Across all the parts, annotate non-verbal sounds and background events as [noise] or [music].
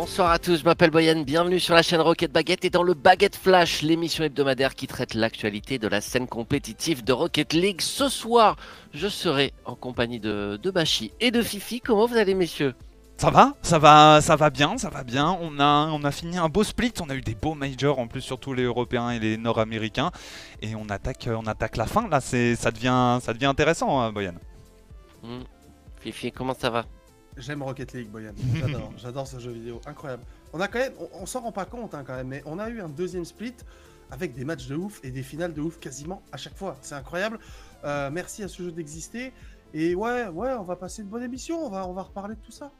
Bonsoir à tous, je m'appelle Boyan, bienvenue sur la chaîne Rocket Baguette et dans le Baguette Flash, l'émission hebdomadaire qui traite l'actualité de la scène compétitive de Rocket League. Ce soir, je serai en compagnie de, de Bashi et de Fifi. Comment vous allez messieurs? Ça va, ça va, ça va bien, ça va bien. On a, on a fini un beau split. On a eu des beaux majors en plus, surtout les Européens et les Nord-Américains. Et on attaque, on attaque la fin. Là, c'est, ça devient, ça devient intéressant, hein, Boyan. Hmm. Fifi, comment ça va? J'aime Rocket League, Boyan. [laughs] J'adore, j'adore ce jeu vidéo, incroyable. On a quand même, on, s'en rend pas compte hein, quand même, mais on a eu un deuxième split avec des matchs de ouf et des finales de ouf quasiment à chaque fois. C'est incroyable. Euh, merci à ce jeu d'exister. Et ouais, ouais, on va passer une bonne émission. On va, on va reparler de tout ça.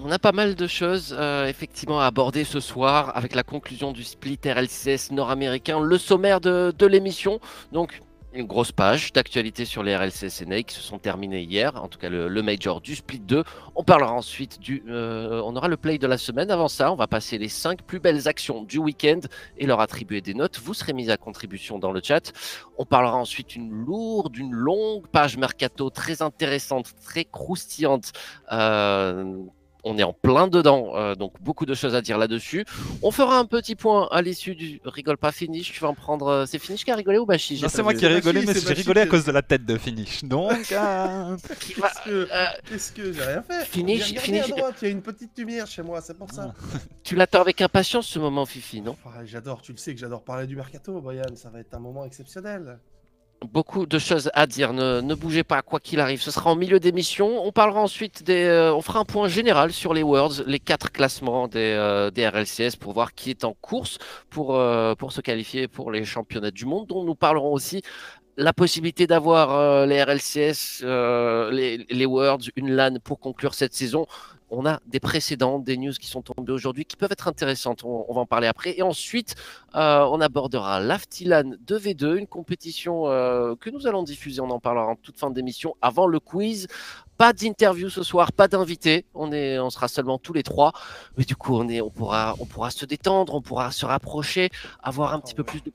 On a pas mal de choses euh, effectivement à aborder ce soir avec la conclusion du split RLCS nord-américain, le sommaire de, de l'émission. Donc une grosse page d'actualité sur les RLCS NA qui se sont terminées hier, en tout cas le, Major du Split 2. On parlera ensuite du... Euh, on aura le play de la semaine. Avant ça, on va passer les 5 plus belles actions du week-end et leur attribuer des notes. Vous serez mis à contribution dans le chat. On parlera ensuite une lourde, une longue page Mercato très intéressante, très croustillante. Euh, on est en plein dedans, euh, donc beaucoup de choses à dire là-dessus. On fera un petit point à l'issue du rigole pas finish. Tu vas en prendre. Euh, c'est finish qui a rigolé ou Bashi C'est moi qui ai rigolé, mais j'ai rigolé à cause de la tête de finish. Donc. [laughs] Euh, qu'est-ce que, j'ai rien fait Finish, finish. À droite, il y a une petite lumière chez moi, c'est pour ça. [laughs] tu l'attends avec impatience ce moment, Fifi, non? J'adore. Tu le sais que j'adore parler du mercato, Boyan. Ça va être un moment exceptionnel beaucoup de choses à dire. Ne, bougez pas, quoi qu'il arrive. Ce sera en milieu d'émission. On parlera ensuite des. Euh, on fera un point général sur les Worlds, les quatre classements des, euh, des RLCS pour voir qui est en course pour, euh, pour se qualifier pour les championnats du monde, dont nous parlerons aussi la possibilité d'avoir les RLCS, les, les Worlds, une LAN pour conclure cette saison on a des précédents, des news qui sont tombées aujourd'hui qui peuvent être intéressantes. On, va en parler après. Et ensuite, euh, on abordera l'Aftilan 2v2, une compétition euh, que nous allons diffuser. On en parlera en toute fin d'émission avant le quiz. Pas d'interview ce soir, pas d'invité. On est, on sera seulement tous les trois. Mais du coup, on est, on pourra, on pourra se détendre, on pourra se rapprocher, avoir un petit peu plus de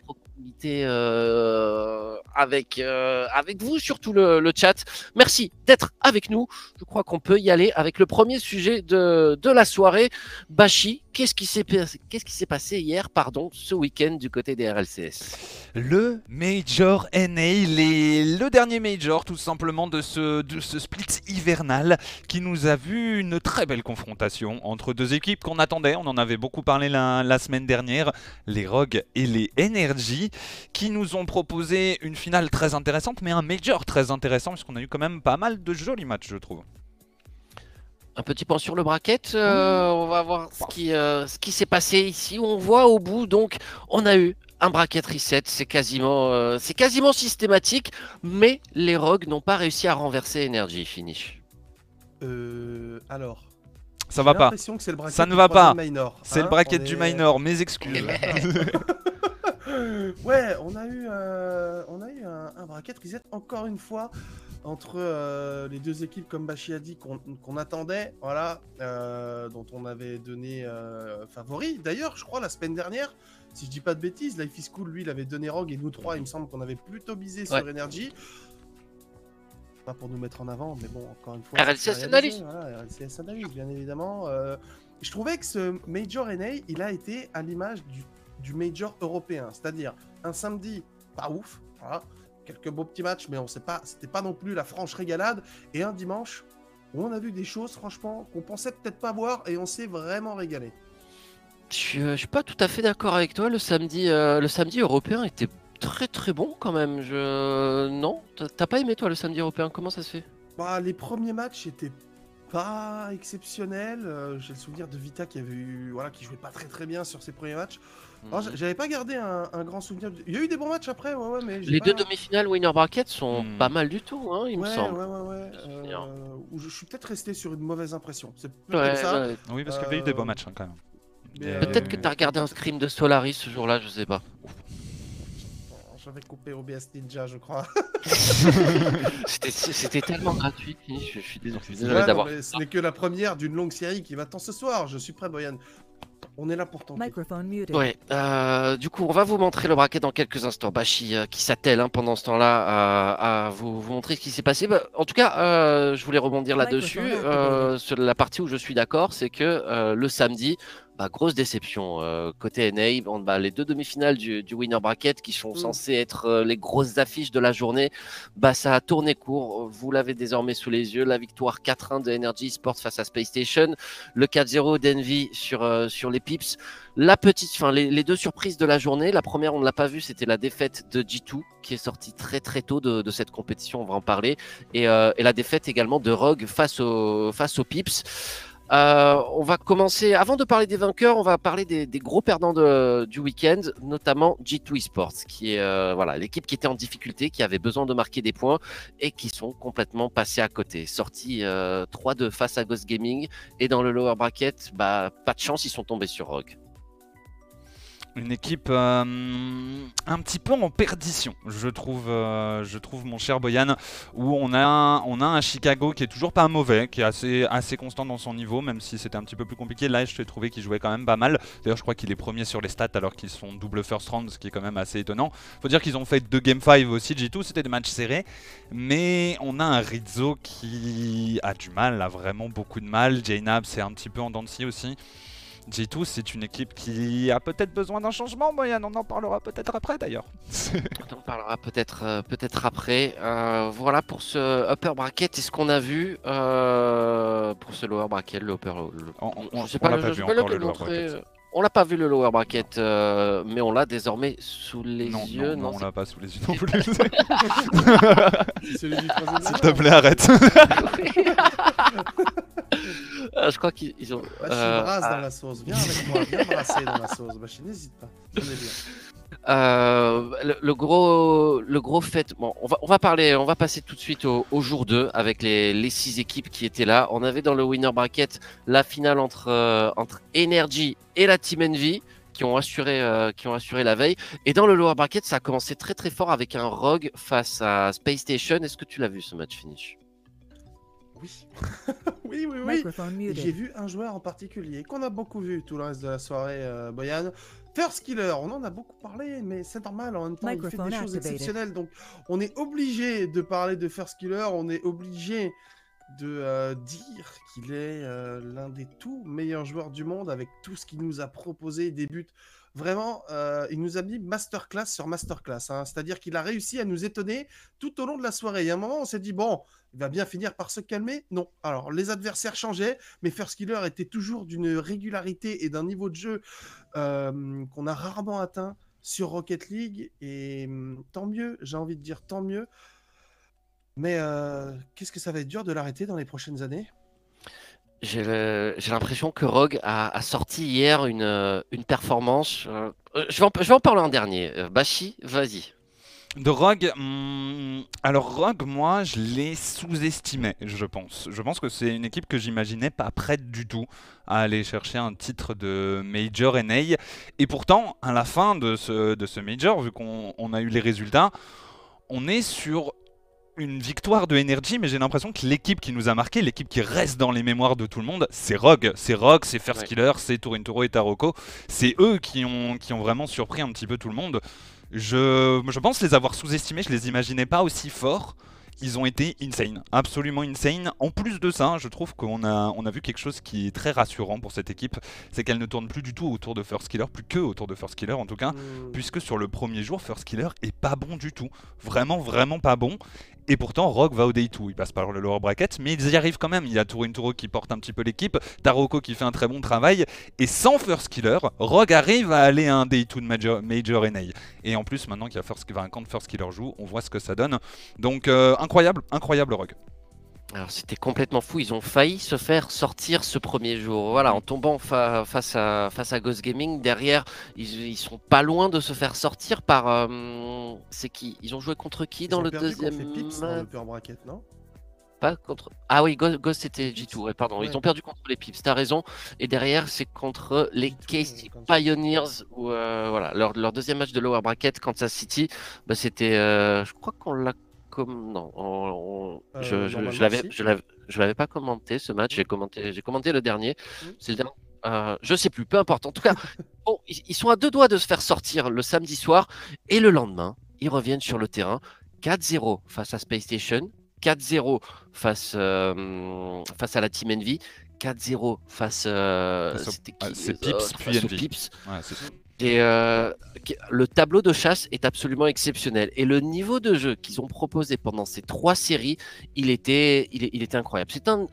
euh, avec, euh, avec vous, surtout le, le chat. Merci d'être avec nous. Je crois qu'on peut y aller avec le premier sujet de, de la soirée. Bashi, Qu'est-ce qui s'est passé hier, pardon, ce week-end du côté des RLCS Le Major NA, le dernier Major tout simplement de ce, de ce split hivernal qui nous a vu une très belle confrontation entre deux équipes qu'on attendait. On en avait beaucoup parlé la, la semaine dernière, les Rogues et les Energy, qui nous ont proposé une finale très intéressante, mais un Major très intéressant puisqu'on a eu quand même pas mal de jolis matchs, je trouve. Un petit point sur le bracket. Euh, on va voir ce qui, euh, ce qui s'est passé ici. On voit au bout, donc, on a eu un bracket reset. C'est quasiment, euh, c'est quasiment systématique. Mais les Rogues n'ont pas réussi à renverser Energy Finish. Euh, alors. Ça va pas. Ça ne va pas. C'est le hein. bracket du minor. Mes excuses. [laughs] ouais, on a eu, on a eu un, un bracket reset encore une fois entre euh, les deux équipes, comme Bashi a dit, qu'on attendait, voilà, euh, dont on avait donné euh, favori. D'ailleurs, je crois la semaine dernière, si je dis pas de bêtises, Life is Cool, lui, il avait donné Rogue et nous trois, il me semble qu'on avait plutôt misé sur Energy. Pas pour nous mettre en avant, mais bon, encore une fois. RLCS Analyse Voilà, RLCS Analyse, bien évidemment. je trouvais que ce Major NA, il a été à l'image du, du Major européen, c'est-à-dire un samedi pas ouf, voilà quelques beaux petits matchs, mais on sait pas, c'était pas non plus la franche régalade. Et un dimanche où on a vu des choses, franchement, qu'on pensait peut-être pas voir et on s'est vraiment régalé. Je, je, suis pas tout à fait d'accord avec toi. Le samedi, euh, le samedi européen était très très bon quand même. Je non, t'as pas aimé toi le samedi européen? Comment ça se fait? Bah les premiers matchs étaient pas exceptionnels. Euh, j'ai le souvenir de Vita qui avait eu, voilà, qui jouait pas très très bien sur ses premiers matchs. Mhm. J'avais pas gardé un, grand souvenir. Il y a eu des bons matchs après, ouais, ouais, mais. Les deux demi-finales winner bracket sont hmm. pas mal du tout, hein, il me semble. Ouais, ouais, ouais. Euh, je suis peut-être resté sur une mauvaise impression. C'est ouais, ça. Oui, parce qu'il y avait eu des bons matchs hein, quand même. Peut-être que t'as regardé un scrim de Solaris ce jour-là, je sais pas. J'avais coupé OBS Ninja, je crois. [laughs] C'était tellement gratuit, je, je suis désolé, d'avoir. Ce n'est que la première d'une longue série qui va tant ce soir. Je suis prêt, Boyan. On est là pour tenter. Ouais, euh, du coup, on va vous montrer le bracket dans quelques instants. Bashi euh, qui s'attelle hein, pendant ce temps-là à, à vous, vous montrer ce qui s'est passé. Bah, en tout cas, euh, je voulais rebondir là-dessus. euh, sur la partie où je suis d'accord, c'est que euh, le samedi, bah, grosse déception. euh, côté NA, bah, les deux demi-finales du, du winner bracket qui sont Mm. censées être euh, les grosses affiches de la journée, bah, ça a tourné court. Vous l'avez désormais sous les yeux. La victoire 4-1 de Energy Sports face à Space Station, le 4-0 d'Envy sur, euh, sur les Pips. La petite, enfin les, deux surprises de la journée. La première, on ne l'a pas vue, c'était la défaite de G2 qui est sortie très très tôt de, cette compétition. On va en parler. Et, euh, la défaite également de Rogue face face aux Pips. Euh, on va commencer, avant de parler des vainqueurs, on va parler des, gros perdants du week-end, notamment G2 Esports, qui est euh, voilà l'équipe qui était en difficulté, qui avait besoin de marquer des points et qui sont complètement passés à côté. Sortis euh, 3-2 face à Ghost Gaming et dans le lower bracket, bah pas de chance, ils sont tombés sur Rogue. Une équipe euh, un petit peu en perdition, je trouve, euh, je trouve mon cher Boyan, où on a, un, Chicago qui est toujours pas mauvais, qui est assez, constant dans son niveau, même si c'était un petit peu plus compliqué. Là, je t'ai trouvé qu'il jouait quand même pas mal. D'ailleurs, je crois qu'il est premier sur les stats alors qu'ils sont double first round, ce qui est quand même assez étonnant. Faut dire qu'ils ont fait deux game 5 aussi, G2, c'était des matchs serrés, mais on a un Rizzo qui a du mal, a vraiment beaucoup de mal. Jainab, c'est un petit peu en dents aussi. G2, c'est une équipe qui a peut-être besoin d'un changement, Boyan. On en parlera peut-être après d'ailleurs. [laughs] On en parlera peut-être euh, peut-être après. Euh, voilà pour ce upper bracket. Est-ce qu'on a vu euh, pour ce lower bracket, le upper le- On- on- je sais on pas, l'a vu encore, le lower bracket. On l'a pas vu le lower bracket, euh, mais on l'a désormais sous les non, yeux. non, non, on c'est- l'a pas sous les yeux non plus. [laughs] S'il te plaît, arrête. [laughs] Euh, je crois qu'ils ils ont. Bashi euh, brasse ah, dans la sauce. Viens avec moi, viens brasser dans la sauce. Bashi, n'hésite pas. Venez bien. Euh, le, le gros, le gros fait. Bon, on va, on va parler, on va passer tout de suite au, au jour 2 avec les, les six équipes qui étaient là. On avait dans le winner bracket la finale entre, euh, entre Energy et la Team Envy qui ont assuré, euh, qui ont assuré la veille. Et dans le lower bracket, ça a commencé très très fort avec un Rogue face à Space Station. Est-ce que tu l'as vu ce match finish? [laughs] Oui. oui, oui, J'ai vu un joueur en particulier qu'on a beaucoup vu tout le reste de la soirée, euh, Boyan. First Killer, on en a beaucoup parlé, mais c'est normal. En même temps, il fait des choses exceptionnelles. Donc, on est obligé de parler de First Killer. On est obligé de euh, dire qu'il est euh, l'un des tout meilleurs joueurs du monde avec tout ce qu'il nous a proposé, des buts. Vraiment, euh, il nous a mis masterclass sur masterclass. hein. C'est-à-dire qu'il a réussi à nous étonner tout au long de la soirée. Et à un moment, on s'est dit, bon, il va bien finir par se calmer. Non. Alors, les adversaires changeaient, mais First Killer était toujours d'une régularité et d'un niveau de jeu euh, qu'on a rarement atteint sur Rocket League. Et hum, tant mieux, j'ai envie de dire tant mieux. Mais euh, qu'est-ce que ça va être dur de l'arrêter dans les prochaines années? J'ai le- j'ai l'impression que Rogue a, sorti hier une, euh, une performance. euh, euh, je, vais en, parler en dernier. Euh, Bashi, vas-y. De Rogue, hum, alors Rogue, moi, je l'ai sous-estimé, je pense. Je pense que c'est une équipe que j'imaginais pas prête du tout à aller chercher un titre de Major NA. Et pourtant, à la fin de ce, de ce Major, vu qu'on on a eu les résultats, on est sur une victoire de Energy, mais j'ai l'impression que l'équipe qui nous a marqué, l'équipe qui reste dans les mémoires de tout le monde, c'est Rogue. C'est Rogue, c'est First Ouais. Killer, c'est Torintoro et Taroko. C'est eux qui ont, qui ont vraiment surpris un petit peu tout le monde. Je, je pense les avoir sous-estimés, je les imaginais pas aussi forts. Ils ont été insane, absolument insane. En plus de ça, je trouve qu'on a, on a vu quelque chose qui est très rassurant pour cette équipe, c'est qu'elle ne tourne plus du tout autour de First Killer, plus que autour de First Killer en tout cas, Hum, puisque sur le premier jour, First Killer est pas bon du tout. Vraiment, vraiment pas bon. Et pourtant, Rogue va au day 2. Il passe par le lower bracket, mais ils y arrivent quand même. Il y a Torin Turo qui porte un petit peu l'équipe, Taroko qui fait un très bon travail. Et sans First Killer, Rogue arrive à aller à un day 2 de Major, Major NA. Et en plus, maintenant qu'il y a First, enfin, quand First Killer joue, on voit ce que ça donne. Donc, euh, incroyable, incroyable Rogue. Alors c'était complètement fou. Ils ont failli se faire sortir ce premier jour. Voilà, en tombant fa- face à face à Ghost Gaming. Derrière, ils, ils sont pas loin de se faire sortir par. euh, c'est qui? Ils ont joué contre qui ils dans ont le perdu deuxième contre les Pips dans le bracket, non? Pas contre. Ah oui, Ghost, Ghost, c'était G2. Ouais, pardon. Ouais. Ils ont perdu contre les Pips. T'as raison. Et derrière, c'est contre les G2, KC ouais, quand- Pioneers. Où, euh, voilà, leur, leur deuxième match de lower bracket, Kansas City. Bah, c'était. euh, je crois qu'on l'a comme non. on- on- je Euh, je, l'avais si. je l'avais je l'avais pas commenté ce match. J'ai commenté j'ai commenté le dernier. Mm. C'est le dernier. Euh, je sais plus, peu importe. En tout cas, [laughs] bon, ils, sont à deux doigts de se faire sortir le samedi soir et le lendemain, ils reviennent sur le terrain 4-0 face à Space Station, 4-0 face, euh, face à la Team Envy, 4-0 face, euh, c'est Pips puis Envy. Pips. Euh, le tableau de chasse est absolument exceptionnel. Et le niveau de jeu qu'ils ont proposé pendant ces trois séries, il était, il, était incroyable. C'est un,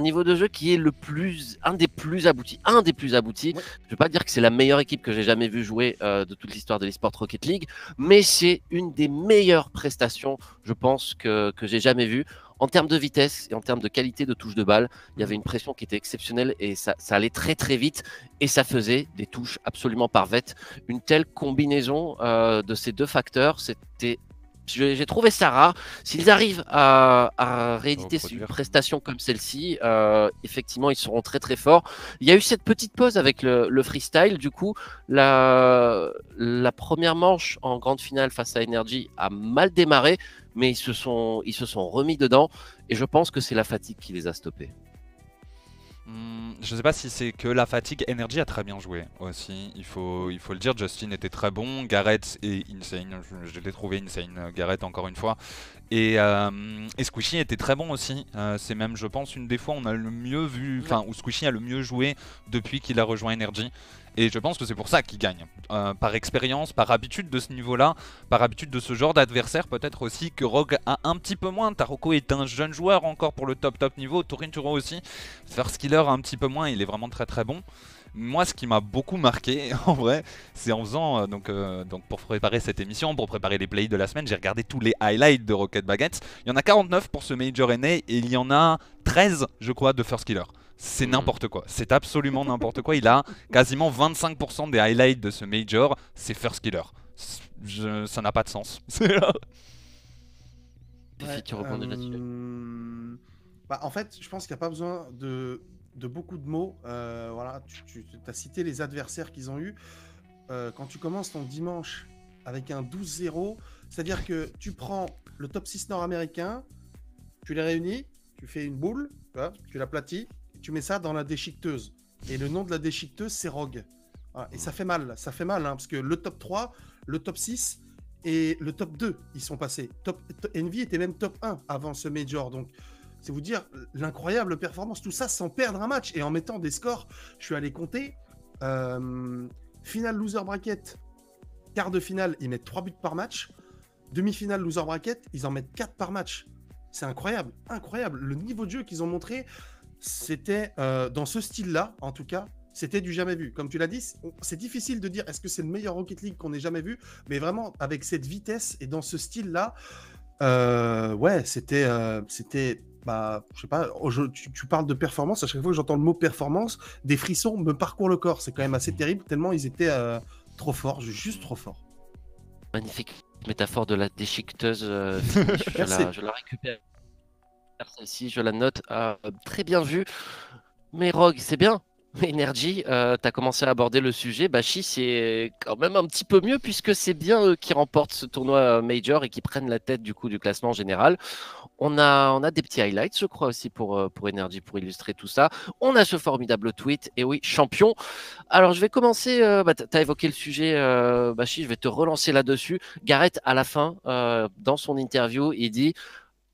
niveau de jeu qui est le plus, un des plus aboutis. Un des plus aboutis. Je ne vais pas dire que c'est la meilleure équipe que j'ai jamais vu jouer euh, de toute l'histoire de l'esport Rocket League, mais c'est une des meilleures prestations, je pense, que, que j'ai jamais vues en termes de vitesse et en termes de qualité de touche de balle, il y avait une pression qui était exceptionnelle et ça, allait très très vite et ça faisait des touches absolument parfaites. Une telle combinaison euh, de ces deux facteurs, c'était j'ai trouvé ça rare. S'ils arrivent à, rééditer une prestation comme celle-ci, euh, effectivement, ils seront très très forts. Il y a eu cette petite pause avec le, freestyle. Du coup, la, la, première manche en grande finale face à Energy a mal démarré mais ils se sont, ils se sont remis dedans et je pense que c'est la fatigue qui les a stoppés. Hmm, je ne sais pas si c'est que la fatigue. Energy a très bien joué aussi. Il faut, il faut le dire. Justin était très bon. Garrett est insane. Je, l'ai trouvé insane. Garrett encore une fois. Et, euh, et Squishy était très bon aussi. Euh, c'est même, je pense, une des fois on a le mieux vu, enfin où Squishy a le mieux joué depuis qu'il a rejoint Energy. Et je pense que c'est pour ça qu'il gagne. Euh, par expérience, par habitude de ce niveau-là, par habitude de ce genre d'adversaire, peut-être aussi que Rogue a un petit peu moins. Taroko est un jeune joueur encore pour le top top niveau. Torinturo aussi. First Killer un petit peu moins, il est vraiment très très bon. Moi, ce qui m'a beaucoup marqué, [laughs] en vrai, c'est en faisant, euh, donc, euh, donc pour préparer cette émission, pour préparer les plays de la semaine, j'ai regardé tous les highlights de Rocket Baguette. Il y en a 49 pour ce Major NA et il y en a 13, je crois, de First Killer c'est hmm. n'importe quoi. C'est absolument n'importe quoi. Il a quasiment 25% des highlights de ce Major, c'est First Killer. ça n'a pas de sens. [laughs] Ouais, tu euh... bah, en fait, je pense qu'il n'y a pas besoin de, de beaucoup de mots. Euh, voilà, tu, as cité les adversaires qu'ils ont eu. Euh, quand tu commences ton dimanche avec un 12-0, c'est-à-dire que tu prends le top 6 nord-américain, tu les réunis, tu fais une boule, tu l'aplatis, tu mets ça dans la déchiqueteuse. Et le nom de la déchiqueteuse, c'est Rogue. Et ça fait mal, ça fait mal, hein, parce que le top 3, le top 6 et le top 2, ils sont passés. Top, Envy était même top 1 avant ce Major. Donc, c'est vous dire l'incroyable performance, tout ça sans perdre un match et en mettant des scores. Je suis allé compter. Euh, finale loser bracket, quart de finale, ils mettent 3 buts par match. Demi-finale loser bracket, ils en mettent 4 par match. C'est incroyable, incroyable. Le niveau de jeu qu'ils ont montré, c'était euh, dans ce style-là, en tout cas, c'était du jamais vu. Comme tu l'as dit, c'est difficile de dire est-ce que c'est le meilleur Rocket League qu'on ait jamais vu, mais vraiment avec cette vitesse et dans ce style-là, euh, ouais, c'était, c'était, bah, je sais pas. Oh, tu, parles de performance. À chaque fois que j'entends le mot performance, des frissons me parcourent le corps. C'est quand même assez terrible tellement ils étaient trop forts, juste trop forts. Magnifique métaphore de la déchiqueteuse. [laughs] je, la, récupère celle-ci, je la note. Ah, très bien vu. Mais Rogue, c'est bien. Energy, euh, tu as commencé à aborder le sujet. Bashi, c'est quand même un petit peu mieux puisque c'est bien eux qui remportent ce tournoi euh, major et qui prennent la tête du coup du classement général. On a, on a des petits highlights, je crois, aussi pour, euh, pour Energy pour illustrer tout ça. On a ce formidable tweet. Et oui, champion. Alors, je vais commencer. Bah, tu as évoqué le sujet, Bashi, je vais te relancer là-dessus. Gareth, à la fin, dans son interview, il dit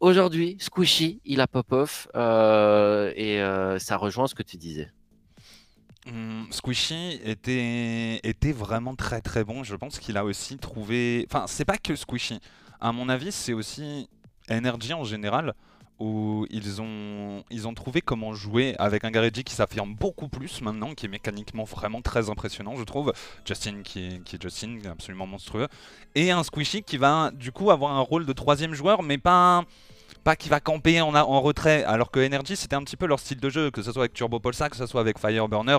Aujourd'hui, Squishy, il a pop-off et ça rejoint ce que tu disais. Mmh, Squishy était, était vraiment très très bon. Je pense qu'il a aussi trouvé. Enfin, c'est pas que Squishy. À mon avis, c'est aussi Energy en général où ils ont, ils ont trouvé comment jouer avec un Gareji qui s'affirme beaucoup plus maintenant, qui est mécaniquement vraiment très impressionnant, je trouve. Justin qui est Justin, absolument monstrueux. Et un Squishy qui va du coup avoir un rôle de troisième joueur, mais pas pas qui va camper en, retrait, alors que Energy c'était un petit peu leur style de jeu, que ce soit avec Turbo Pulsar, que ce soit avec Fireburner.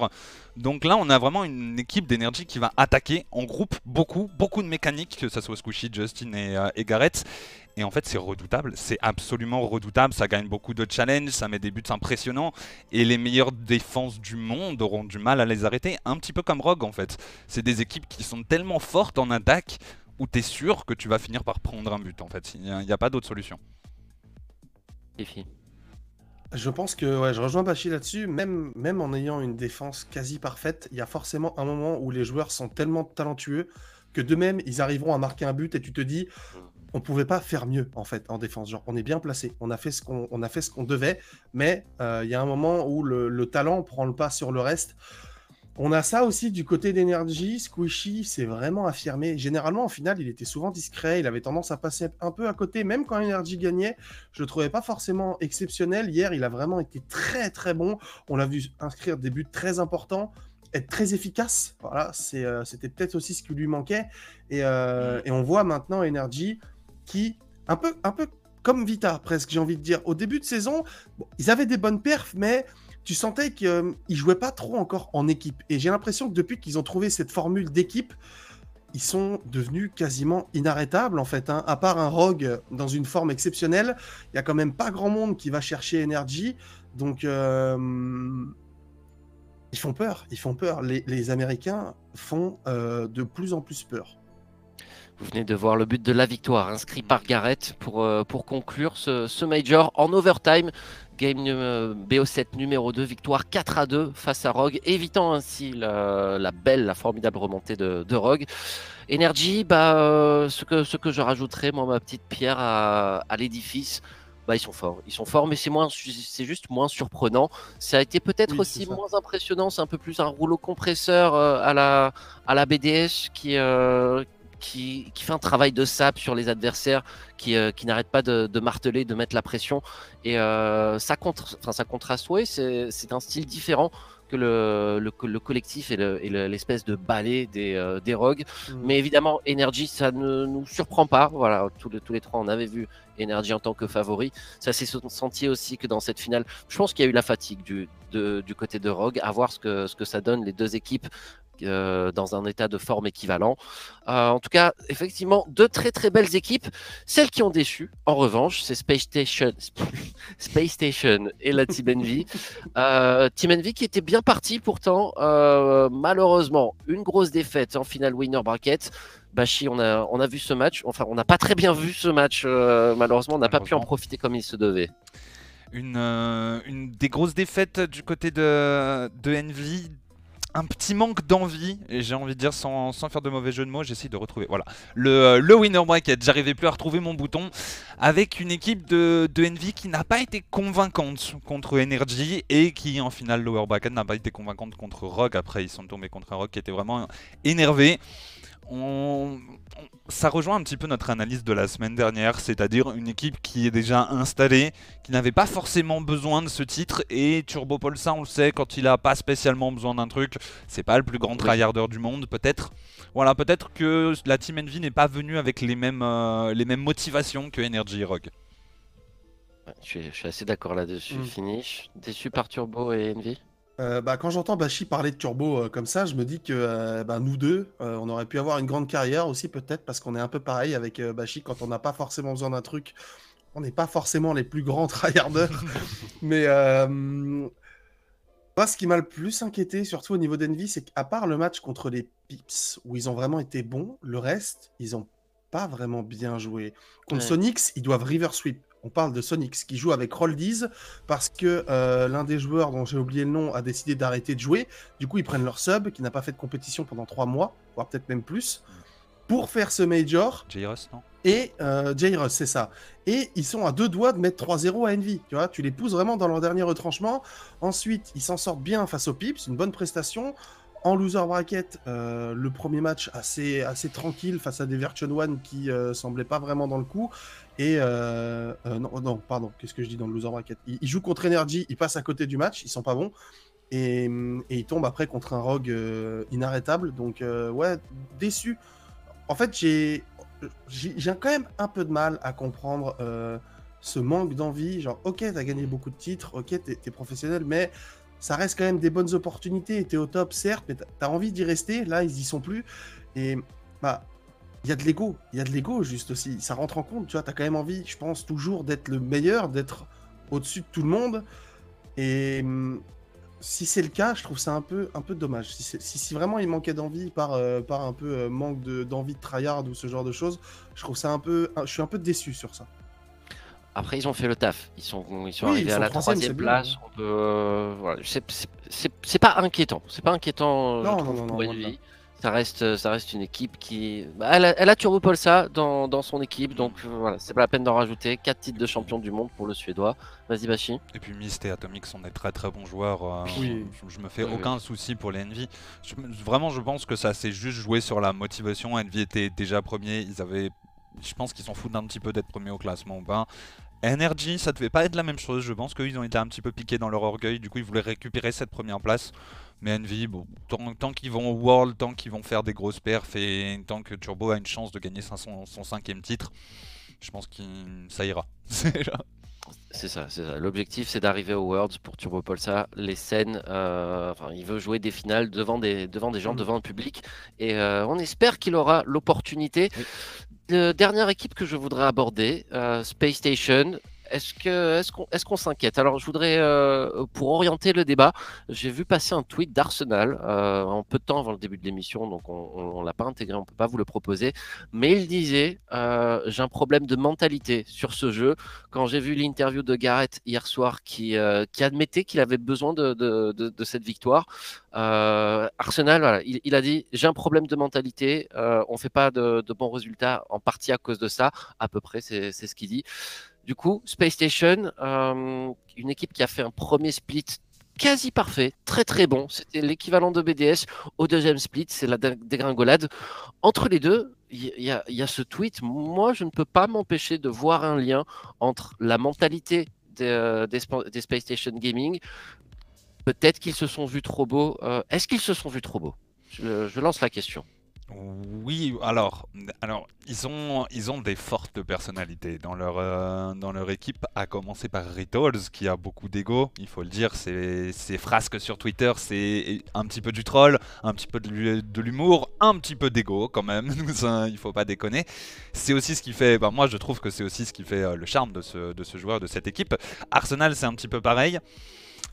Donc là on a vraiment une équipe d'Energy qui va attaquer en groupe beaucoup, beaucoup de mécaniques, que ce soit Squishy, Justin et, euh, et Gareth. Et en fait, c'est redoutable, c'est absolument redoutable. Ça gagne beaucoup de challenges, ça met des buts impressionnants. Et les meilleures défenses du monde auront du mal à les arrêter, un petit peu comme Rogue en fait. C'est des équipes qui sont tellement fortes en attaque où tu es sûr que tu vas finir par prendre un but en fait. Il n'y a, pas d'autre solution. Je pense que ouais, je rejoins Bachi là-dessus. Même, même en ayant une défense quasi parfaite, il y a forcément un moment où les joueurs sont tellement talentueux que de même, ils arriveront à marquer un but et tu te dis, on pouvait pas faire mieux en fait en défense. Genre, on est bien placé, on a fait ce qu'on, on a fait ce qu'on devait, mais euh, il y a un moment où le, le talent prend le pas sur le reste. On a ça aussi du côté d'énergie. Squishy s'est vraiment affirmé. Généralement, en finale, il était souvent discret. Il avait tendance à passer un peu à côté, même quand Energy gagnait. Je le trouvais pas forcément exceptionnel. Hier, il a vraiment été très très bon. On l'a vu inscrire des buts très importants, être très efficace. Voilà, euh, c'était peut-être aussi ce qui lui manquait. Et, euh, et on voit maintenant Energy qui, un peu, un peu comme Vita, presque, j'ai envie de dire. Au début de saison, bon, ils avaient des bonnes perfs, mais tu sentais qu'ils euh, jouaient pas trop encore en équipe. Et j'ai l'impression que depuis qu'ils ont trouvé cette formule d'équipe, ils sont devenus quasiment inarrêtables en fait. Hein. À part un Rogue dans une forme exceptionnelle, il y a quand même pas grand monde qui va chercher Energy. Donc euh, ils font peur, ils font peur. Les, Américains font euh, de plus en plus peur. Vous venez de voir le but de la victoire inscrit par Garrett pour, pour conclure ce, ce major en overtime. Game euh, BO7 numéro 2, victoire 4 à 2 face à Rogue, évitant ainsi la, la belle, la formidable remontée de, de Rogue. Energy, bah, euh, ce, que, ce que je rajouterais, moi, ma petite pierre à, à l'édifice, bah, ils sont forts. Ils sont forts, mais c'est moins, c'est juste moins surprenant. Ça a été peut-être Oui, aussi moins impressionnant. C'est un peu plus un rouleau compresseur euh, à la, à la BDS qui, euh, qui, qui fait un travail de sap sur les adversaires, qui, euh, qui n'arrête pas de, de marteler, de mettre la pression. Et euh, ça, contre, ça contraste, ouais, c'est un style différent que le, le, co- le collectif et le- et le- l'espèce de balai des, euh, des rogues. Mm. Mais évidemment, Energy, ça ne nous surprend pas. Voilà, tous les, tous les trois, on avait vu Energy en tant que favori. Ça s'est senti aussi que dans cette finale, je pense qu'il y a eu la fatigue du, de- du côté de Rogue, à voir ce que, ce que ça donne les deux équipes euh, dans un état de forme équivalent. Euh, en tout cas, effectivement, deux très très belles équipes. Celles qui ont déçu, en revanche, c'est Space Station, [laughs] Space Station et la Team Envy. [laughs] Euh, Team Envy qui était bien parti pourtant, malheureusement, une grosse défaite en finale winner bracket. Bashi, on a, on a vu ce match, enfin on n'a pas très bien vu ce match, malheureusement on n'a pas pu en profiter comme il se devait. Une, euh, une des grosses défaites du côté de, de Envy. Un petit manque d'envie, et j'ai envie de dire sans, faire de mauvais jeu de mots, j'essaie de retrouver. Voilà. Le, euh, winner bracket, j'arrivais plus à retrouver mon bouton. Avec une équipe de, de Envy qui n'a pas été convaincante contre Energy et qui en finale lower bracket n'a pas été convaincante contre Rogue. Après, ils sont tombés contre un Rogue qui était vraiment énervé. On- on- ça rejoint un petit peu notre analyse de la semaine dernière, c'est-à-dire une équipe qui est déjà installée, qui n'avait pas forcément besoin de ce titre, et Turbo Polsa, on le sait, quand il a pas spécialement besoin d'un truc, c'est pas le plus grand tryharder du monde, peut-être. Voilà, peut-être que la Team Envy n'est pas venue avec les mêmes, euh, les mêmes motivations que Energy et Rogue. Ouais, je, suis, je suis assez d'accord là-dessus. Mm. Finish. Déçu par Turbo et Envy? Euh, bah, quand j'entends Bashi parler de Turbo euh, comme ça, je me dis que euh, bah, nous deux, euh, on aurait pu avoir une grande carrière aussi peut-être parce qu'on est un peu pareil avec Bashi quand on n'a pas forcément besoin d'un truc. On n'est pas forcément les plus grands [laughs] tryharders. Mais moi, ce qui m'a le plus inquiété, surtout au niveau d'Envy, c'est qu'à part le match contre les Pips, où ils ont vraiment été bons, le reste, ils n'ont pas vraiment bien joué. Contre Ouais. Sonics, ils doivent river sweep. On parle de Sonics qui joue avec Roldies parce que euh, l'un des joueurs dont j'ai oublié le nom a décidé d'arrêter de jouer. Du coup, ils prennent leur sub qui n'a pas fait de compétition pendant trois mois, voire peut-être même plus, pour faire ce major. Jairus, non? Et euh, Jairus, c'est ça. Et ils sont à deux doigts de mettre 3-0 à Envy. Tu vois, tu les pousses vraiment dans leur dernier retranchement. Ensuite, ils s'en sortent bien face aux Pips, une bonne prestation. En loser bracket, euh, le premier match assez, assez tranquille face à des Version One qui euh, semblaient pas vraiment dans le coup. Et euh, euh, non, non, pardon, qu'est-ce que je dis dans le loser bracket? Ils, ils jouent contre Energy, ils passent à côté du match, ils sont pas bons. Et, et ils tombent après contre un Rogue euh, inarrêtable. Donc, ouais, déçu. En fait, j'ai quand même un peu de mal à comprendre ce manque d'envie. Genre, ok, t'as gagné beaucoup de titres, ok, t'es es professionnel, mais ça reste quand même des bonnes opportunités. T'es au top, certes, mais t'as envie d'y rester. Là, ils y sont plus. Et bah, il y a de l'ego. Il y a de l'ego, juste aussi. Ça rentre en compte. Tu vois, t'as quand même envie, je pense, toujours d'être le meilleur, d'être au-dessus de tout le monde. Et hum, si c'est le cas, je trouve ça un peu, un peu dommage. Si, c'est- si, si vraiment il manquait d'envie par, euh, par un peu euh, manque de- d'envie de, tryhard ou ce genre de choses, je trouve ça un peu, je suis un peu déçu sur ça. Après, ils ont fait le taf. Ils sont, ils sont Oui, arrivés ils à sont la troisième, place. On peut, euh, voilà. C'est- pas inquiétant. C'est pas inquiétant. je Non, trouve, non, non, pour Envy. là. Ça reste, ça reste une équipe qui. bah, elle, a, elle a Turbo Polsa dans, dans son équipe, donc euh, voilà, c'est pas la peine d'en rajouter. 4 titres de champion du monde pour le Suédois. Vas-y, Bashi. Et puis Myst et Atomic sont des très très bons joueurs. euh, Oui. je, je me fais Oui, oui. aucun souci pour les Envy. Je me- vraiment, je pense que ça s'est juste joué sur la motivation. Envy était déjà premier. Ils avaient, je pense qu'ils s'en foutent un petit peu d'être premier au classement ou pas. Energy, ça devait pas être la même chose. Je pense qu'ils ont été un petit peu piqués dans leur orgueil. Du coup, ils voulaient récupérer cette première place. Mais Envy, bon, tant, tant qu'ils vont au World, tant qu'ils vont faire des grosses perfs et tant que Turbo a une chance de gagner son, cinquième titre, je pense que ça ira. [laughs] C'est ça, c'est ça. L'objectif, c'est d'arriver aux Worlds pour Turbo Polsa. Les scènes, euh, enfin, il veut jouer des finales devant des, devant des gens, Mhm. devant un public. Et euh, on espère qu'il aura l'opportunité. Euh, dernière équipe que je voudrais aborder, euh, Space Station. Est-ce que est-ce qu'on s'inquiète? Alors je voudrais euh, pour orienter le débat, j'ai vu passer un tweet d'Arsenal euh, en peu de temps avant le début de l'émission, donc on, on l'a pas intégré, on peut pas vous le proposer, mais il disait euh, j'ai un problème de mentalité sur ce jeu. Quand j'ai vu l'interview de Garrett hier soir qui qui admettait qu'il avait besoin de, cette victoire, Arsenal, voilà, il, il a dit j'ai un problème de mentalité, on fait pas de, bons résultats en partie à cause de ça, à peu près c'est ce qu'il dit. Du coup, Space Station, euh, une équipe qui a fait un premier split quasi parfait, très très bon. C'était l'équivalent de BDS au deuxième split, c'est la dé- dégringolade. Entre les deux, il y, a- ce tweet. Moi, je ne peux pas m'empêcher de voir un lien entre la mentalité des, euh, Space Station Gaming. Peut-être qu'ils se sont vus trop beaux. Euh, Est-ce qu'ils se sont vus trop beaux? Je lance la question. Oui, alors, alors ils, ont, ils ont des fortes personnalités dans leur, euh, dans leur équipe, à commencer par Rittles, qui a beaucoup d'ego, il faut le dire. Ses, ses frasques sur Twitter, c'est un petit peu du troll, un petit peu de l'hu- de l'humour, un petit peu d'ego quand même, [laughs] Ça, il faut pas déconner. C'est aussi ce qui fait, bah, moi je trouve que c'est aussi ce qui fait euh, le charme de ce, de ce joueur, de cette équipe. Arsenal, c'est un petit peu pareil.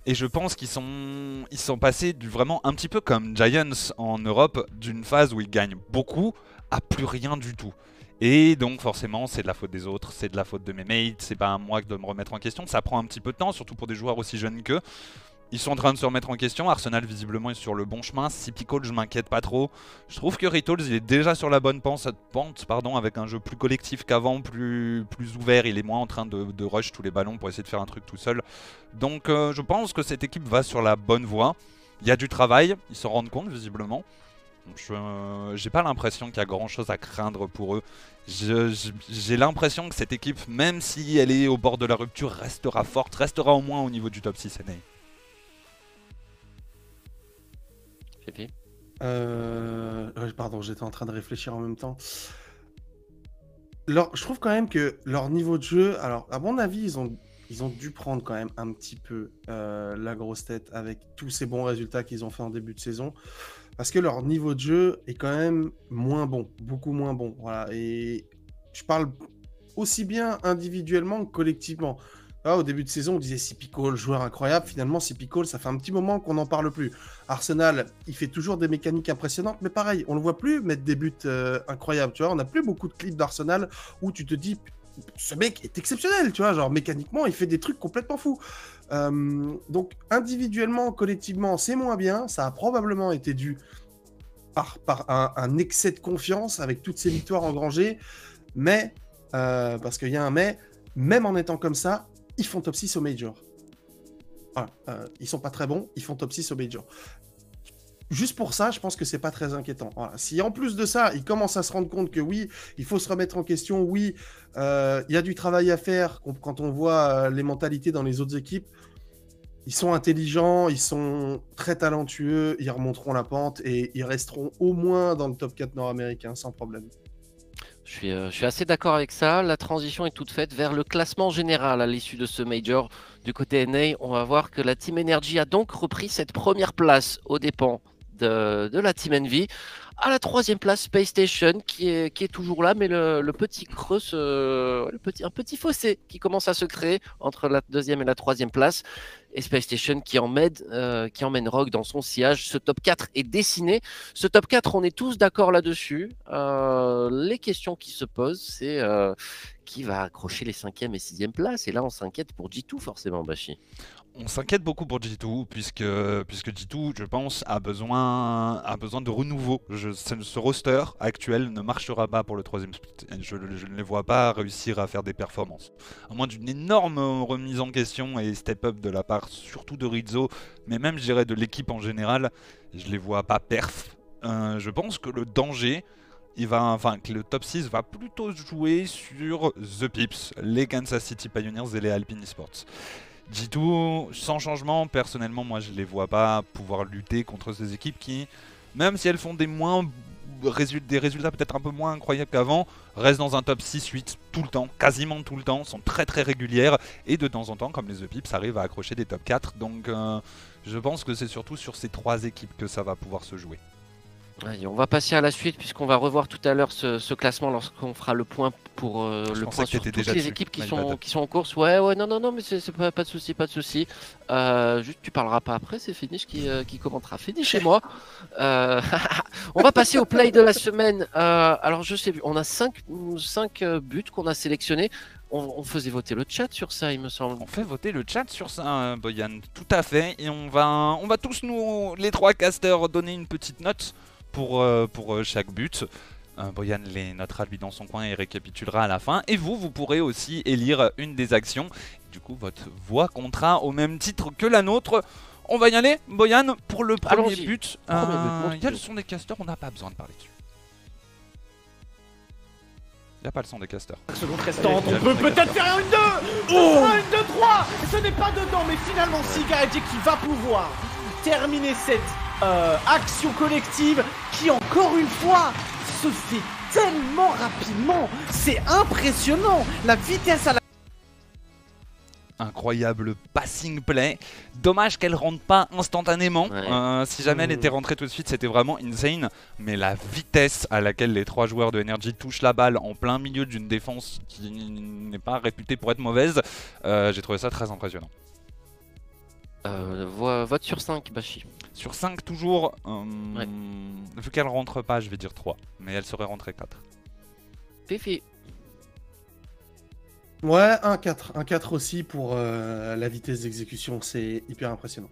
Et je pense qu'ils sont, ils sont passés du vraiment un petit peu comme Giants en Europe, d'une phase où ils gagnent beaucoup à plus rien du tout. Et donc forcément, c'est de la faute des autres, c'est de la faute de mes mates, c'est pas à moi de me remettre en question. Ça prend un petit peu de temps, surtout pour des joueurs aussi jeunes qu'eux. Ils sont en train de se remettre en question. Arsenal, visiblement, est sur le bon chemin. Si Pickle, je m'inquiète pas trop. Je trouve que Rittles, il est déjà sur la bonne pente, pardon, avec un jeu plus collectif qu'avant, plus, plus ouvert. Il est moins en train de, rush tous les ballons pour essayer de faire un truc tout seul. Donc, euh, je pense que cette équipe va sur la bonne voie. Il y a du travail, ils s'en rendent compte, visiblement. Je j'ai pas l'impression qu'il y a grand chose à craindre pour eux. J'ai l'impression que cette équipe, même si elle est au bord de la rupture, restera forte, restera au moins au niveau du top 6 NA. Euh, pardon, j'étais en train de réfléchir en même temps. Je trouve quand même que leur niveau de jeu, alors à mon avis, ils ont, ils ont dû prendre quand même un petit peu euh, la grosse tête avec tous ces bons résultats qu'ils ont fait en début de saison, parce que leur niveau de jeu est quand même moins bon, beaucoup moins bon. Voilà, et je parle aussi bien individuellement que collectivement. Ah, au début de saison, on disait Sipico, le joueur incroyable. Finalement, Sipico, ça fait un petit moment qu'on n'en parle plus. Arsenal, il fait toujours des mécaniques impressionnantes, mais pareil, on le voit plus mettre des buts euh, incroyables. Tu vois, on n'a plus beaucoup de clips d'Arsenal où tu te dis, ce mec est exceptionnel. Tu vois, genre mécaniquement, il fait des trucs complètement fous. Euh, donc, individuellement, collectivement, c'est moins bien. Ça a probablement été dû par, un excès de confiance avec toutes ces victoires engrangées. Mais, euh, parce qu'il y a un mais, même en étant comme ça, ils font top 6 au Major. Voilà, euh, ils sont pas très bons, ils font top 6 au Major. Juste pour ça, je pense que c'est pas très inquiétant. Si en plus de ça, ils commencent à se rendre compte que oui, il faut se remettre en question, oui, euh, il y a du travail à faire quand- quand on voit euh, les mentalités dans les autres équipes. Ils sont intelligents, ils sont très talentueux, ils remonteront la pente et ils resteront au moins dans le top 4 nord-américain sans problème. Je suis, euh, je suis assez d'accord avec ça. La transition est toute faite vers le classement général à l'issue de ce major. Du côté NA, on va voir que la Team Energy a donc repris cette première place aux dépens de, la Team Envy. À la troisième place, Space Station qui est, toujours là, mais le, petit creux, un petit fossé qui commence à se créer entre la deuxième et la troisième place. Et Space Station qui emmène, euh, qui emmène Rogue dans son sillage. Ce top 4 est dessiné. Ce top 4, on est tous d'accord là-dessus. Euh, les questions qui se posent, c'est euh, qui va accrocher les 5e et 6e places? Et là, on s'inquiète pour G2 forcément, Bashi. On s'inquiète beaucoup pour G2, puisque, puisque G2, je pense, a besoin, de renouveau. Ce roster actuel ne marchera pas pour le troisième split. Je, ne les vois pas réussir à faire des performances. À moins d'une énorme remise en question et step-up de la part surtout de Rizzo, mais même, je dirais, de l'équipe en général, je les vois pas perf. Euh, je pense que le danger, il va, enfin, que le top 6 va plutôt jouer sur The Pips, les Kansas City Pioneers et les Alpine Esports. G2, sans changement, personnellement, moi je les vois pas pouvoir lutter contre ces équipes qui, même si elles font des, moins, des résultats peut-être un peu moins incroyables qu'avant, restent dans un top 6-8 tout le temps, quasiment tout le temps, sont très très régulières et de temps en temps, comme les The Pips, arrivent à accrocher des top 4. Donc euh, je pense que c'est surtout sur ces trois équipes que ça va pouvoir se jouer on va passer à la suite puisqu'on va revoir tout à l'heure ce, classement lorsqu'on fera le point pour euh, le point sur toutes les équipes qui sont, qui sont en course. Ouais, ouais, non, non, non, mais c'est pas, pas de souci, pas de souci. Euh, juste, tu parleras pas après, c'est Finish qui, euh, qui commentera. Finish chez moi. [laughs] on va passer au play de la semaine. alors, je sais, on a 5, buts qu'on a sélectionnés. On, faisait voter le chat sur ça, il me semble. On fait voter le chat sur ça, hein, Boyan, tout à fait. Et on va, on va tous nous, les trois casters, donner une petite note pour, euh, pour euh, chaque but. Euh, Boyan les notera lui dans son coin et récapitulera à la fin. Et vous, vous pourrez aussi élire une des actions. Du coup, votre voix comptera au même titre que la nôtre. On va y aller, Boyan, pour le premier but. Il y a le son des casters, on n'a pas besoin de parler dessus. Il n'y a pas le son des casters. Seconde restante, on peut peut-être faire une 2 oh Une 2-3 Ce n'est pas dedans, mais finalement, Sigaretti qui va pouvoir terminer cette euh, action collective qui encore une fois se fait tellement rapidement. C'est impressionnant. La vitesse à la incroyable passing play. Dommage qu'elle rentre pas instantanément. Euh, si jamais elle mmh. était rentrée tout de suite, c'était vraiment insane. Mais la vitesse à laquelle les trois joueurs de Energy touchent la balle en plein milieu d'une défense qui n'est pas réputée pour être mauvaise, euh, j'ai trouvé ça très impressionnant. Euh, vote sur 5, Bashi. Sur 5 toujours, euh, vu qu'elle rentre pas, je vais dire 3. Mais elle serait rentrée 4. Fifi. Ouais, 1-4. 1-4 aussi pour euh, la vitesse d'exécution, c'est hyper impressionnant.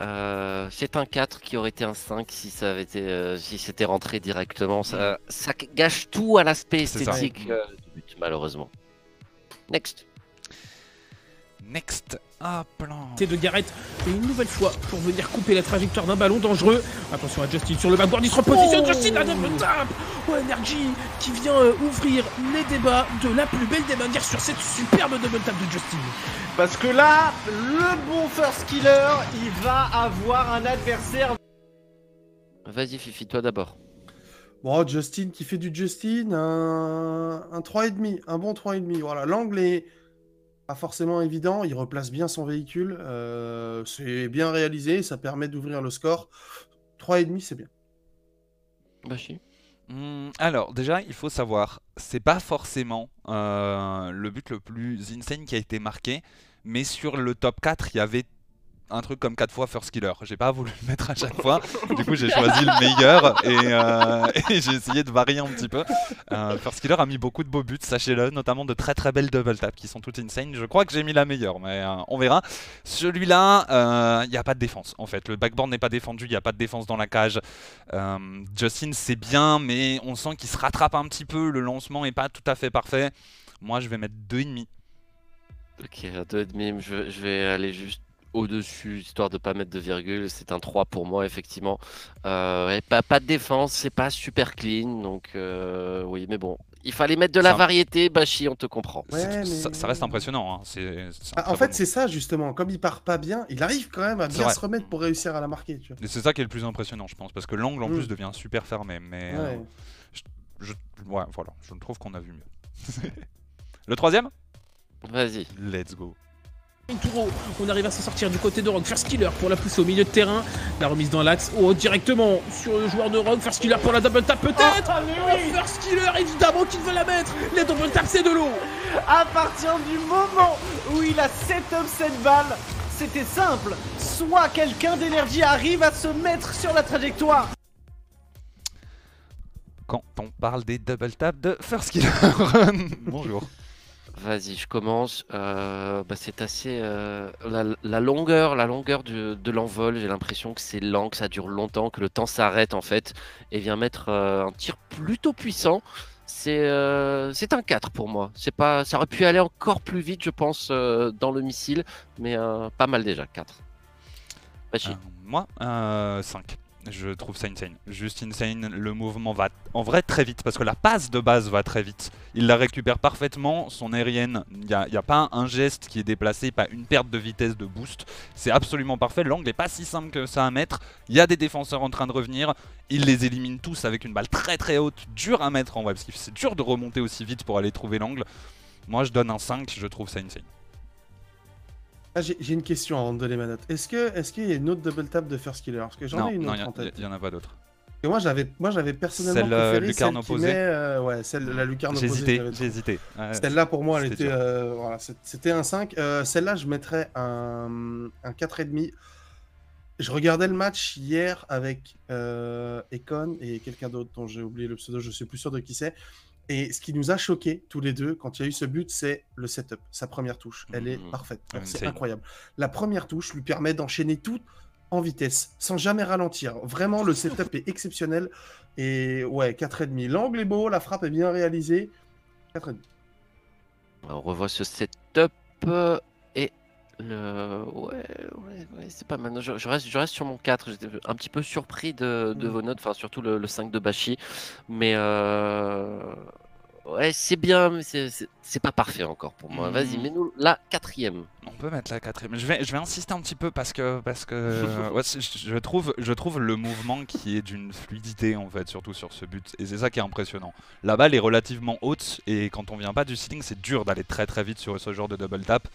Euh, c'est un 4 qui aurait été un 5 si ça avait été si c'était rentré directement. Ça, ça, gâche tout à l'aspect esthétique du but, malheureusement. Next. Next. Hop là. C'est de Garrett et une nouvelle fois pour venir couper la trajectoire d'un ballon dangereux. Attention à Justin sur le backboard, il se repositionne. Oh Justin a double tap. Oh, Energy qui vient euh, ouvrir les débats de la plus belle des manières sur cette superbe double tap de Justin. Parce que là, le bon first killer, il va avoir un adversaire. Vas-y Fifi, toi d'abord. Bon, Justin qui fait du Justin, un, un 3,5, un bon 3,5. Voilà, l'angle est pas forcément évident. Il replace bien son véhicule. Euh, c'est bien réalisé. Ça permet d'ouvrir le score. 3,5, c'est bien. Bachi? Mmh, alors, déjà, il faut savoir, c'est pas forcément euh, le but le plus insane qui a été marqué, mais sur le top 4, il y avait un truc comme 4 fois First Killer. J'ai pas voulu le mettre à chaque fois. Du coup, j'ai choisi le meilleur euh, [laughs] et, j'ai essayé de varier un petit peu. Euh, First Killer a mis beaucoup de beaux buts, sachez-le, notamment de très très belles double tap qui sont toutes insane. Je crois que j'ai mis la meilleure, mais euh, on verra. Celui-là, il n'y a pas de défense en fait. Le backboard n'est pas défendu, il n'y a pas de défense dans la cage. Justin, c'est bien, mais on sent qu'il se rattrape un petit peu. Le lancement est pas tout à fait parfait. Moi, je vais mettre 2,5. Ok, 2,5, je, je vais aller juste au-dessus, histoire de pas mettre de virgule. C'est un 3 pour moi, effectivement. Euh, pas, pas de défense, c'est pas super clean. Donc, euh, oui, mais bon. Il fallait mettre de la variété, Bashi, on te comprend. ça, reste impressionnant. Hein. Ah, en fait, c'est ça, justement. Comme il part pas bien, il arrive quand même à bien se remettre pour réussir à la marquer. C'est ça qui est le plus impressionnant, je pense. Parce que l'angle, en mm. plus, devient super fermé. Mais euh, je, voilà, je trouve qu'on a vu mieux. [laughs] le troisième? Vas-y. Let's go. Touro, on arrive à s'en sortir du côté de Rogue. First Killer pour la pousser au milieu de terrain. La remise dans l'axe. Oh, directement sur le joueur de Rogue. First Killer pour la double tap, peut-être. Ah, oh, First Killer, évidemment qu'il veut la mettre. Les double tap, c'est de l'eau. À partir du moment où il a set up cette balle, c'était simple. Soit quelqu'un d'énergie arrive à se mettre sur la trajectoire. quand on parle des double taps de First Killer. [laughs] Bonjour. Vas-y, je commence. Euh, bah, c'est assez euh, la, longueur, la longueur de l'envol. J'ai l'impression que c'est lent, que ça dure longtemps, que le temps s'arrête en fait, et vient mettre euh, un tir plutôt puissant. C'est c'est un 4 pour moi. C'est pas, ça aurait pu aller encore plus vite, je pense, dans le missile, mais pas mal déjà 4. Bashi. Euh, moi, 5. Je trouve ça insane. Juste insane. Le mouvement va en vrai très vite parce que la passe de base va très vite. Il la récupère parfaitement. Son aérienne, il n'y a, pas un geste qui est déplacé, pas une perte de vitesse de boost. C'est absolument parfait. L'angle n'est pas si simple que ça à mettre. Il y a des défenseurs en train de revenir. Il les élimine tous avec une balle très très haute, dur à mettre en que c'est dur de remonter aussi vite pour aller trouver l'angle. Moi, je donne un 5. Je trouve ça insane. Ah, J'ai une question avant de donner ma note. Est-ce que est-ce qu'il y a une autre double tap de First Killer? Parce que j'en ai une non, autre il en tête. n'y en a pas d'autre. Moi j'avais moi j'avais personnellement Celle, euh, préféré lucarne celle qui opposée met, euh, ouais, celle la lucarne J'ai opposée. j'ai hésité. Ouais. Celle-là, pour moi, elle C'était était. euh, voilà, c'était un 5. Euh, Celle-là, je mettrais un, un 4,5. Je regardais le match hier avec Econ et quelqu'un d'autre dont j'ai oublié le pseudo, je suis plus sûr de qui c'est. Et ce qui nous a choqué tous les deux quand il y a eu ce but, c'est le setup, sa première touche. Elle est Mhm. parfaite. Ah, C'est incroyable. La première touche lui permet d'enchaîner tout en vitesse, sans jamais ralentir. Vraiment, le setup est exceptionnel. Et ouais, 4,5. L'angle est beau, la frappe est bien réalisée. 4,5. On revoit ce setup et le. Ouais, ouais, ouais, c'est pas mal. Je, je reste, je reste sur mon 4. J'étais un petit peu surpris de, de Mm. vos notes, enfin surtout le, le 5 de Bashi. Mais euh, ouais, c'est bien, mais c'est- pas parfait encore pour moi. Vas-y, Mm. mets-nous la quatrième. On peut mettre la quatrième. Je vais, je vais insister un petit peu parce que, parce que [laughs] ouais, je trouve, je trouve le mouvement qui est d'une fluidité en fait, surtout sur ce but. Et c'est ça qui est impressionnant. La balle est relativement haute et quand on vient pas du ceiling, c'est dur d'aller très très vite sur ce genre de double tap.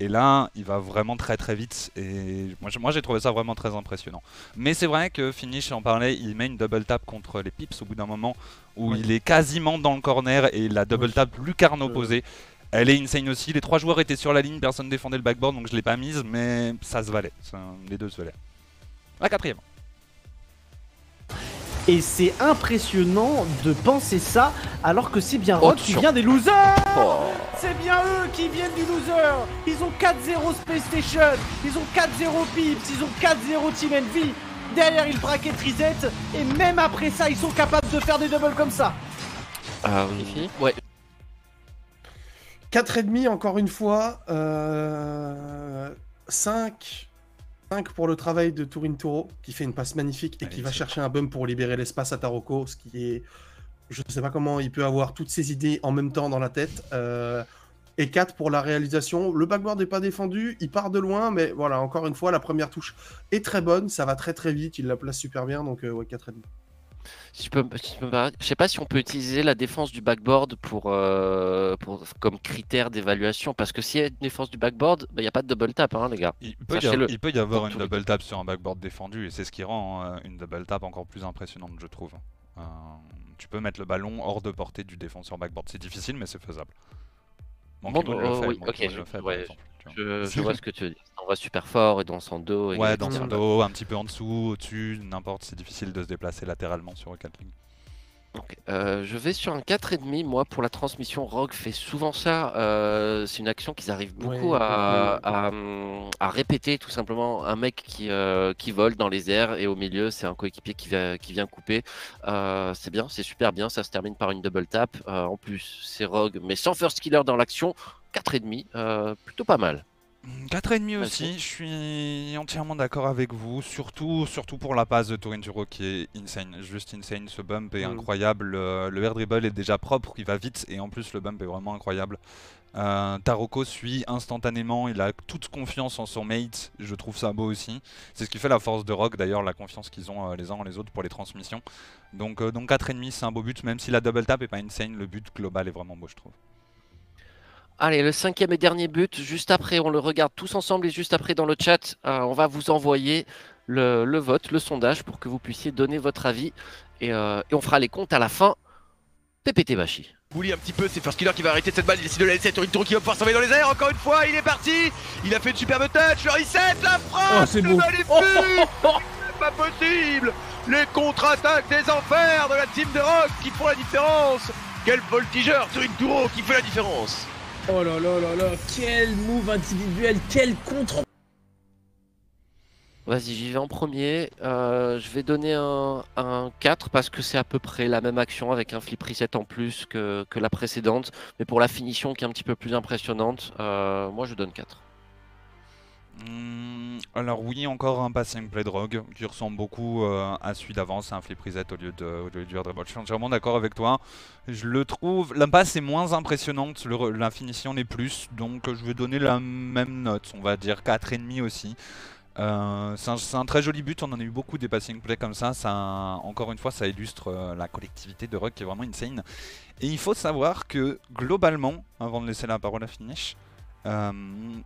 Et là, il va vraiment très très vite. Et moi, j'ai trouvé ça vraiment très impressionnant. Mais c'est vrai que Finish en parlait, il met une double tap contre les Pips au bout d'un moment où Oui. il est quasiment dans le corner et la double tap lucarne Euh, opposée. Elle est insane aussi. Les trois joueurs étaient sur la ligne, personne défendait le backboard, donc je l'ai pas mise, mais ça se valait. Ça- les deux se valaient. La quatrième. Et c'est impressionnant de penser ça alors que c'est bien Oh, Rock qui sur- vient des losers. Oh. C'est bien eux qui viennent du loser. Ils ont 4-0 Space Station, ils ont 4-0 Pips, ils ont 4-0 Team Envy Derrière ils braquent Reset et même après ça ils sont capables de faire des doubles comme ça. Euh, ouais, 4,5 encore une fois. Euh, 5. 5 pour le travail de Turin Turo, qui fait une passe magnifique et Allez, qui va chercher un bump pour libérer l'espace à Taroko, ce qui est... Je ne sais pas comment il peut avoir toutes ces idées en même temps dans la tête. Euh, et 4 pour la réalisation. Le backboard n'est pas défendu, il part de loin, mais voilà, encore une fois, la première touche est très bonne, ça va très très vite, il la place super bien, donc euh, ouais, 4,5. Si je peux, me- si je peux me permettre, je sais pas si on peut utiliser la défense du backboard pour, euh, pour comme critère d'évaluation, parce que s'il y a une défense du backboard, bah, il n'y a pas de double tap, hein, les gars. Il peut, y avoir, il peut y avoir Dans une double tap sur un backboard défendu, et c'est ce qui rend euh, une double tap encore plus impressionnante, je trouve. Euh, tu peux mettre le ballon hors de portée du défenseur backboard. C'est difficile, mais c'est faisable. Bon, oui, je- le fait, par exemple. Je, je vois ce que tu veux dire. On va super fort et dans son dos. et Ouais, dans son dos, un petit peu en dessous, au-dessus, n'importe, c'est difficile de se déplacer latéralement sur le Gatling. Ok, euh, je vais sur un 4,5. Moi, pour la transmission, Rogue fait souvent ça. Euh, c'est une action qu'ils arrivent beaucoup Ouais, à, ouais. à, à répéter, tout simplement. Un mec qui, euh, qui vole dans les airs et au milieu, c'est un coéquipier qui vient, qui vient couper. Euh, c'est bien, c'est super bien. Ça se termine par une double tap. Euh, en plus, c'est Rogue, mais sans first killer dans l'action. 4,5, euh, plutôt pas mal. 4,5 Vas-y. aussi, je suis entièrement d'accord avec vous, surtout, surtout pour la passe de Torinturo qui est insane, juste insane, ce bump est Mm. incroyable, euh, le air dribble est déjà propre, il va vite et en plus le bump est vraiment incroyable. Euh, Taroko suit instantanément, il a toute confiance en son mate, je trouve ça beau aussi. C'est ce qui fait la force de Rock d'ailleurs, la confiance qu'ils ont euh, les uns en les autres pour les transmissions. Donc, euh, donc 4,5 c'est un beau but, même si la double tap est pas insane, le but global est vraiment beau je trouve. Allez, le cinquième et dernier but, juste après, on le regarde tous ensemble et juste après dans le chat, euh, on va vous envoyer le, le vote, le sondage pour que vous puissiez donner votre avis et, euh, et on fera les comptes à la fin. PPT Bashi. Bouli un petit peu, c'est First Killer qui va arrêter cette balle, il décide de la laisser, Torintoro qui va pouvoir s'envoyer dans les airs, encore une fois, il est parti Il a fait une superbe touch, le reset, la frappe Oh, c'est beau. [laughs] Pas possible Les contre-attaques des enfers de la team de Rock qui font la différence Quel voltigeur sur une Touro qui fait la différence Oh là là là là, quel move individuel, quel contre Vas-y, j'y vais en premier. Euh, je vais donner un, un 4 parce que c'est à peu près la même action avec un flip reset en plus que, que la précédente. Mais pour la finition qui est un petit peu plus impressionnante, euh, moi je donne 4. Hmm, alors oui, encore un passing play de Rogue qui ressemble beaucoup euh, à celui d'avant, c'est un flip reset au lieu de, au lieu dribble. Je suis entièrement d'accord avec toi. Je le trouve, la passe est moins impressionnante, le la finition n'est plus, donc je vais donner la même note, on va dire 4,5 aussi. Euh, c'est un, très joli but, on en a eu beaucoup des passing plays comme ça, ça encore une fois ça illustre euh, la collectivité de Rogue qui est vraiment insane. Et il faut savoir que globalement, avant de laisser la parole à Finish, euh,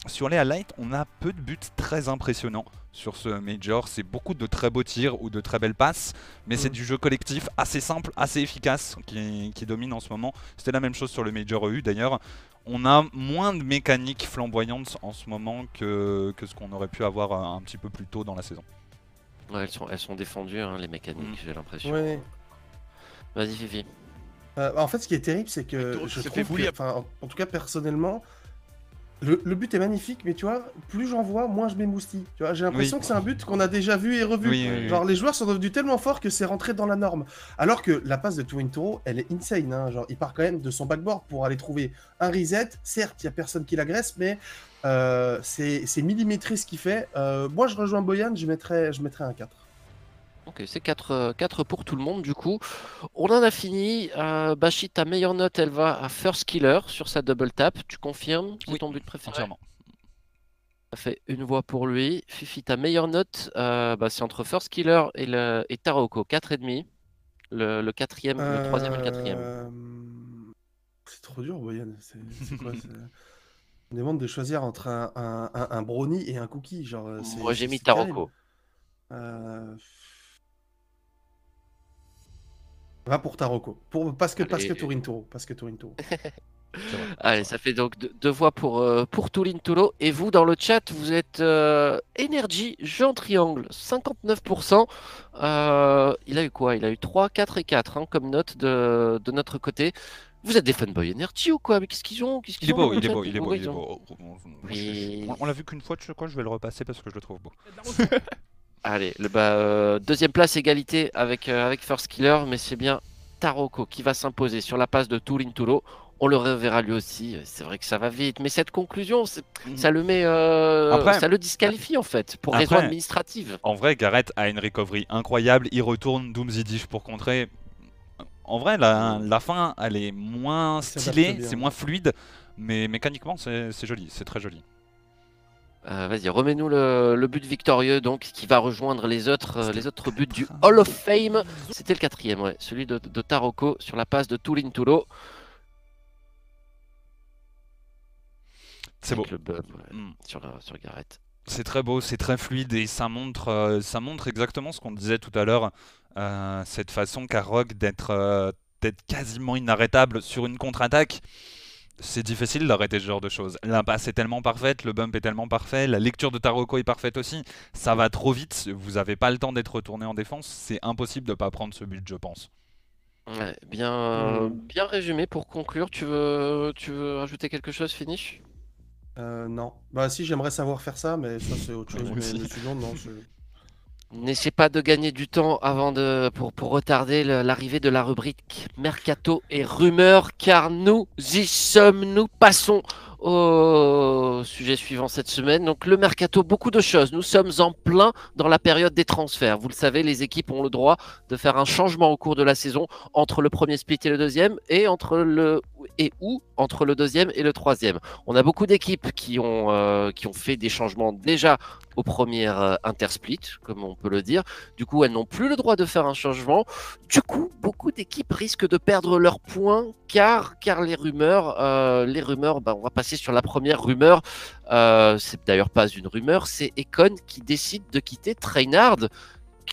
sur les highlights, on a peu de buts très impressionnants sur ce Major. C'est beaucoup de très beaux tirs ou de très belles passes, mais c'est Mm. du jeu collectif assez simple, assez efficace qui, qui domine en ce moment. C'était la même chose sur le Major EU d'ailleurs. On a moins de mécaniques flamboyantes en ce moment que, que ce qu'on aurait pu avoir euh, un petit peu plus tôt dans la saison. Ouais, elles, sont, elles sont défendues, hein, les mécaniques, Mm. j'ai l'impression. Ouais. Vas-y, Fifi. Euh, en fait, ce qui est terrible, c'est que je trouve fait que- bouillir. enfin, en, en tout cas personnellement, le, le but est magnifique, mais tu vois, plus j'en vois, moins je m'émoustille. Tu vois, j'ai l'impression Oui. que c'est un but qu'on a déjà vu et revu. Oui, oui, oui. Genre les joueurs sont devenus tellement forts que c'est rentré dans la norme. Alors que la passe de Twin Toro, elle est insane. hein. Genre, il part quand même de son backboard pour aller trouver un reset. Certes, il y a personne qui l'agresse, mais euh, c'est c'est millimétré ce qu'il fait. Euh, moi, je rejoins Boyan, je mettrais, je mettrais un 4. Ok, c'est 4, pour tout le monde du coup. On en a fini. Euh, Bashi, ta meilleure note, elle va à First Killer sur sa double tap. Tu confirmes? C'est Oui, ton but préféré? Entièrement. Ça fait une voix pour lui. Fifi, ta meilleure note, euh, bah, c'est entre First Killer et, le, et Taroko, 4,5. Le, le quatrième, le troisième et le quatrième. Euh, C'est trop dur, Boyan. C'est quoi On demande de choisir entre un, un, un- un brownie et un cookie. Genre, euh, Moi, j'ai mis. Taroko. Euh, Va pour Taroko. Pour... Parce que, parce que Allez. Turin Toro. Parce que Turin Toro. Allez, ça fait donc deux, deux voix pour, euh, pour. Et vous, dans le chat, vous êtes euh, Energy, jeu en triangle, 59%. Euh, il a eu quoi Il a eu 3, 4 et 4 hein, comme note de, de notre côté. Vous êtes des fanboy Energy ou quoi Mais qu'est-ce qu'ils ont Il est ont beau, il est beau, il est beau, il est. On- l'a vu qu'une fois, je crois, je vais le repasser parce que je le trouve beau. Allez, le, bah, euh, deuxième place égalité avec, euh, avec First Killer, mais c'est bien Taroko qui va s'imposer sur la passe de Toulin Toulo. On le reverra lui aussi. C'est vrai que ça va vite, mais cette conclusion, c'est- ça le met, euh, Après- ça le disqualifie en fait pour raison administrative. En vrai, Gareth a une recovery incroyable. Il retourne Doomzidish pour contrer. En vrai, la, la fin, elle est moins stylée, c'est moins fluide, mais mécaniquement, c'est joli, c'est très joli. Euh, Vas-y, remets-nous le, le but victorieux donc qui va rejoindre les autres, euh, les autres buts du Hall of Fame. C'était le quatrième, ouais, celui de, de Taroko sur la passe de Toulin Toulo. C'est beau. Le ouais, Mm. sur, la- sur Gareth. C'est très beau, c'est très fluide et ça montre, euh, ça montre exactement ce qu'on disait tout à l'heure, euh, cette façon qu'a Rogue d'être euh, d'être quasiment inarrêtable sur une contre-attaque. C'est difficile d'arrêter ce genre de choses. La passe est tellement parfaite, le bump est tellement parfait, la lecture de Taroko est parfaite aussi. Ça va trop vite, vous n'avez pas le temps d'être retourné en défense, c'est impossible de ne pas prendre ce but, je pense. Ouais, bien, euh, Mm. bien résumé pour conclure. Tu veux, tu veux ajouter quelque chose, Finish? Euh, non. Bah si, j'aimerais savoir faire ça, mais ça c'est autre chose. Mais, mais sinon, non. N'essayez pas de gagner du temps avant de, pour, pour retarder l'arrivée de la rubrique Mercato et rumeurs, car nous y sommes. Nous passons au sujet suivant cette semaine. Donc le Mercato, beaucoup de choses. Nous sommes en plein dans la période des transferts. Vous le savez, les équipes ont le droit de faire un changement au cours de la saison entre le premier split et le deuxième, et entre le et ou entre le deuxième et le troisième. On a beaucoup d'équipes qui ont euh, qui ont fait des changements déjà au premier euh, intersplit, comme on peut le dire. Du coup, elles n'ont plus le droit de faire un changement. Du coup, beaucoup d'équipes risquent de perdre leurs points car, car les rumeurs, euh, les rumeurs, bah, on va passer sur la première rumeur. Euh, c'est d'ailleurs pas une rumeur, c'est Econ qui décide de quitter Trainard.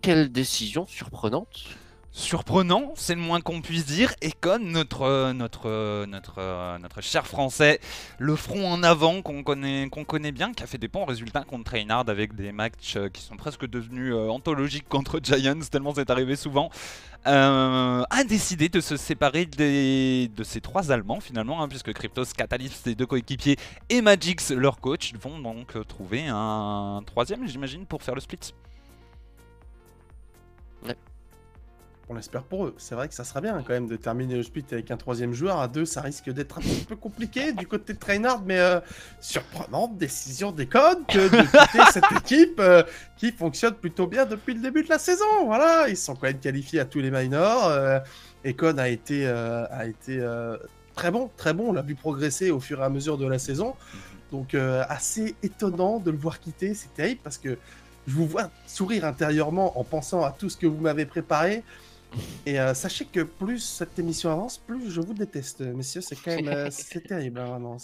Quelle décision surprenante. Surprenant, c'est le moins qu'on puisse dire. Et comme notre, notre, notre, notre cher français, le front en avant qu'on connaît, qu'on connaît bien, qui a fait des bons résultats contre Trainard avec des matchs euh, qui sont presque devenus euh, anthologiques contre [laughs] Giants, tellement c'est arrivé souvent, euh, a décidé de se séparer des, de ces trois Allemands finalement, hein, puisque Cryptos, Catalyst, ses deux coéquipiers, et Magix, leur coach, vont donc trouver un troisième, j'imagine, pour faire le split. On l'espère pour eux. C'est vrai que ça sera bien quand même de terminer le split avec un troisième joueur. À deux, ça risque d'être un petit peu compliqué du côté de Trainard, mais euh, surprenante décision des codes que de quitter [laughs] cette équipe euh, qui fonctionne plutôt bien depuis le début de la saison. Voilà, ils sont quand même qualifiés à tous les minors. Euh, Econ a été, euh, a été euh, très bon, très bon. On l'a vu progresser au fur et à mesure de la saison. Donc euh, assez étonnant de le voir quitter. C'est terrible parce que je vous vois sourire intérieurement en pensant à tout ce que vous m'avez préparé. Et euh, sachez que plus cette émission avance, plus je vous déteste, messieurs. C'est quand même euh, c'est [laughs] terrible, hein, vraiment.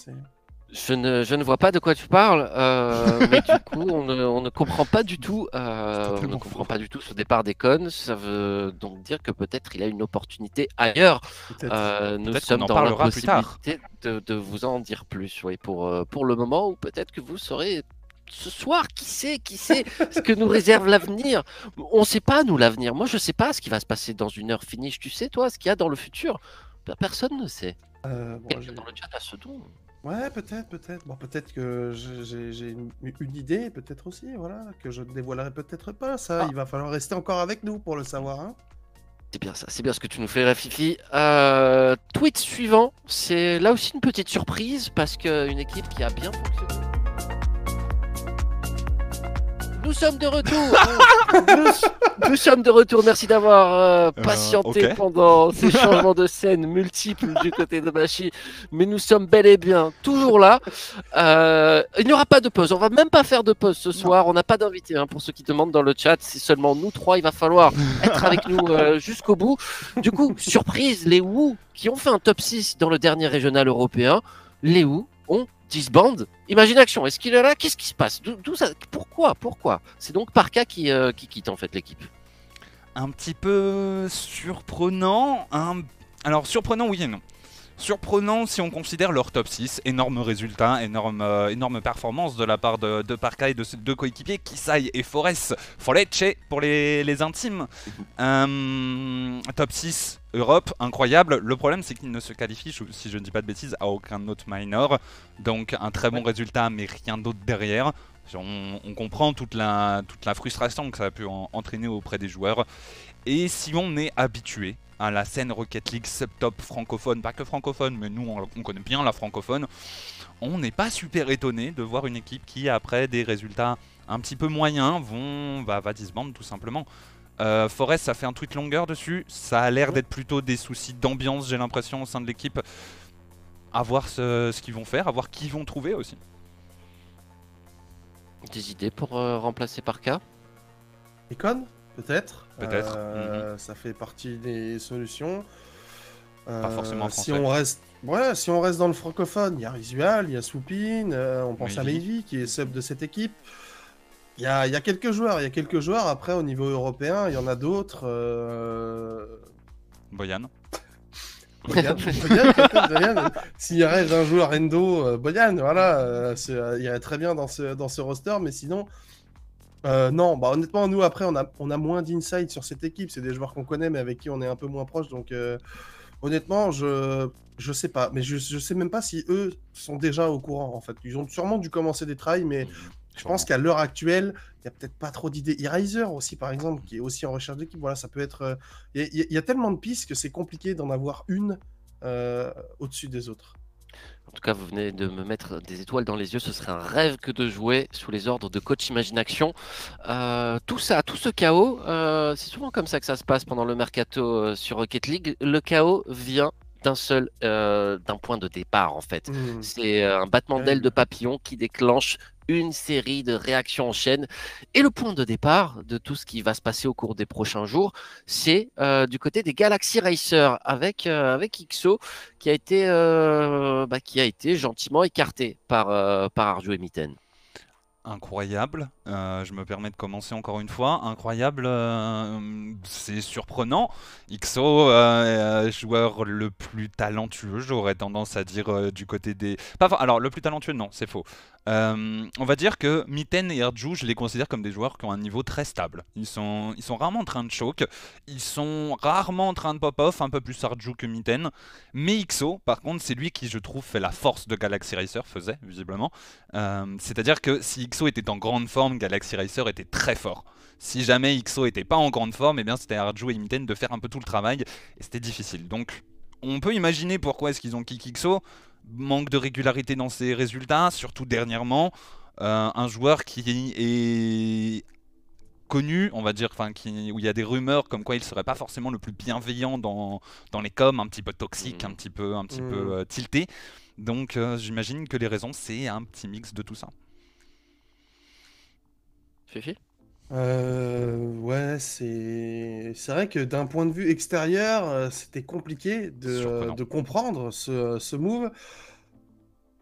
Je ne, je ne vois pas de quoi tu parles, euh, [laughs] mais du coup, on ne, on ne comprend pas du tout. euh, on ne comprend pas du tout ce départ d'Econ. Ça veut donc dire que peut-être il a une opportunité ailleurs. Euh, nous sommes en dans tard. l'impossibilité de, de vous en dire plus, oui, pour, pour le moment, ou peut-être que vous saurez ce soir, qui sait, qui sait ce que nous réserve l'avenir? On ne sait pas, nous, l'avenir. Moi, je ne sais pas ce qui va se passer dans une heure finish. Tu sais, toi, ce qu'il y a dans le futur? Ben, Personne ne sait. Euh, bon, Quelqu'un j'ai- dans le chat a ce don. Ouais, peut-être, peut-être. Bon, peut-être que j'ai- j'ai j'ai une, une idée, peut-être aussi, voilà, que je ne dévoilerai peut-être pas. Ça, Ah. il va falloir rester encore avec nous pour le savoir. Hein. C'est bien ça, c'est bien ce que tu nous fais, Rafifi. Euh, tweet suivant, c'est là aussi une petite surprise parce qu'une équipe qui a bien fonctionné. Nous sommes de retour. nous, nous sommes de retour. Merci d'avoir euh, Euh, patienté pendant ces changements de scène multiples du côté de Bashi. Mais nous sommes bel et bien toujours là. Euh, il n'y aura pas de pause. On va même pas faire de pause ce soir. On n'a pas d'invité hein, pour ceux qui demandent dans le chat. C'est seulement nous trois. Il va falloir être avec nous jusqu'au bout. Du coup, surprise, les Wu qui ont fait un top 6 dans le dernier régional européen, les Wu ont disband. Imagine action, est-ce qu'il est là? Qu'est-ce qui se passe? Pourquoi? Pourquoi? C'est donc Parka qui, euh, qui quitte en fait l'équipe. un petit peu surprenant. Alors surprenant oui et non. Surprenant si on considère leur top 6, énorme résultat, énorme, euh, énorme performance de la part de, de Parka et de ses deux coéquipiers, Kisai et Forest, Foleche pour les, les intimes. Euh, top 6 Europe, incroyable. Le problème c'est qu'ils ne se qualifient, si je ne dis pas de bêtises, à aucun autre minor. Donc un très bon résultat mais rien d'autre derrière. On, on comprend toute la, toute la frustration que ça a pu en- entraîner auprès des joueurs. Et si on est habitué à la scène Rocket League sub-top francophone, pas que francophone, mais nous on, on connaît bien la francophone, on n'est pas super étonné de voir une équipe qui, après des résultats un petit peu moyens, vont, va, va disband tout simplement. Euh, Forest, ça fait un tweet longueur dessus. Ça a l'air d'être plutôt des soucis d'ambiance, j'ai l'impression, au sein de l'équipe. À voir ce, ce qu'ils vont faire, à voir qui ils vont trouver aussi. Des idées pour euh, remplacer Parka? Econ, peut-être. Peut-être, Euh, Ça fait partie des solutions. Pas forcément Si français. on reste, ouais, si on reste dans le francophone, il y a Risual, il y a Soupine, euh, on pense à. Meivy qui est sub de cette équipe. Il y a, il y a quelques joueurs, il y a quelques joueurs. Après, au niveau européen, il y en a d'autres. euh, Boyan. [laughs] Boyan, Boyan. S'il reste un joueur Endo, euh, Boyan, voilà, euh, c'est, euh, il irait très bien dans ce, dans ce roster, mais sinon, euh, non, bah honnêtement, nous après, on a, on a moins d'insight sur cette équipe. C'est des joueurs qu'on connaît, mais avec qui on est un peu moins proche, donc euh, honnêtement, je, je sais pas, mais je, je sais même pas si eux sont déjà au courant en fait. Ils ont sûrement dû commencer des trails, mais je pense qu'à l'heure actuelle, il y a peut-être pas trop d'idées. Eraser aussi, par exemple, qui est aussi en recherche d'équipe. Voilà, ça peut être. euh, Il y, a- y tellement de pistes que c'est compliqué d'en avoir une euh, au-dessus des autres. En tout cas, vous venez de me mettre des étoiles dans les yeux. Ce serait un rêve que de jouer sous les ordres de coach Imagination. Euh, tout ça, tout ce chaos, euh, c'est souvent comme ça que ça se passe pendant le mercato euh, sur Rocket League. Le chaos vient d'un seul, euh, d'un point de départ en fait. Hmm. C'est euh, un battement d'aile de papillon qui déclenche une série de réactions en chaîne. Et le point de départ de tout ce qui va se passer au cours des prochains jours, c'est euh, du côté des Galaxy Racers avec, euh, avec XO qui a été, euh, bah, qui a été gentiment écarté par, euh, par Arjo et Mitten. incroyable. Euh, je me permets de commencer encore une fois. Incroyable, euh, c'est surprenant. XO, euh, joueur le plus talentueux, j'aurais tendance à dire euh, du côté des. Alors, le plus talentueux, non, c'est faux. Euh, on va dire que Mitten et Erju, je les considère comme des joueurs qui ont un niveau très stable. Ils sont, ils sont rarement en train de choke, ils sont rarement en train de pop-off, un peu plus Erju que Mitten. Mais XO, par contre, c'est lui qui, je trouve, fait la force de Galaxy Racer, faisait, visiblement. Euh, C'est-à-dire que si XO était en grande forme, Galaxy Racer était très fort. Si jamais XO était pas en grande forme, eh bien c'était à Arju et Mitten de faire un peu tout le travail, et c'était difficile. Donc, on peut imaginer pourquoi est-ce qu'ils ont kick XO. Manque de régularité dans ses résultats, surtout dernièrement. Euh, un joueur qui est connu, on va dire, enfin, où il y a des rumeurs comme quoi il serait pas forcément le plus bienveillant dans, dans les coms, un petit peu toxique, Mhm. un petit peu, un petit peu euh, tilté. Donc euh, j'imagine que les raisons, c'est un petit mix de tout ça. Euh, ouais, c'est c'est vrai que d'un point de vue extérieur, euh, c'était compliqué de, de comprendre ce, ce move.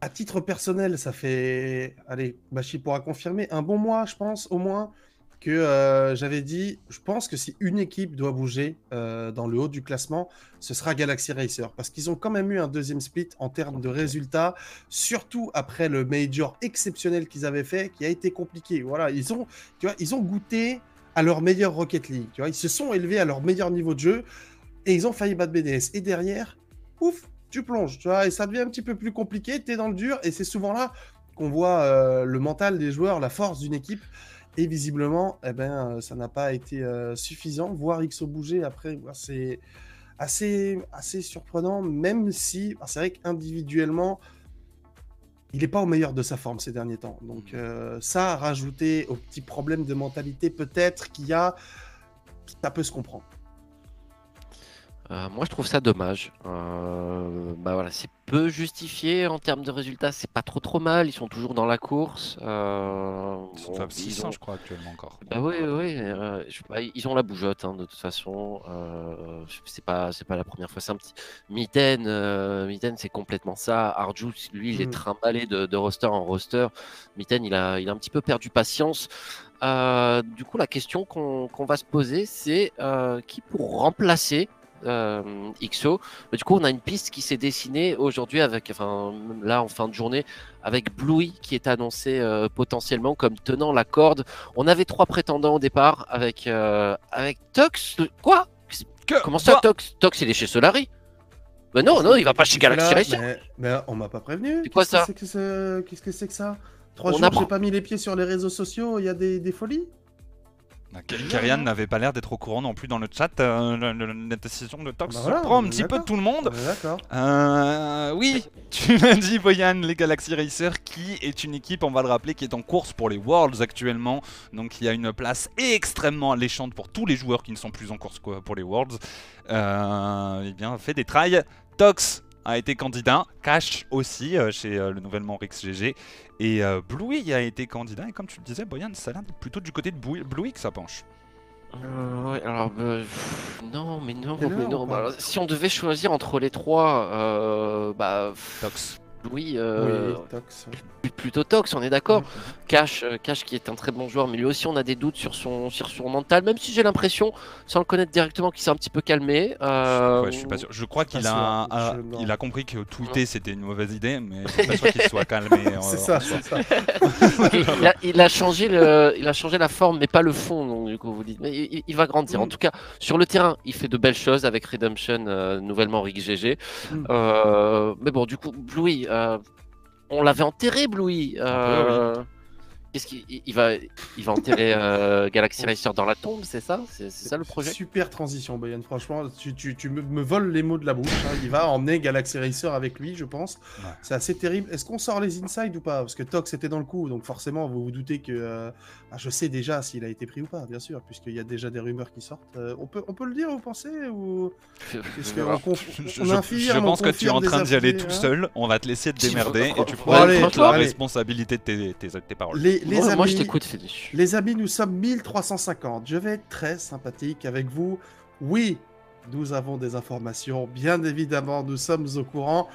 À titre personnel, ça fait, allez, Bachi pourra confirmer, un bon mois, je pense, au moins, que euh, j'avais dit, je pense que si une équipe doit bouger euh, dans le haut du classement, ce sera Galaxy Racer, parce qu'ils ont quand même eu un deuxième split en termes de résultats, surtout après le major exceptionnel qu'ils avaient fait, qui a été compliqué. Voilà, ils ont, tu vois, ils ont goûté à leur meilleure Rocket League. Tu vois, ils se sont élevés à leur meilleur niveau de jeu et ils ont failli battre BDS. Et derrière, ouf, tu plonges, tu vois, et ça devient un petit peu plus compliqué. Tu es dans le dur et c'est souvent là qu'on voit euh, le mental des joueurs, la force d'une équipe. Et visiblement, eh ben, euh, ça n'a pas été euh, suffisant. Voir XO bouger après, ouais, c'est assez, assez surprenant, même si ah, c'est vrai qu'individuellement, il n'est pas au meilleur de sa forme ces derniers temps. Donc euh, ça, rajouté au petit problème de mentalité peut-être qu'il y a, ça peut se comprendre. Euh, moi, je trouve ça dommage. Euh, bah voilà, c'est peu justifié en termes de résultats. C'est pas trop trop mal. Ils sont toujours dans la course. Euh, Ils sont bon, top ils 6, ont- hein, je crois, actuellement encore. Bah oui, oui, euh, je- bah, ils ont la bougeotte hein, de toute façon. Euh, c'est pas, c'est pas la première fois. C'est un petit Mitten, euh, Mitten, c'est complètement ça. Arju, lui, il est Mhm. trimballé de, de roster en roster. Mitten, il a, il a un petit peu perdu patience. Euh, du coup, la question qu'on va se poser, c'est euh, qui pour remplacer euh, XO Mais Du coup, on a une piste qui s'est dessinée aujourd'hui avec, enfin, là en fin de journée, avec Bluey qui est annoncé euh, potentiellement comme tenant la corde. On avait trois prétendants au départ avec, euh, avec Tox. Quoi? Que Comment ça, Quoi? Tox? Tox, il est chez Solari Ben non, non, il va pas chez Galaxy Là, Racer. mais, mais on m'a pas prévenu. C'est quoi Qu'est-ce que ça? c'est que ce- Qu'est-ce que c'est que ça? Trois On jours, apprend. j'ai pas mis les pieds sur les réseaux sociaux, il y a des, des folies? Karian n'avait pas l'air d'être au courant non plus dans le chat. euh, le- le- la décision de Tox Bah voilà, surprend un petit peu tout le monde. D'accord. Euh, oui, tu [laughs] l'as dit, Boyan, les Galaxy Racers, qui est une équipe, on va le rappeler, qui est en course pour les Worlds actuellement. Donc il y a une place extrêmement alléchante pour tous les joueurs qui ne sont plus en course pour les Worlds. Euh, eh bien, fait des tries. Tox a été candidat, Cash aussi euh, chez euh, le nouvellement Rix GG. Et euh, Bluey a été candidat. Et comme tu le disais, Boyan, ça a l'air plutôt du côté de Bluey que ça penche. Euh, ouais, alors, euh, pff, non, mais non, mais non. bah, alors, si on devait choisir entre les trois, euh, bah, Tox. Oui, euh, Oui, Tox. pl- plutôt Tox, on est d'accord. Cash, euh, Cash qui est un très bon joueur, mais lui aussi on a des doutes sur son, sur son mental, même si j'ai l'impression, sans le connaître directement, qu'il s'est un petit peu calmé. Euh, Ouais, je suis pas sûr. Je crois qu'il a, a- il compris que tweeter c'était une mauvaise idée, mais je suis pas sûr qu'il [laughs] soit calmé. C'est en ça, c'est ça. [laughs] il, a, il a changé le, il a changé la forme, mais pas le fond. Donc du coup, vous dites, mais il, il va grandir. En Mm. tout cas, sur le terrain, il fait de belles choses avec Redemption, euh, nouvellement Rig GG. Mm. Euh, mais bon, du coup, euh, on l'avait enterré, Bluey. Euh, Qu'est-ce qu'il il- va, il va enterrer euh, Galaxy Racer dans la tombe, c'est ça? C'est c'est ça le projet? Super transition, Boyan. Franchement, tu, tu- tu me, me voles les mots de la bouche. hein. Il va emmener Galaxy Racer avec lui, je pense. Ouais. C'est assez terrible. Est-ce qu'on sort les insides ou pas? Parce que Tox était dans le coup, donc forcément, vous vous doutez que. euh, ah, je sais déjà s'il a été pris ou pas, bien sûr, puisqu'il y a déjà des rumeurs qui sortent. Euh, on, peut, on peut le dire, vous pensez ou... Est-ce Alors, qu'on conf- Je, on je- infirme, je on pense que tu es en train d'y aller tout hein seul. On va te laisser te démerder et tu bon, pourras allez, prendre la allez. responsabilité de tes, tes- tes paroles. Les, les moi, amis, moi, je t'écoute, Félix. Les amis, nous sommes 1350. Je vais être très sympathique avec vous. Oui, nous avons des informations. Bien évidemment, nous sommes au courant.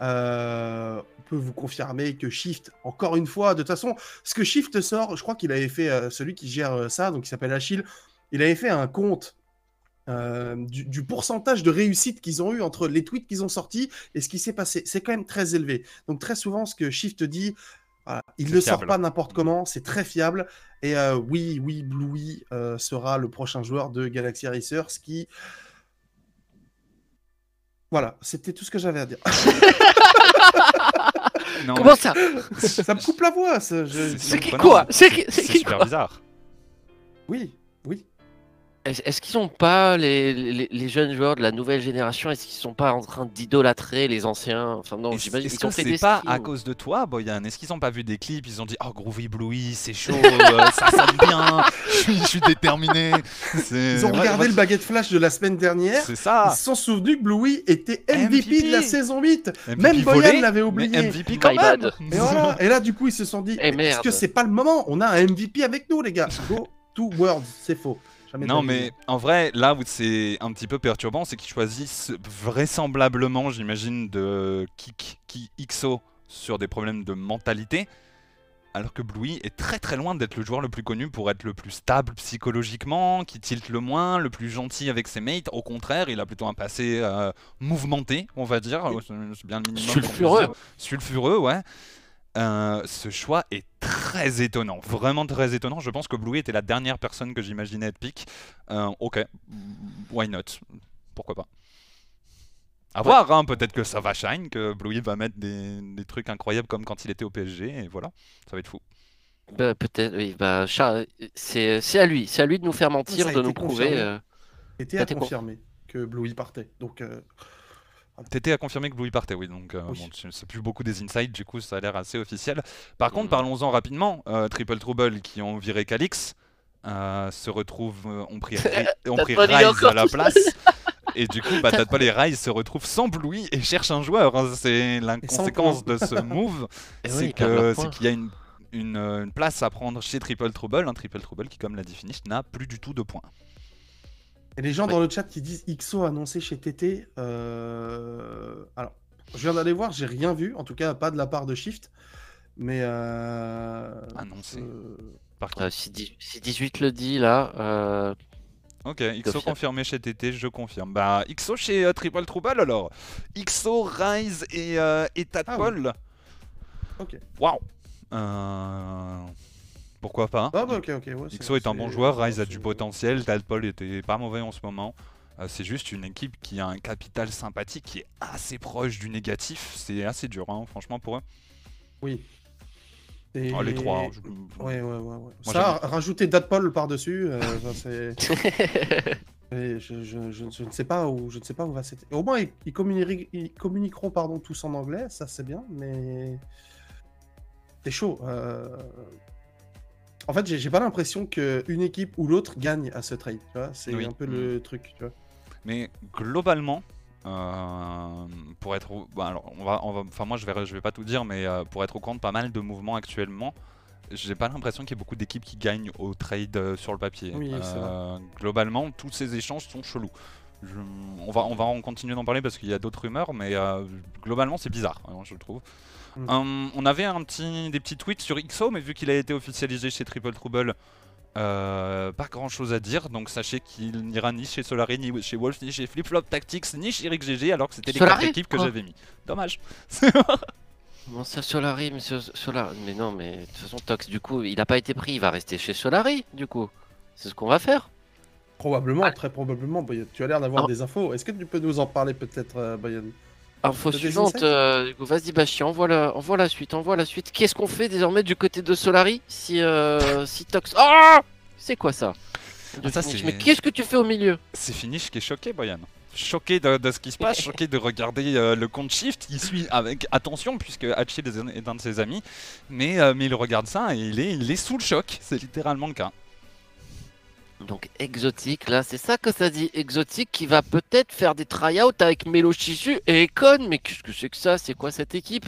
Euh, on peut vous confirmer que Shift, encore une fois, de toute façon, ce que Shift sort, je crois qu'il avait fait, euh, celui qui gère euh, ça, donc il s'appelle Achille, il avait fait un compte du, du pourcentage de réussite qu'ils ont eu entre les tweets qu'ils ont sortis et ce qui s'est passé. C'est quand même très élevé. Donc très souvent, ce que Shift dit, voilà, il ne sort fiable. pas n'importe comment, c'est très fiable. Et euh, oui, oui, Bluey euh, sera le prochain joueur de Galaxy Racers qui... Voilà, c'était tout ce que j'avais à dire. [laughs] Non, Comment ça ça me coupe la voix. C'est qui quoi? C'est qui, c'est super quoi? bizarre. Oui, oui. Est-ce qu'ils sont pas les, les, les jeunes joueurs de la nouvelle génération? Est-ce qu'ils sont pas en train d'idolâtrer les anciens? Enfin non, j'imagine est-ce qu'ils ont fait des pas à cause de toi, Boyan? Est-ce qu'ils ont pas vu des clips Ils ont dit Oh, Groovy Bluey, c'est chaud, euh, ça sonne bien, je suis, je suis déterminé. [laughs] Ils ont Ouais, regardé ouais, le baguette flash de la semaine dernière. C'est Ils ça. se sont souvenus que Bluey était MVP, de la saison 8. MVP Même volé, Boyan l'avait mais oublié. MVP quand My même. bad. Et voilà. [laughs] Et là, du coup, ils se sont dit Eh, Est-ce que c'est pas le moment? On a un MVP avec nous, les gars. Go to Worlds. C'est faux. Jamais Non, mais vie. en vrai, là où c'est un petit peu perturbant, c'est qu'ils choisissent vraisemblablement, j'imagine, de kick qui XO sur des problèmes de mentalité, alors que Bluey est très très loin d'être le joueur le plus connu pour être le plus stable psychologiquement, qui tilte le moins, le plus gentil avec ses mates. Au contraire, il a plutôt un passé euh, mouvementé, on va dire. C'est bien le minimum. Sulfureux. Sulfureux, ouais. Euh, ce choix est très étonnant, vraiment très étonnant. Je pense que Bluey était la dernière personne que j'imaginais être pick. Euh, ok, why not? Pourquoi pas À voir, hein, peut-être que ça va shine, que Bluey va mettre des, des trucs incroyables comme quand il était au PSG, et voilà, ça va être fou. Bah, Peut-être, oui. Bah, c'est à lui. C'est à lui de nous faire mentir, de nous prouver. confirmé. euh, C'était ça à confirmer que Bluey partait. Donc, euh, Tété a confirmé que Bluey partait, oui, donc euh, Oui. bon, c'est plus beaucoup des insides, du coup ça a l'air assez officiel. Par contre, Mhm. parlons-en rapidement, euh, Triple Trouble qui ont viré Calix euh, se retrouvent, euh, ont pris, [laughs] Ri- ont pris Rise à la place. [laughs] Et du coup, bah, Tadpole et Rise se retrouvent sans Bluey et cherchent un joueur. hein. C'est la conséquence de ce [laughs] move, oui, c'est qu'il y a une, une, une place à prendre chez Triple Trouble. Un Triple Trouble qui, comme l'a dit Finish, n'a plus du tout de points. Et les gens Oui. dans le chat qui disent XO annoncé chez TT. euh, Alors, je viens d'aller voir, j'ai rien vu, en tout cas pas de la part de Shift. Mais. Euh... Annoncé. euh, Par contre. euh, si, dix- si 18 le dit là, euh, Ok, XO confirmé chez TT, je confirme. Bah, XO chez euh, Triple Trouble alors. XO, Rise et, euh, et Tadpole. Ok. Waouh. Pourquoi pas Ah bah ok, ok. ouais, est un bon joueur, Rise a du potentiel, Tadpole était pas mauvais en ce moment. Euh, c'est juste une équipe qui a un capital sympathique qui est assez proche du négatif. C'est assez dur, hein, franchement, pour eux. Oui. Et- Oh, les trois. hein, je- Ouais, ouais, ouais. ouais. Moi, Ça, rajouter Datpol par-dessus, euh, c'est. [laughs] Je, je- je- je ne sais pas où, je ne sais pas où va cette. Au moins, ils, ils communiqueront, ils communiqueront pardon, tous en anglais, ça c'est bien, mais c'est chaud. euh. En fait, j'ai pas l'impression qu'une équipe ou l'autre gagne à ce trade. C'est Oui. un peu le truc. Tu vois. Mais globalement, euh, pour être, au- bah, alors on va, enfin moi je vais, je vais pas tout dire, mais euh, pour être au courant de pas mal de mouvements actuellement, j'ai pas l'impression qu'il y ait beaucoup d'équipes qui gagnent au trade euh, sur le papier. Oui, globalement, tous ces échanges sont chelous. Je- on va, on va en continuer d'en parler parce qu'il y a d'autres rumeurs, mais globalement c'est bizarre, hein, je trouve. Mm. On avait un petit, des petits tweets sur XO, mais vu qu'il a été officialisé chez Triple Trouble, euh, pas grand chose à dire, donc sachez qu'il n'ira ni chez Solari, ni chez Wolf, ni chez Flip Flop Tactics, ni chez Eric GG, alors que c'était les quatre équipes que Quoi j'avais mis. Dommage. [laughs] Comment ça, Solari, monsieur Solari Mais non, mais de toute façon, Tox, du coup, il n'a pas été pris, il va rester chez Solari, du coup. C'est ce qu'on va faire. Probablement, Ah. très probablement. Boyan. Tu as l'air d'avoir Ah. des infos. Est-ce que tu peux nous en parler peut-être, euh, Boyan? Info suivante, euh, vas-y, Bachi, envoie la, envoie la suite, envoie la suite. Qu'est-ce qu'on fait désormais du côté de Solari si, euh, si Tox. Ah C'est quoi ça, Ah, ça, Mais qu'est-ce que tu fais au milieu C'est Finish qui est choqué, Boyan. Choqué de, de ce qui se passe, [laughs] choqué de regarder euh, le compte Shift, il suit avec attention puisque Hachi est un- est un de ses amis, mais, euh, mais il regarde ça et il est, il est sous le choc, c'est littéralement le cas. Donc exotique, là, c'est ça que ça dit. Exotique qui va peut-être faire des try-outs avec Melo Chisu et Econ. Mais qu'est-ce que c'est que ça? C'est quoi cette équipe?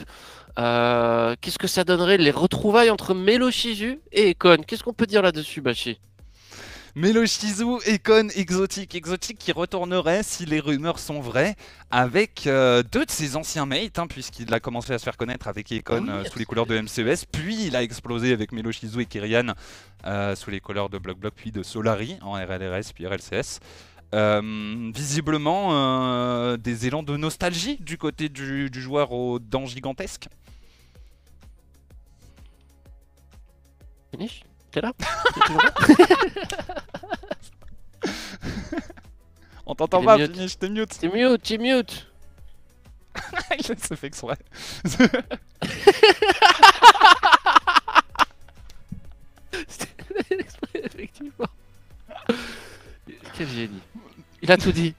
Euh, Qu'est-ce que ça donnerait les retrouvailles entre Melo Chisu et Econ? Qu'est-ce qu'on peut dire là-dessus, Bachi? Meloshizu, Econ, Exotic. Exotic qui retournerait, si les rumeurs sont vraies, avec euh, deux de ses anciens mates, hein, puisqu'il a commencé à se faire connaître avec Econ euh, sous les couleurs de MCES, puis il a explosé avec Meloshizu et Kyrian euh, sous les couleurs de Block Block, puis de Solari en RLRS, puis RLCS. Euh, visiblement, euh, des élans de nostalgie du côté du, du joueur aux dents gigantesques. Finish? T'es là T'es toujours là On t'entend pas, mute. finish, t'es mute. T'es mute, t'es mute [laughs] il se fait exprès. C'était exprès, effectivement. Quel génie. Il a tout dit.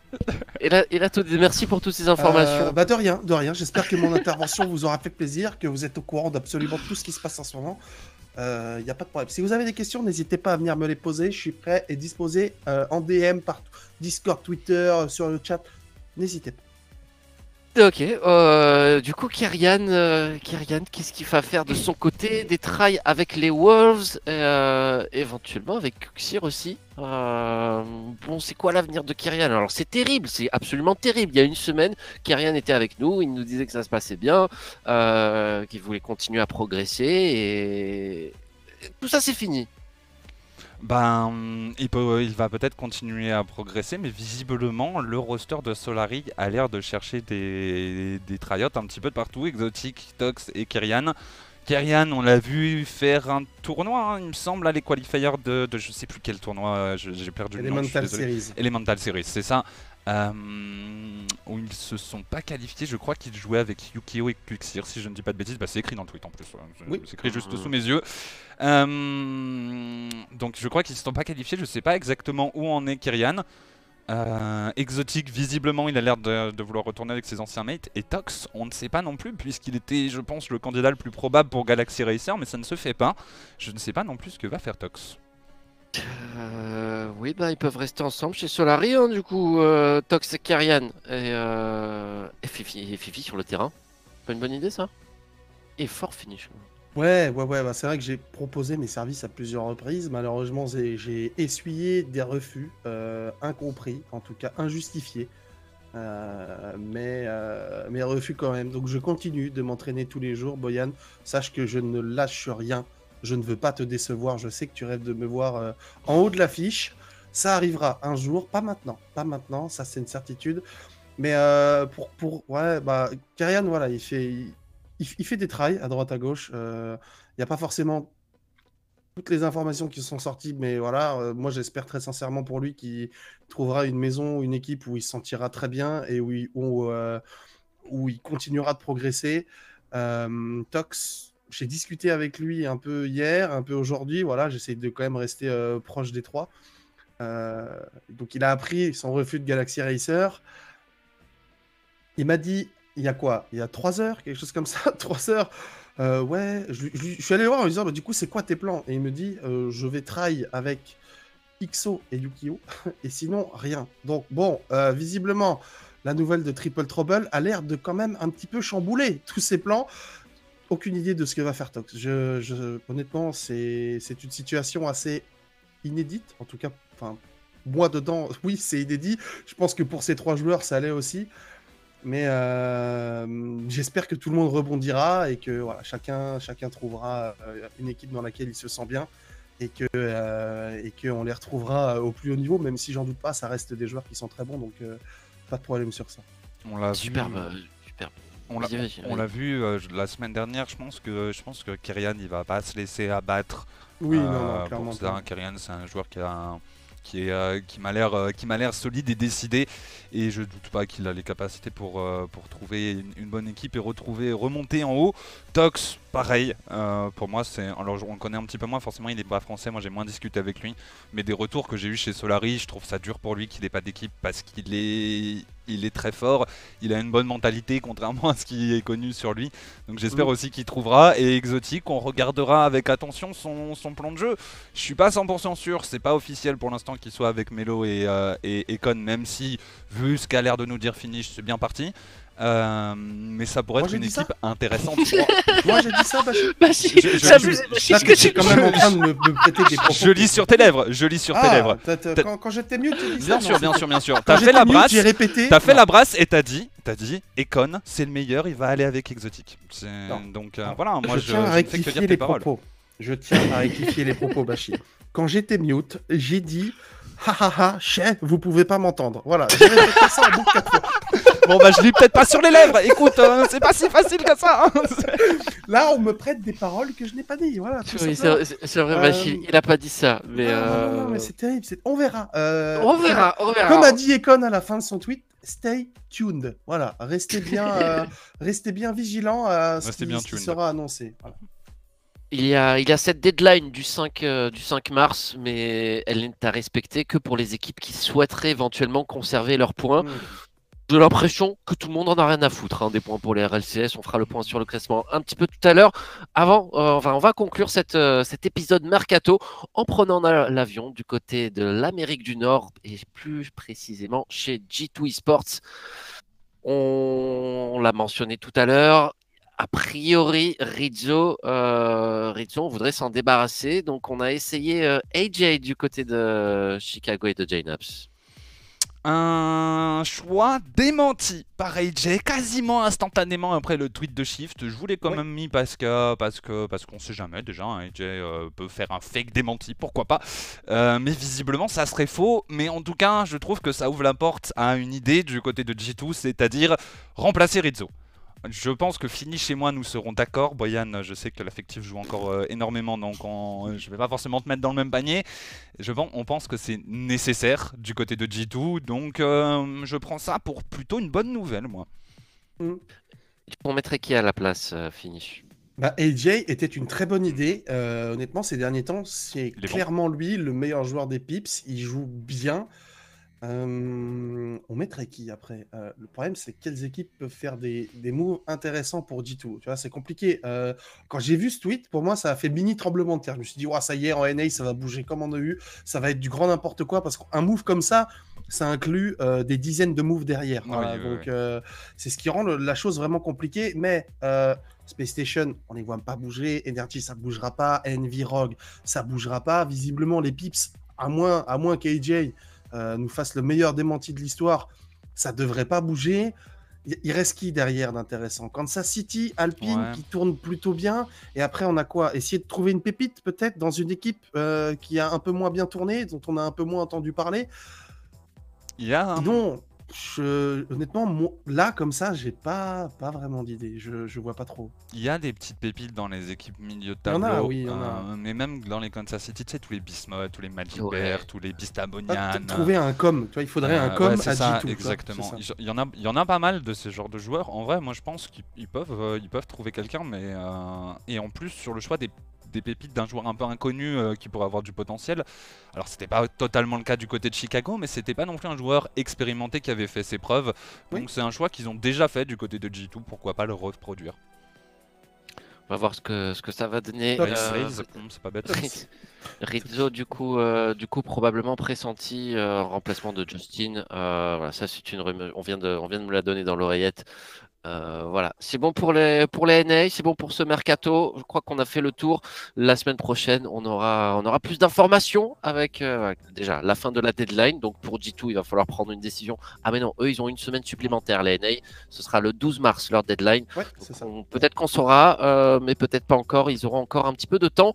Il a, il a tout dit. Merci pour toutes ces informations. Euh, bah de rien, de rien. J'espère que mon intervention vous aura fait plaisir, que vous êtes au courant d'absolument tout ce qui se passe en ce moment. Il n'y a pas de problème. Si vous avez des questions, n'hésitez pas à venir me les poser. Je suis prêt et disposé euh, en DM, partout. Discord, Twitter, euh, sur le chat. N'hésitez pas. Ok, euh, du coup, Kyrian, euh, Kyrian qu'est-ce qu'il va faire de son côté Des trails avec les Wolves, euh, éventuellement avec Kuxir aussi. Bon, c'est quoi l'avenir de Kyrian? Alors, c'est terrible, c'est absolument terrible. Il y a une semaine, Kyrian était avec nous, il nous disait que ça se passait bien, qu'il voulait continuer à progresser, et tout ça, c'est fini. Ben, il, peut, il va peut-être continuer à progresser, mais visiblement, le roster de Solari a l'air de chercher des, des tryouts un petit peu de partout. Exotic, Tox et Kyrian. Kyrian, on l'a vu faire un tournoi, hein, il me semble, à les qualifiers de, de je sais plus quel tournoi, euh, j'ai perdu le nom. je suis. Series. Elemental Series, c'est ça. Euh, où ils se sont pas qualifiés, je crois qu'ils jouaient avec Yukio et Kuxir, si je ne dis pas de bêtises. Bah, c'est écrit dans le tweet en plus. C'est- Oui. c'est écrit juste sous mes yeux. Euh, donc je crois qu'ils ne se sont pas qualifiés, je sais pas exactement où en est Kyrian. Euh, Exotic, visiblement, il a l'air de, de vouloir retourner avec ses anciens mates. Et Tox, on ne sait pas non plus, puisqu'il était, je pense, le candidat le plus probable pour Galaxy Racer, mais ça ne se fait pas. Je ne sais pas non plus ce que va faire Tox. Euh, oui, bah, ils peuvent rester ensemble chez Solari, hein, du coup, euh, Tox et Kyrian, et, euh, Fifi, et Fifi sur le terrain. Pas une bonne idée, ça? Et fort finish. Ouais, ouais, ouais, bah, c'est vrai que j'ai proposé mes services à plusieurs reprises. Malheureusement, j'ai essuyé des refus, euh, incompris, en tout cas injustifiés. Euh, euh, mais refus quand même. Donc je continue de m'entraîner tous les jours. Boyan, sache que je ne lâche rien. Je ne veux pas te décevoir. Je sais que tu rêves de me voir euh, en haut de l'affiche. Ça arrivera un jour, pas maintenant. Pas maintenant, ça c'est une certitude. Mais euh, pour, pour. Ouais, bah. Kyrian, voilà, il fait. Il, fait des trails à droite à gauche. Il n'y a pas forcément toutes les informations qui sont sorties, mais voilà, euh, moi j'espère très sincèrement pour lui qu'il trouvera une maison, une équipe où il se sentira très bien et où il, où, euh, où il continuera de progresser. Euh, Tox, j'ai discuté avec lui un peu hier, un peu aujourd'hui. Voilà, j'essaie de quand même rester euh, proche des trois. Euh, donc il a appris son refus de Galaxy Racer. Il m'a dit, il y a quoi? Il y a trois heures, quelque chose comme ça, [laughs] trois heures. Euh, ouais, je, suis allé voir en lui disant, bah, du coup, c'est quoi tes plans? Et il me dit, je vais try avec Ixo et Yukio, [laughs] et sinon, rien. Donc, bon, visiblement, la nouvelle de Triple Trouble a l'air de quand même un petit peu chambouler tous ses plans. Aucune idée de ce que va faire Tox. Je, je- honnêtement, c'est c'est une situation assez inédite, en tout cas, enfin, moi dedans, [laughs] oui, c'est inédit. Je pense que pour ces trois joueurs, ça allait aussi. Mais euh, j'espère que tout le monde rebondira et que voilà, chacun, chacun trouvera euh, une équipe dans laquelle il se sent bien et que euh, et qu'on les retrouvera au plus haut niveau, même si j'en doute pas, ça reste des joueurs qui sont très bons, donc euh, pas de problème sur ça. On l'a vu- Superbe, euh, superbe. On l'a- vu euh, la semaine dernière, je pense que je pense que Kyrian il va pas se laisser abattre. Oui, euh, non, non, pour clairement. Kyrian c'est un joueur qui a un- qui est euh, qui m'a l'air euh, qui m'a l'air solide et décidé et je doute pas qu'il a les capacités pour euh, pour trouver une, une bonne équipe et retrouver remonter en haut. Tox pareil euh, pour moi c'est alors on le connaît un petit peu moins forcément il est pas français moi j'ai moins discuté avec lui mais des retours que j'ai eu chez Solari je trouve ça dur pour lui qu'il ait pas d'équipe parce qu'il est il est très fort, il a une bonne mentalité [laughs] contrairement à ce qui est connu sur lui. Donc j'espère Mm. aussi qu'il trouvera. Et Exotique, on regardera avec attention son, son plan de jeu. Je suis pas 100% sûr, c'est pas officiel pour l'instant qu'il soit avec Melo et, euh, et, et Con, même si vu ce qu'a l'air de nous dire Finish, c'est bien parti. Euh, mais ça pourrait Moi, être une équipe intéressante. [laughs] Moi j'ai dit ça, Bachi. [laughs] Bah si, Je- je- que tu quand même en train de me, me prêter des propos. je lis sur tes lèvres, je lis sur tes Ah, lèvres. Quand, quand j'étais mieux, tu dis Bien sûr, bien sûr, bien sûr. T'as fait la brasse. J'ai répété. T'as fait la brasse et t'as dit, t'as dit, Econ, c'est le meilleur, il va aller avec Exotique. Donc euh, voilà, moi je je, tiens à rectifier les propos. Je tiens à rectifier les propos, Bachi. Quand j'étais mute, j'ai dit ha ha ha, chef, vous pouvez pas m'entendre. Voilà, j'ai répété ça en boucle quatre fois. Bon bah je lis peut-être pas sur les lèvres. Écoute, euh, c'est pas si facile que ça. hein. [laughs] Là, on me prête des paroles que je n'ai pas dit. Voilà, tout Oui, simplement. c'est vrai, Euh, Bachi, il a pas dit ça, mais, Non, non, euh, mais c'est terrible. c'est- On verra. euh, on verra, on verra. Comme a dit Econ à la fin de son tweet, stay tuned. Voilà, restez bien, [laughs] euh, restez bien vigilants à ce Restez qui, bien ce qui tuned. sera annoncé. Voilà. Il y, a, il y a cette deadline du 5, euh, du 5 mars, mais elle n'est à respecter que pour les équipes qui souhaiteraient éventuellement conserver leurs points. Mm. J'ai l'impression que tout le monde en a rien à foutre hein, des points pour les RLCS. On fera le point sur le classement un petit peu tout à l'heure. Avant, euh, enfin, on va conclure euh, cet épisode mercato en prenant la- l'avion du côté de l'Amérique du Nord et plus précisément chez G2 Esports. On, l'a mentionné tout à l'heure. A priori, Rizzo, euh, Rizzo, on voudrait s'en débarrasser. Donc, on a essayé AJ du côté de Chicago et de JNAPS. Un choix démenti par AJ quasiment instantanément après le tweet de Shift. Je vous l'ai quand Oui. même mis parce que parce que parce qu'on sait jamais déjà. hein, AJ euh, peut faire un fake démenti, pourquoi pas. Euh, mais visiblement ça serait faux. Mais en tout cas, je trouve que ça ouvre la porte à une idée du côté de G2, c'est-à-dire remplacer Rizzo. Je pense que Fini chez moi nous serons d'accord. Boyan, je sais que l'affectif joue encore euh, énormément, donc on- je vais pas forcément te mettre dans le même panier. Je pense, on pense que c'est nécessaire du côté de G2, donc euh, je prends ça pour plutôt une bonne nouvelle, moi. On mettrait qui à la place, euh, Finish Bah, AJ était une très bonne idée. Euh, honnêtement, ces derniers temps, c'est bon. clairement lui le meilleur joueur des Pips. Il joue bien. Euh, on mettrait qui après? Euh, Le problème, c'est quelles équipes peuvent faire des, des moves intéressants pour G2. Tu vois, c'est compliqué. Euh, quand j'ai vu ce tweet, pour moi, ça a fait mini tremblement de terre. Je me suis dit, ça y est, en NA, ça va bouger comme on a eu. Ça va être du grand n'importe quoi parce qu'un move comme ça, ça inclut euh, des dizaines de moves derrière. Oui, Voilà, oui, donc, oui. c'est ce qui rend le- la chose vraiment compliquée. Mais Space Station, on les voit pas bouger. Energy, ça bougera pas. Envy Rogue, ça bougera pas. Visiblement, les Pips, à moins, à moins qu'AJ euh, nous fasse le meilleur démenti de l'histoire, ça devrait pas bouger. Il reste qui derrière d'intéressant? Kansas City, Alpine Ouais. qui tourne plutôt bien. Et après, on a quoi? Essayer de trouver une pépite peut-être dans une équipe euh, qui a un peu moins bien tourné, dont on a un peu moins entendu parler? Il y a un- je... honnêtement, moi, là, comme ça, j'ai pas, pas vraiment d'idée. Je, je vois pas trop. il y a des petites pépites dans les équipes milieu de Il y en tableau, a, oui, il y en a. euh, mais même dans les Kansas City, tu sais, tous les Bismuth, tous les Magic Ouais. Bear, tous les Ah, Bistabonian. peut-être trouver un com. Tu vois, il faudrait un Euh, com ouais, c'est à ça, G2. tu vois, exactement. ça. Il y en a, il y en a pas mal de ces genres de joueurs. En vrai, moi, je pense qu'ils ils peuvent, euh, ils peuvent trouver quelqu'un, mais euh, et en plus sur le choix des, des pépites d'un joueur un peu inconnu euh, qui pourrait avoir du potentiel. Alors, c'était pas totalement le cas du côté de Chicago, mais c'était pas non plus un joueur expérimenté qui avait fait ses preuves. Oui. Donc, c'est un choix qu'ils ont déjà fait du côté de G2. Pourquoi pas le reproduire? On va voir ce que, ce que ça va donner. Euh, hum, c'est pas bête. Rizzo, du coup, euh, du coup, probablement pressenti euh, en remplacement de Justin. Euh, voilà, ça, c'est une rumeur. On vient de, on vient de me la donner dans l'oreillette. Euh, voilà, c'est bon pour les, pour les NA, c'est bon pour ce mercato. Je crois qu'on a fait le tour. La semaine prochaine, on aura, on aura plus d'informations avec euh, déjà la fin de la deadline. Donc pour G2, il va falloir prendre une décision. Ah mais non, eux, ils ont une semaine supplémentaire, les NA. Ce sera le 12 mars, leur deadline. Ouais, Peut-être qu'on saura, euh, mais peut-être pas encore. Ils auront encore un petit peu de temps.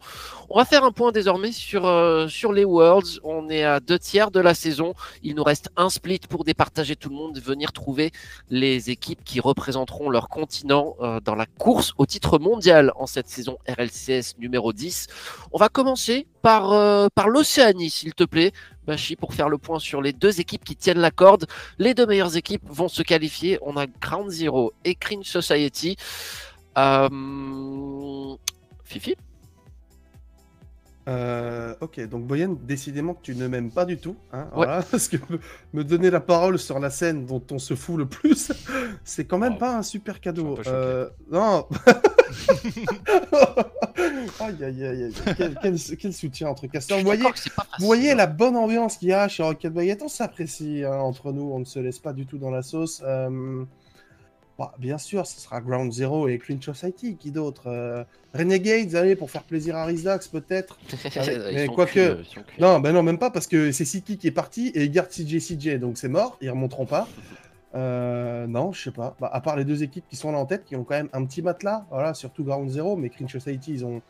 On va faire un point désormais sur, sur les Worlds. On est à deux tiers de la saison. Il nous reste un split pour départager tout le monde, venir trouver les équipes qui leur continent euh, dans la course au titre mondial en cette saison RLCS numéro 10. On va commencer par, euh, par l'Océanie, s'il te plaît. Bachi, pour faire le point sur les deux équipes qui tiennent la corde. Les deux meilleures équipes vont se qualifier. On a Ground Zero et Cringe Society. Euh, Fifi Euh, ok, donc Boyen, décidément que tu ne m'aimes pas du tout, hein, Ouais. voilà, [laughs] parce que me, me donner la parole sur la scène dont on se fout le plus, [laughs] c'est quand même Oh. pas un super cadeau. un. Euh, non. [laughs] aïe aïe aïe aïe. Quel, quel- quel soutien entre casteurs. Vous voyez, vous voyez hein. la bonne ambiance qu'il y a chez Rocket Baguette, on s'apprécie hein, entre nous, on ne se laisse pas du tout dans la sauce. Euh, bah, bien sûr, ce sera Ground Zero et Clean Society, qui d'autre Euh, Renegades, allez, pour faire plaisir à Rizdax peut-être. [laughs] Mais quoique-. Non, ben non, même pas, parce que c'est Siki qui est parti et ils gardent CJ CJ, donc c'est mort, ils remonteront pas. [laughs] Euh, non, je sais pas. Bah, à part les deux équipes qui sont là en tête, qui ont quand même un petit matelas, voilà, surtout Ground Zero, mais Clean Society, ils ont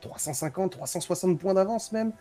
350, 360 points d'avance même.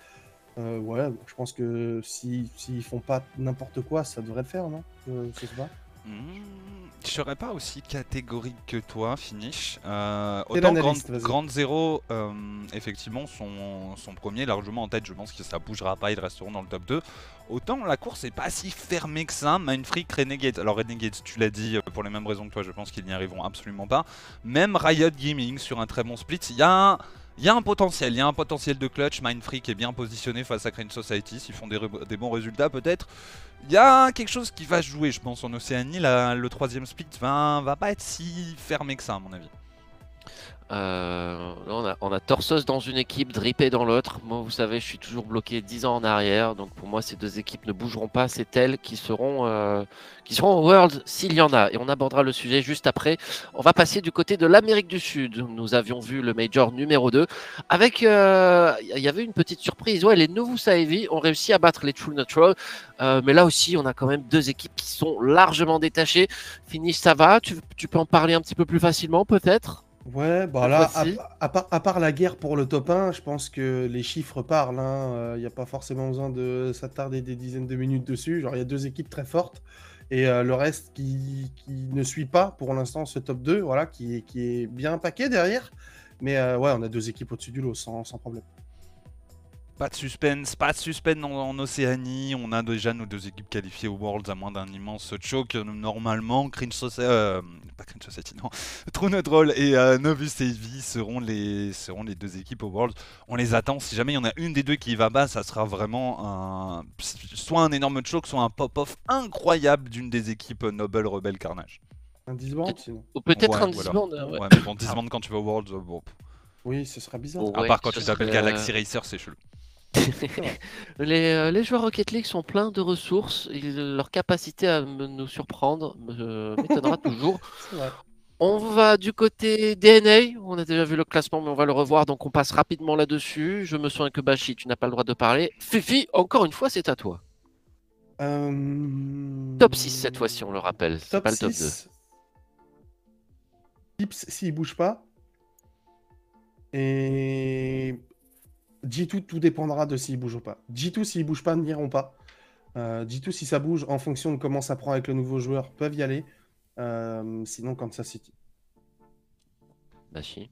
Euh, ouais, je pense que si s'ils font pas n'importe quoi, ça devrait le faire, non? Euh, Je sais pas. Hmm, je serais pas aussi catégorique que toi, Finish. Euh, autant Grand. Grand Zero, euh, effectivement, son, son premier largement en tête, je pense que ça bougera pas, ils resteront dans le top 2. Autant la course est pas si fermée que ça, Mindfreak, Renegade. Alors Renegade, tu l'as dit, euh, pour les mêmes raisons que toi, je pense qu'ils n'y arriveront absolument pas. Même Riot Gaming sur un très bon split, il y a... Il y a un potentiel, il y a un potentiel de clutch. Mindfreak est bien positionné face à Crane Society. S'ils font des, bons résultats, peut-être. Il y a quelque chose qui va jouer, je pense, en Océanie. Le troisième split va, va pas être si fermé que ça, à mon avis. Euh, on, a, on Torsos dans une équipe, Drippé dans l'autre. Moi, vous savez, je suis toujours bloqué 10 ans en arrière. Donc, pour moi, ces deux équipes ne bougeront pas. C'est elles qui seront, euh, qui seront au World s'il y en a. Et on abordera le sujet juste après. On va passer du côté de l'Amérique du Sud. Nous avions vu le Major numéro 2. Avec, euh, il y avait une petite surprise. Ouais, les Novusa Heavy ont réussi à battre les True Neutral. Euh, mais là aussi, on a quand même deux équipes qui sont largement détachées. Finish, ça va tu peux en parler un petit peu plus facilement, peut-être? Ouais, bah là, à, part, à part la guerre pour le top 1, je pense que les chiffres parlent. Il n'y a pas forcément besoin de s'attarder des dizaines de minutes dessus. Genre, il y a deux équipes très fortes. Et euh, le reste qui, qui ne suit pas pour l'instant ce top 2, voilà, qui, est- qui est bien paqué derrière. Mais euh, ouais, on a deux équipes au-dessus du lot sans, sans problème. Pas de suspense, pas de suspense en, en Océanie. On a déjà nos deux équipes qualifiées au Worlds à moins d'un immense choc. Normalement, Cringe Society, euh, pas Cringe Society, non, [laughs] True Neutral et euh, Novus Heavy seront les, seront les deux équipes au Worlds. On les attend. Si jamais il y en a une des deux qui va bas, ça sera vraiment un, soit un énorme choc, soit un pop-off incroyable d'une des équipes Noble Rebel Carnage. Un disband, sinon. Ou peut-être Ouais, un disband. euh, ouais. Ouais, mais bon, disband quand tu vas au Worlds, euh, bon. Oui, ce sera bizarre. Oh. À part quand tu t'appelles serait, Galaxy Racer, c'est chelou. [laughs] les, euh, les joueurs Rocket League sont pleins de ressources. Ils- leur capacité à me- nous surprendre me- m'étonnera [laughs] toujours. On va du côté DNA. On a déjà vu le classement, mais on va le revoir. Donc on passe rapidement là-dessus. Je me souviens que Bashi, tu n'as pas le droit de parler. Fifi, encore une fois, c'est à toi. Euh, Top 6 cette fois-ci, on le rappelle. C'est Top pas le top 2. 6. Pips s'il bouge pas. Et G2, tout dépendra de s'il bouge ou pas. G2, s'il bouge pas, n'iront pas. Euh, G2, si ça bouge, en fonction de comment ça prend avec le nouveau joueur, peuvent y aller. Euh, sinon, Kansas City. Bashi,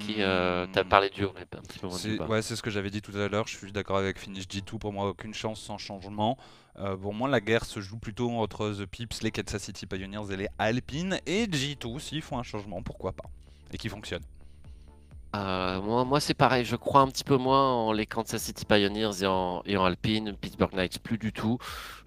qui euh, t'as Hmm. parlé dur, mais un petit C'est- du. Ouais, c'est ce que j'avais dit tout à l'heure. Je suis d'accord avec Finish G2. Pour moi, aucune chance sans changement. Euh, pour moi, la guerre se joue plutôt entre The Pips, les Kansas City Pioneers et les Alpines. Et G2, s'ils font un changement, pourquoi pas. Et qui fonctionne. Euh, moi, moi c'est pareil, je crois un petit peu moins en les Kansas City Pioneers et en, et en Alpine, Pittsburgh Knights, plus du tout.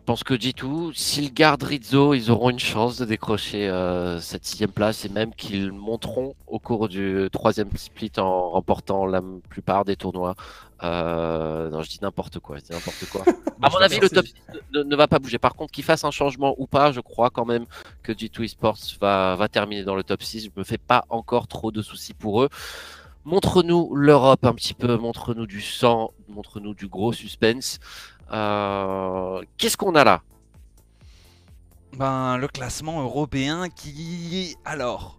Je pense que G2, s'ils gardent Rizzo, ils auront une chance de décrocher euh, cette sixième place et même qu'ils monteront au cours du troisième split en remportant la plupart des tournois. Euh, non, je dis n'importe quoi, je dis n'importe quoi. [laughs] À mon avis, le top 6 ne, ne va pas bouger. Par contre, qu'ils fassent un changement ou pas, je crois quand même que G2 Esports va, va terminer dans le top 6. Je me fais pas encore trop de soucis pour eux. Montre-nous l'Europe un petit peu, montre-nous du sang, montre-nous du gros suspense. Euh, Qu'est-ce qu'on a là? Ben, le classement européen qui, alors,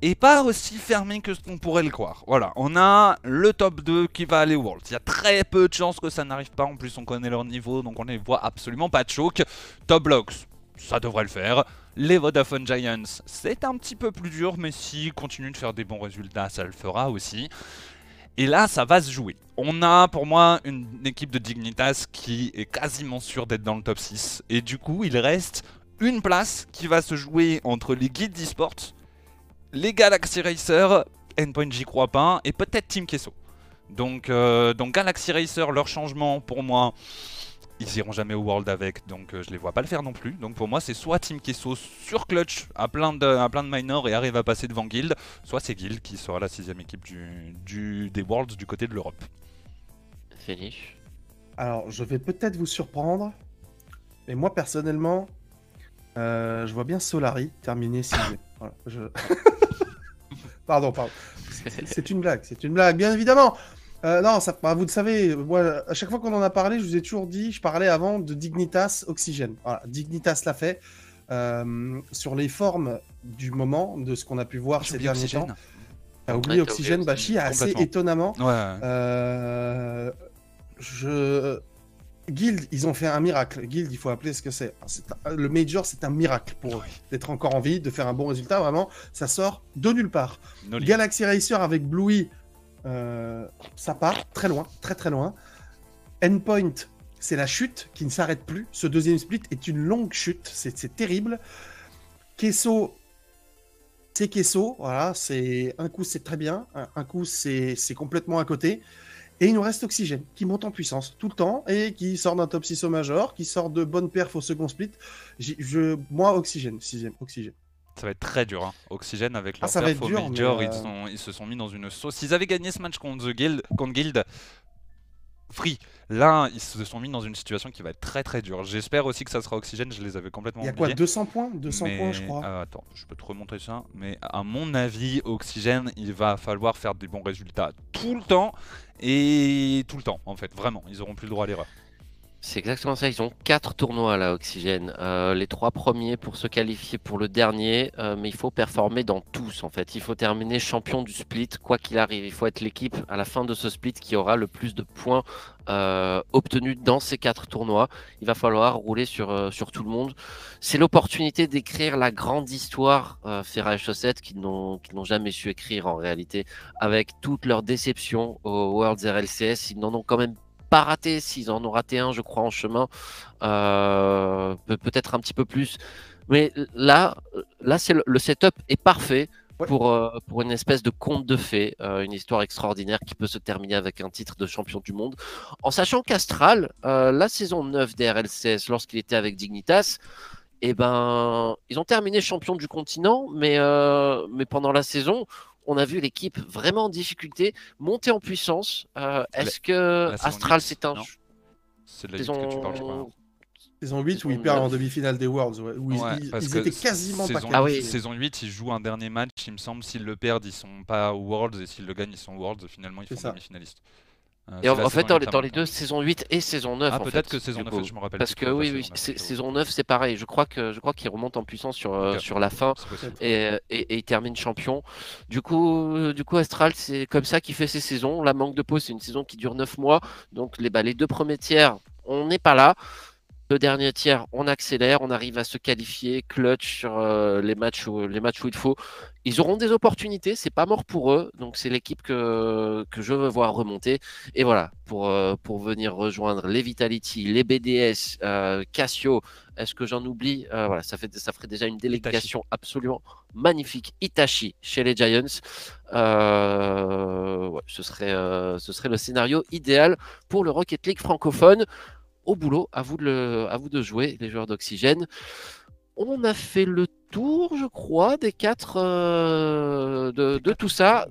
est pas aussi fermé que ce qu'on pourrait le croire. Voilà, on a le top 2 qui va aller au World. Il y a très peu de chances que ça n'arrive pas. En plus, on connaît leur niveau, donc on les voit absolument pas de choc. Top Blocks, ça devrait le faire. Les Vodafone Giants, c'est un petit peu plus dur, mais s'ils continuent de faire des bons résultats, ça le fera aussi. Et là, ça va se jouer. On a pour moi une équipe de Dignitas qui est quasiment sûre d'être dans le top 6. Et du coup, il reste une place qui va se jouer entre les guides d'esports, les Galaxy Racer, Endpoint j'y crois pas, et peut-être Team Kesso. Donc, euh, donc Galaxy Racer, leur changement pour moi, ils iront jamais au World avec, donc euh, je les vois pas le faire non plus. Donc pour moi, c'est soit Team Kesso sur clutch à plein de, à plein de minors et arrive à passer devant Guild, soit c'est Guild qui sera la sixième équipe du, du- des Worlds du côté de l'Europe. Finish. Alors, je vais peut-être vous surprendre, mais moi personnellement, euh, je vois bien Solari terminer sixième. [laughs] Voilà, je... [laughs] pardon, pardon. [laughs] C'est une blague, c'est une blague, bien évidemment. Euh, non, ça, bah, vous le savez, moi, à chaque fois qu'on en a parlé, je vous ai toujours dit, je parlais avant de Dignitas Oxygène. Voilà, Dignitas l'a fait. Euh, sur les formes du moment, de ce qu'on a pu voir ces derniers Oxygène. temps. T'as oublié Ouais, Oxygène, oublié Bashi, assez étonnamment. Ouais. Euh, je... Guild, ils ont fait un miracle. Guild, il faut appeler ce que c'est. Un- Le Major, c'est un miracle pour eux. D'être encore en vie, de faire un bon résultat, vraiment, ça sort de nulle part. No. Galaxy Racer avec Bluey, ça part très loin, très très loin. Endpoint, c'est la chute qui ne s'arrête plus. Ce deuxième split est une longue chute, c'est terrible. Kesso, c'est Kesso, voilà, c'est un coup c'est très bien, un, coup c'est complètement à côté. Et il nous reste Oxygène, qui monte en puissance tout le temps et qui sort d'un top 6 au major, qui sort de bonnes perfs au second split. Moi, Oxygène, sixième, Oxygène. Ça va être très dur. Hein. Oxygène avec leur Ah, perf au Major, ils, euh, sont- ils se sont mis dans une sauce. S'ils avaient gagné ce match contre, The Guild, contre Guild, free. Là, ils se sont mis dans une situation qui va être très très dure. J'espère aussi que ça sera Oxygène, je les avais complètement Il y a quoi, oubliés. 200 points? 200 Mais- points, je crois. euh, attends, je peux te remontrer ça. Mais à mon avis, Oxygène, il va falloir faire des bons résultats tout le temps. Et tout le temps, en fait, vraiment. Ils auront plus le droit à l'erreur. C'est exactement ça. Ils ont quatre tournois là, Oxygène. Euh, les trois premiers pour se qualifier pour le dernier, euh, mais il faut performer dans tous en fait. Il faut terminer champion du split, quoi qu'il arrive. Il faut être l'équipe à la fin de ce split qui aura le plus de points euh, obtenus dans ces quatre tournois. Il va falloir rouler sur, euh, sur tout le monde. C'est l'opportunité d'écrire la grande histoire euh, Ferrari Chaussette qu'ils n'ont jamais su écrire en réalité, avec toutes leurs déceptions au Worlds RLCS. Ils n'en ont quand même pas raté, s'ils en ont raté un, je crois, en chemin, euh, peut- peut-être un petit peu plus. Mais là, là c'est le, le setup est parfait Ouais. pour, euh, pour une espèce de conte de fées, euh, une histoire extraordinaire qui peut se terminer avec un titre de champion du monde. En sachant qu'Astral, la saison 9 des RLCS, lorsqu'il était avec Dignitas, eh ben, ils ont terminé champion du continent, mais, mais pendant la saison, on a vu l'équipe vraiment en difficulté, monter en puissance. Euh, Est-ce que la Astral, 8, c'est un non C'est de la saison... que tu parles, je crois. Saison 8 où ils perdent en demi-finale des Worlds, ouais, où ils- Ouais, ils, parce ils que étaient quasiment pas saison, Ah oui. qualifiés. saison 8, ils jouent un dernier match, il me semble. S'ils le perdent, ils sont pas aux Worlds. Et s'ils le gagnent, ils sont aux Worlds. Finalement, ils font demi-finalistes. Euh, Et en, fait, dans 8 les, dans les avant. deux, saison 8 et saison 9. Ah, en peut-être fait, que saison du 9, coup. je me rappelle Parce que oui, oui, saison 9, c'est- j'avoue. saison 9, c'est pareil. Je crois que je crois qu'ils remontent en puissance sur, euh, sur la fin. Possible. et, et, et il termine champion. Du coup, euh, du coup Astral, c'est comme ça qu'il fait ses saisons. La manque de pause, c'est une saison qui dure 9 mois. Donc les, bah, les deux premiers tiers, on n'est pas là. Le dernier tiers, on accélère, on arrive à se qualifier, clutch sur euh, les, matchs où, les matchs où il faut. Ils auront des opportunités, c'est pas mort pour eux. Donc c'est l'équipe que, que je veux voir remonter. Et voilà, pour, euh, pour venir rejoindre les Vitality, les BDS, euh, Cassio, est-ce que j'en oublie? Euh, Voilà, ça, fait, ça ferait déjà une délégation absolument magnifique. Itachi chez les Giants. Euh, ouais, ce, serait, ce serait le scénario idéal pour le Rocket League francophone. Au boulot, à vous de, le- à vous de jouer, les joueurs d'Oxygène. On a fait le tour, je crois, des quatre euh, de, de tout ça.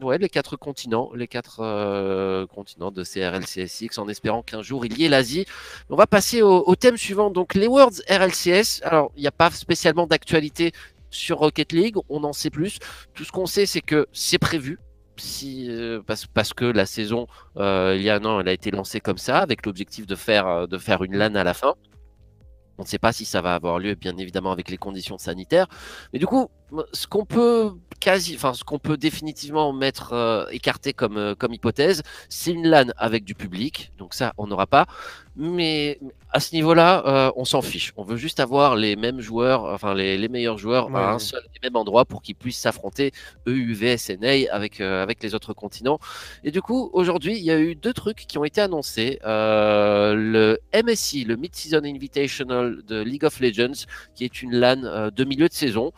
Ouais, les quatre continents, les quatre euh, continents de CRLCSX, en espérant qu'un jour il y ait l'Asie. On va passer au, au thème suivant. Donc, les Worlds RLCS. Alors, il n'y a pas spécialement d'actualité sur Rocket League, on en sait plus. Tout ce qu'on sait, c'est que c'est prévu. Si, euh, parce, parce que la saison, euh, il y a un an, elle a été lancée comme ça, avec l'objectif de faire, euh, de faire une LAN à la fin. On ne sait pas si ça va avoir lieu, bien évidemment, avec les conditions sanitaires. Mais du coup, ce qu'on peut quasi, enfin, ce qu'on peut définitivement mettre euh, écarté comme, euh, comme hypothèse, c'est une LAN avec du public. Donc ça, on n'aura pas. Mais à ce niveau-là, euh, on s'en fiche. On veut juste avoir les mêmes joueurs, enfin les, les meilleurs joueurs Ouais, à un seul et même endroit pour qu'ils puissent s'affronter EUV, SNA avec, avec les autres continents. Et du coup, aujourd'hui, il y a eu deux trucs qui ont été annoncés. Le MSI, le Mid-Season Invitational de League of Legends, qui est une LAN de milieu de saison,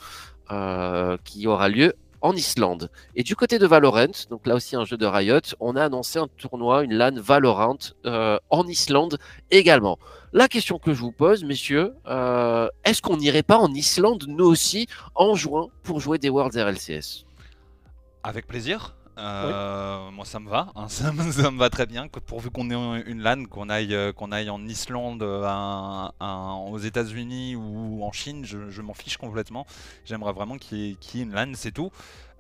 euh, qui aura lieu en Islande. Et du côté de Valorant, donc là aussi un jeu de Riot, on a annoncé un tournoi, une LAN Valorant euh, en Islande également. La question que je vous pose, messieurs, euh, est-ce qu'on n'irait pas en Islande, nous aussi, en juin, pour jouer des Worlds RLCS Avec plaisir. Euh, Moi, ça me va. hein, [laughs] ça, me, ça me va très bien. Pourvu qu'on ait une LAN, qu'on aille, euh, qu'on aille en Islande, euh, aux États-Unis ou en Chine, je, je m'en fiche complètement. J'aimerais vraiment qu'il y, ait- qu'il y ait une LAN, c'est tout.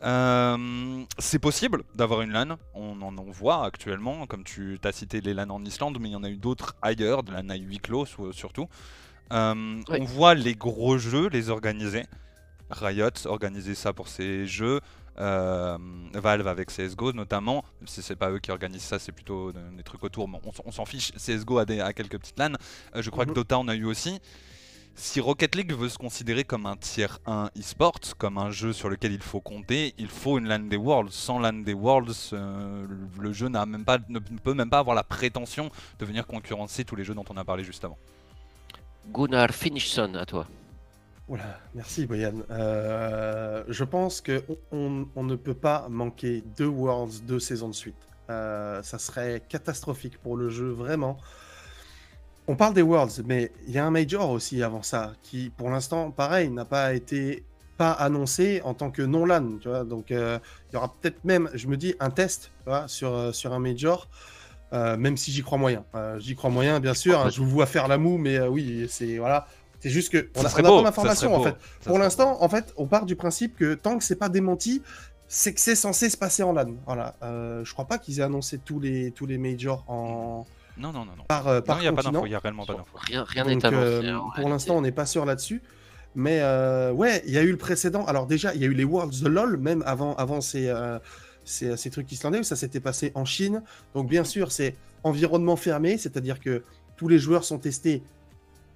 Euh, c'est possible d'avoir une LAN. On en on voit actuellement, comme tu as cité les LAN en Islande, mais il y en a eu d'autres ailleurs, de LAN à huis clos surtout. Euh, Oui. On voit les gros jeux les organiser. Riot organiser ça pour ses jeux. Euh, Valve avec CSGO notamment, même si c'est pas eux qui organisent ça, c'est plutôt de- des trucs autour, mais on, s'en fiche. CSGO a, des, a quelques petites LAN. Euh, je crois Mhm. que Dota en a eu aussi. Si Rocket League veut se considérer comme un tier 1 e-sport, comme un jeu sur lequel il faut compter, il faut une LAN des Worlds. Sans LAN des Worlds, euh, le- jeu n'a même pas, ne ne peut même pas avoir la prétention de venir concurrencer tous les jeux dont on a parlé juste avant. Gunnar Finishson, à toi. Merci Boyan. Euh, je pense que on, on ne peut pas manquer deux Worlds deux saisons de suite. Euh, ça serait catastrophique pour le jeu, vraiment. On parle des Worlds, mais il y a un Major aussi avant ça, qui pour l'instant, pareil, n'a pas été pas annoncé en tant que non LAN, tu vois. Donc euh, il y aura peut-être même, je me dis, un test tu vois, sur, sur un Major. euh, même si j'y crois moyen. Euh, j'y crois moyen, bien sûr. hein, je vous vois faire la moue, mais euh, oui, c'est voilà. C'est juste que on Ça a, serait on a beau, pas serait en fait. ça Pour l'instant, en fait, on part du principe que tant que c'est pas démenti, c'est que c'est censé se passer en LAN. Voilà. Euh, je crois pas qu'ils aient annoncé tous les tous les majors en Non, non, non, non. par euh, Non, par il n'y a pas d'infos, il n'y a réellement pas d'infos. Rien rien n'est annoncé. euh, hein, en pour l'instant, on n'est pas sûr là-dessus. Mais euh, ouais, il y a eu le précédent. Alors déjà, il y a eu les Worlds de LoL, même avant, avant ces, euh, ces, ces trucs islandais, où ça s'était passé en Chine. Donc bien sûr, c'est environnement fermé, c'est-à-dire que tous les joueurs sont testés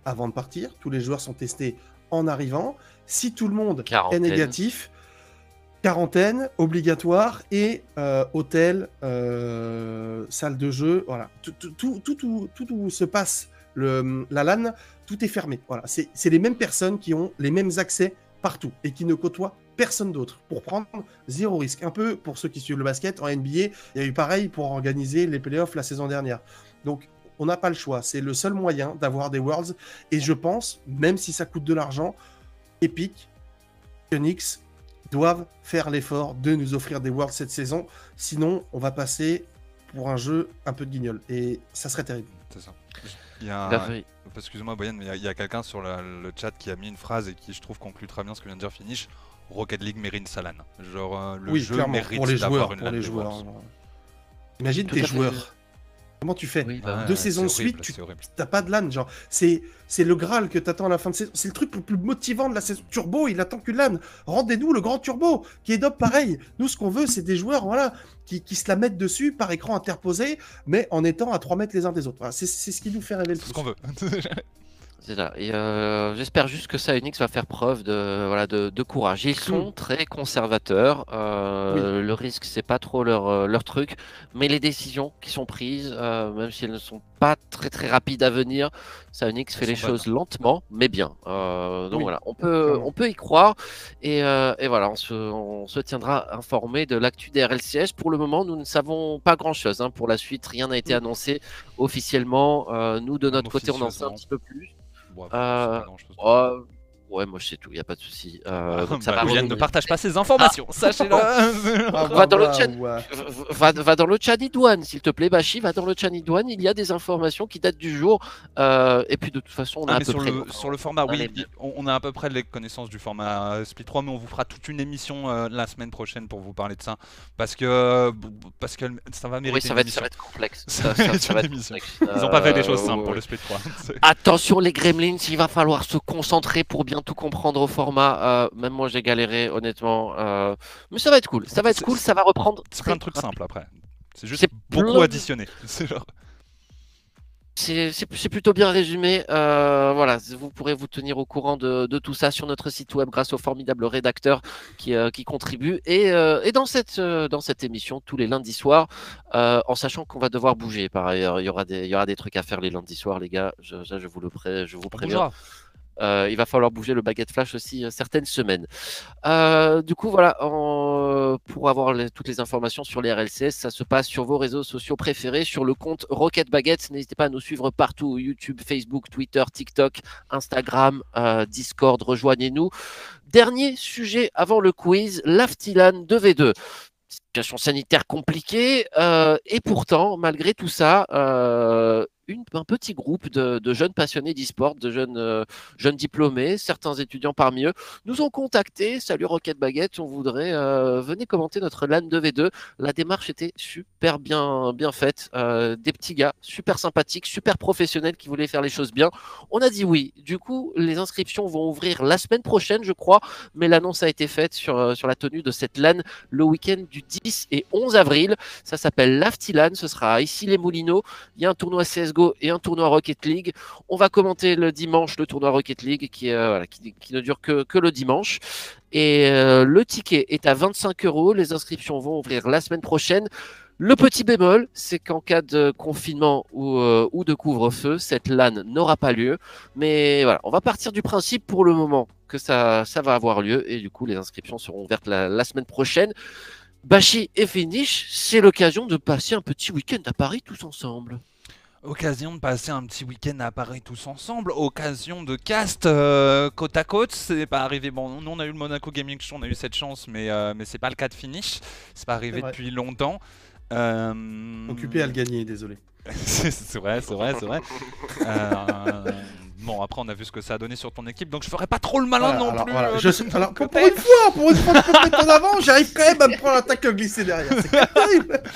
avant de partir, tous les joueurs sont testés en arrivant. Si tout le monde Quarantaine. est négatif, quarantaine obligatoire et euh, hôtel, euh, salle de jeu, voilà. Tout, tout, tout, tout, où se passe le, la LAN, tout est fermé. Voilà. C'est c'est les mêmes personnes qui ont les mêmes accès partout et qui ne côtoient personne d'autre pour prendre zéro risque. Un peu pour ceux qui suivent le basket en NBA, il y a eu pareil pour organiser les playoffs la saison dernière. Donc on n'a pas le choix. C'est le seul moyen d'avoir des Worlds. Et je pense, même si ça coûte de l'argent, Epic, Phoenix doivent faire l'effort de nous offrir des Worlds cette saison. Sinon, on va passer pour un jeu un peu de guignol. Et ça serait terrible. C'est ça. Il y a, La vraie- Excuse-moi, Boyan, mais il y a- quelqu'un sur la- le chat qui a mis une phrase et qui, je trouve, conclut très bien ce que vient de dire Finish. Rocket League mérite sa LAN. Genre, euh, le oui, jeu clairement, mérite pour les d'avoir joueurs. une Pour les joueurs. Imagine tes joueurs. Comment tu fais Oui, bah, Ouais, Deux saisons de horrible, suite, tu-. T'as pas de LAN, genre. C'est, c'est le Graal que t'attends à la fin de saison. C'est le truc le plus motivant de la saison. Turbo, il attend qu'une LAN. Rendez-nous le grand Turbo, qui est dope pareil. Nous, ce qu'on veut, c'est des joueurs, voilà, qui, qui se la mettent dessus par écran interposé, mais en étant à 3 mètres les uns des autres. Voilà, c'est, c'est ce qui nous fait rêver le C'est plus. ce qu'on veut. [laughs] C'est ça. Et euh, j'espère juste que Psyonix va faire preuve de, voilà, de, de courage. Ils sont Mm. très conservateurs. euh, Le risque, c'est pas trop leur, euh, leur truc. Mais les décisions qui sont prises, euh, même si elles ne sont pas très très rapides à venir, Psyonix fait les choses lentement, mais bien. Donc Oui, voilà, on peut, on peut y croire. Et, et voilà, on se, on se tiendra informé de l'actu des RLCS. Pour le moment, nous ne savons pas grand chose. pour la suite, rien n'a été Mm. annoncé officiellement. Nous, de notre côté, on en sait un petit peu plus. Bon, Euh, c'est pas grand-chose. Oh, ouais, moi je sais tout, il n'y a pas de souci. Euh, donc ça Bah, va ne partage pas ses informations, sachez-le. Ah, [laughs] Va dans le bah, chat. ouais. Va, va dans le chat Idouane, s'il te plaît, Bashi, va dans le chat Idouane, il y a des informations qui datent du jour. euh, et puis de toute façon, on a Ah, à peu sur, près. le, sur le format, on a oui, on, on a à peu près les connaissances du format euh, Split 3, mais on vous fera toute une émission euh, la semaine prochaine pour vous parler de ça. Parce que, euh, parce que ça va mériter Oui, ça une va, être, ça émission. va être complexe. Ça Ça, ça- va être émission. complexe. [laughs] Ils n'ont pas fait des choses simples pour le Split 3. C'est- Attention les gremlins, il va falloir se concentrer pour bien tout comprendre au format. Euh, même moi j'ai galéré honnêtement. euh, Mais ça va être cool, ça va être cool, ça va reprendre. C'est plein de trucs simples après. C'est juste beaucoup additionné. [laughs] C'est genre... C'est plutôt bien résumé. Euh, voilà, vous pourrez vous tenir au courant de, de tout ça sur notre site web grâce aux formidables rédacteurs qui, euh, qui contribuent. Et, euh, et dans, cette, dans cette émission, tous les lundis soirs, en sachant qu'on va devoir bouger par ailleurs, il y aura des, il y aura des trucs à faire les lundis soirs, les gars. Je, je vous le pré, je vous préviens. Euh, il va falloir bouger le baguette flash aussi euh, certaines semaines. Euh, du coup, voilà, pour avoir toutes les informations sur les RLCS, ça se passe sur vos réseaux sociaux préférés, sur le compte Rocket Baguette. N'hésitez pas à nous suivre partout YouTube, Facebook, Twitter, TikTok, Instagram, Discord. Rejoignez-nous. Dernier sujet avant le quiz, l'Aftilan 2v2. Situation sanitaire compliquée, et pourtant, malgré tout ça, euh, un petit groupe de, jeunes passionnés d'e-sport, de jeunes, euh, jeunes diplômés, certains étudiants parmi eux, nous ont contactés. Salut Rocket Baguette, on voudrait euh, venez commenter notre LAN 2v2. La démarche était super bien, bien faite. Euh, des petits gars super sympathiques, super professionnels qui voulaient faire les choses bien. On a dit oui. Du coup, les inscriptions vont ouvrir la semaine prochaine, je crois, mais l'annonce a été faite sur, euh, sur la tenue de cette LAN le week-end du 10 et 11 avril. Ça s'appelle l'Aftilan. Ce sera ici les Moulineaux. Il y a un tournoi Et un tournoi Rocket League. On va commenter le dimanche le tournoi Rocket League qui, euh, ne dure que, le dimanche. Et euh, le ticket est à 25 euros. Les inscriptions vont ouvrir la semaine prochaine. Le petit bémol, c'est qu'en cas de confinement ou, euh, ou de couvre-feu, cette LAN n'aura pas lieu. Mais voilà, on va partir du principe pour le moment que ça, ça va avoir lieu. Et du coup, les inscriptions seront ouvertes la, la semaine prochaine. Bashi et Finish, c'est l'occasion de passer un petit week-end à Paris tous ensemble. Occasion de passer un petit week-end à Paris tous ensemble, occasion de cast euh, côte à côte, c'est pas arrivé, bon nous on a eu le Monaco Gaming Show, on a eu cette chance mais, euh, mais c'est pas le cas de finish, c'est pas arrivé depuis longtemps. Euh, Occupé à le gagner, désolé. [laughs] c'est vrai, c'est vrai, c'est vrai. Euh, bon après on a vu ce que ça a donné sur ton équipe, donc je ferai pas trop le malin Voilà, non alors, plus. voilà, euh, je sais- alors, pour, pour une fois, pour une fois que je peux mettre en avant, j'arrive quand même à me prendre l'attaque glissée derrière. C'est terrible. [laughs]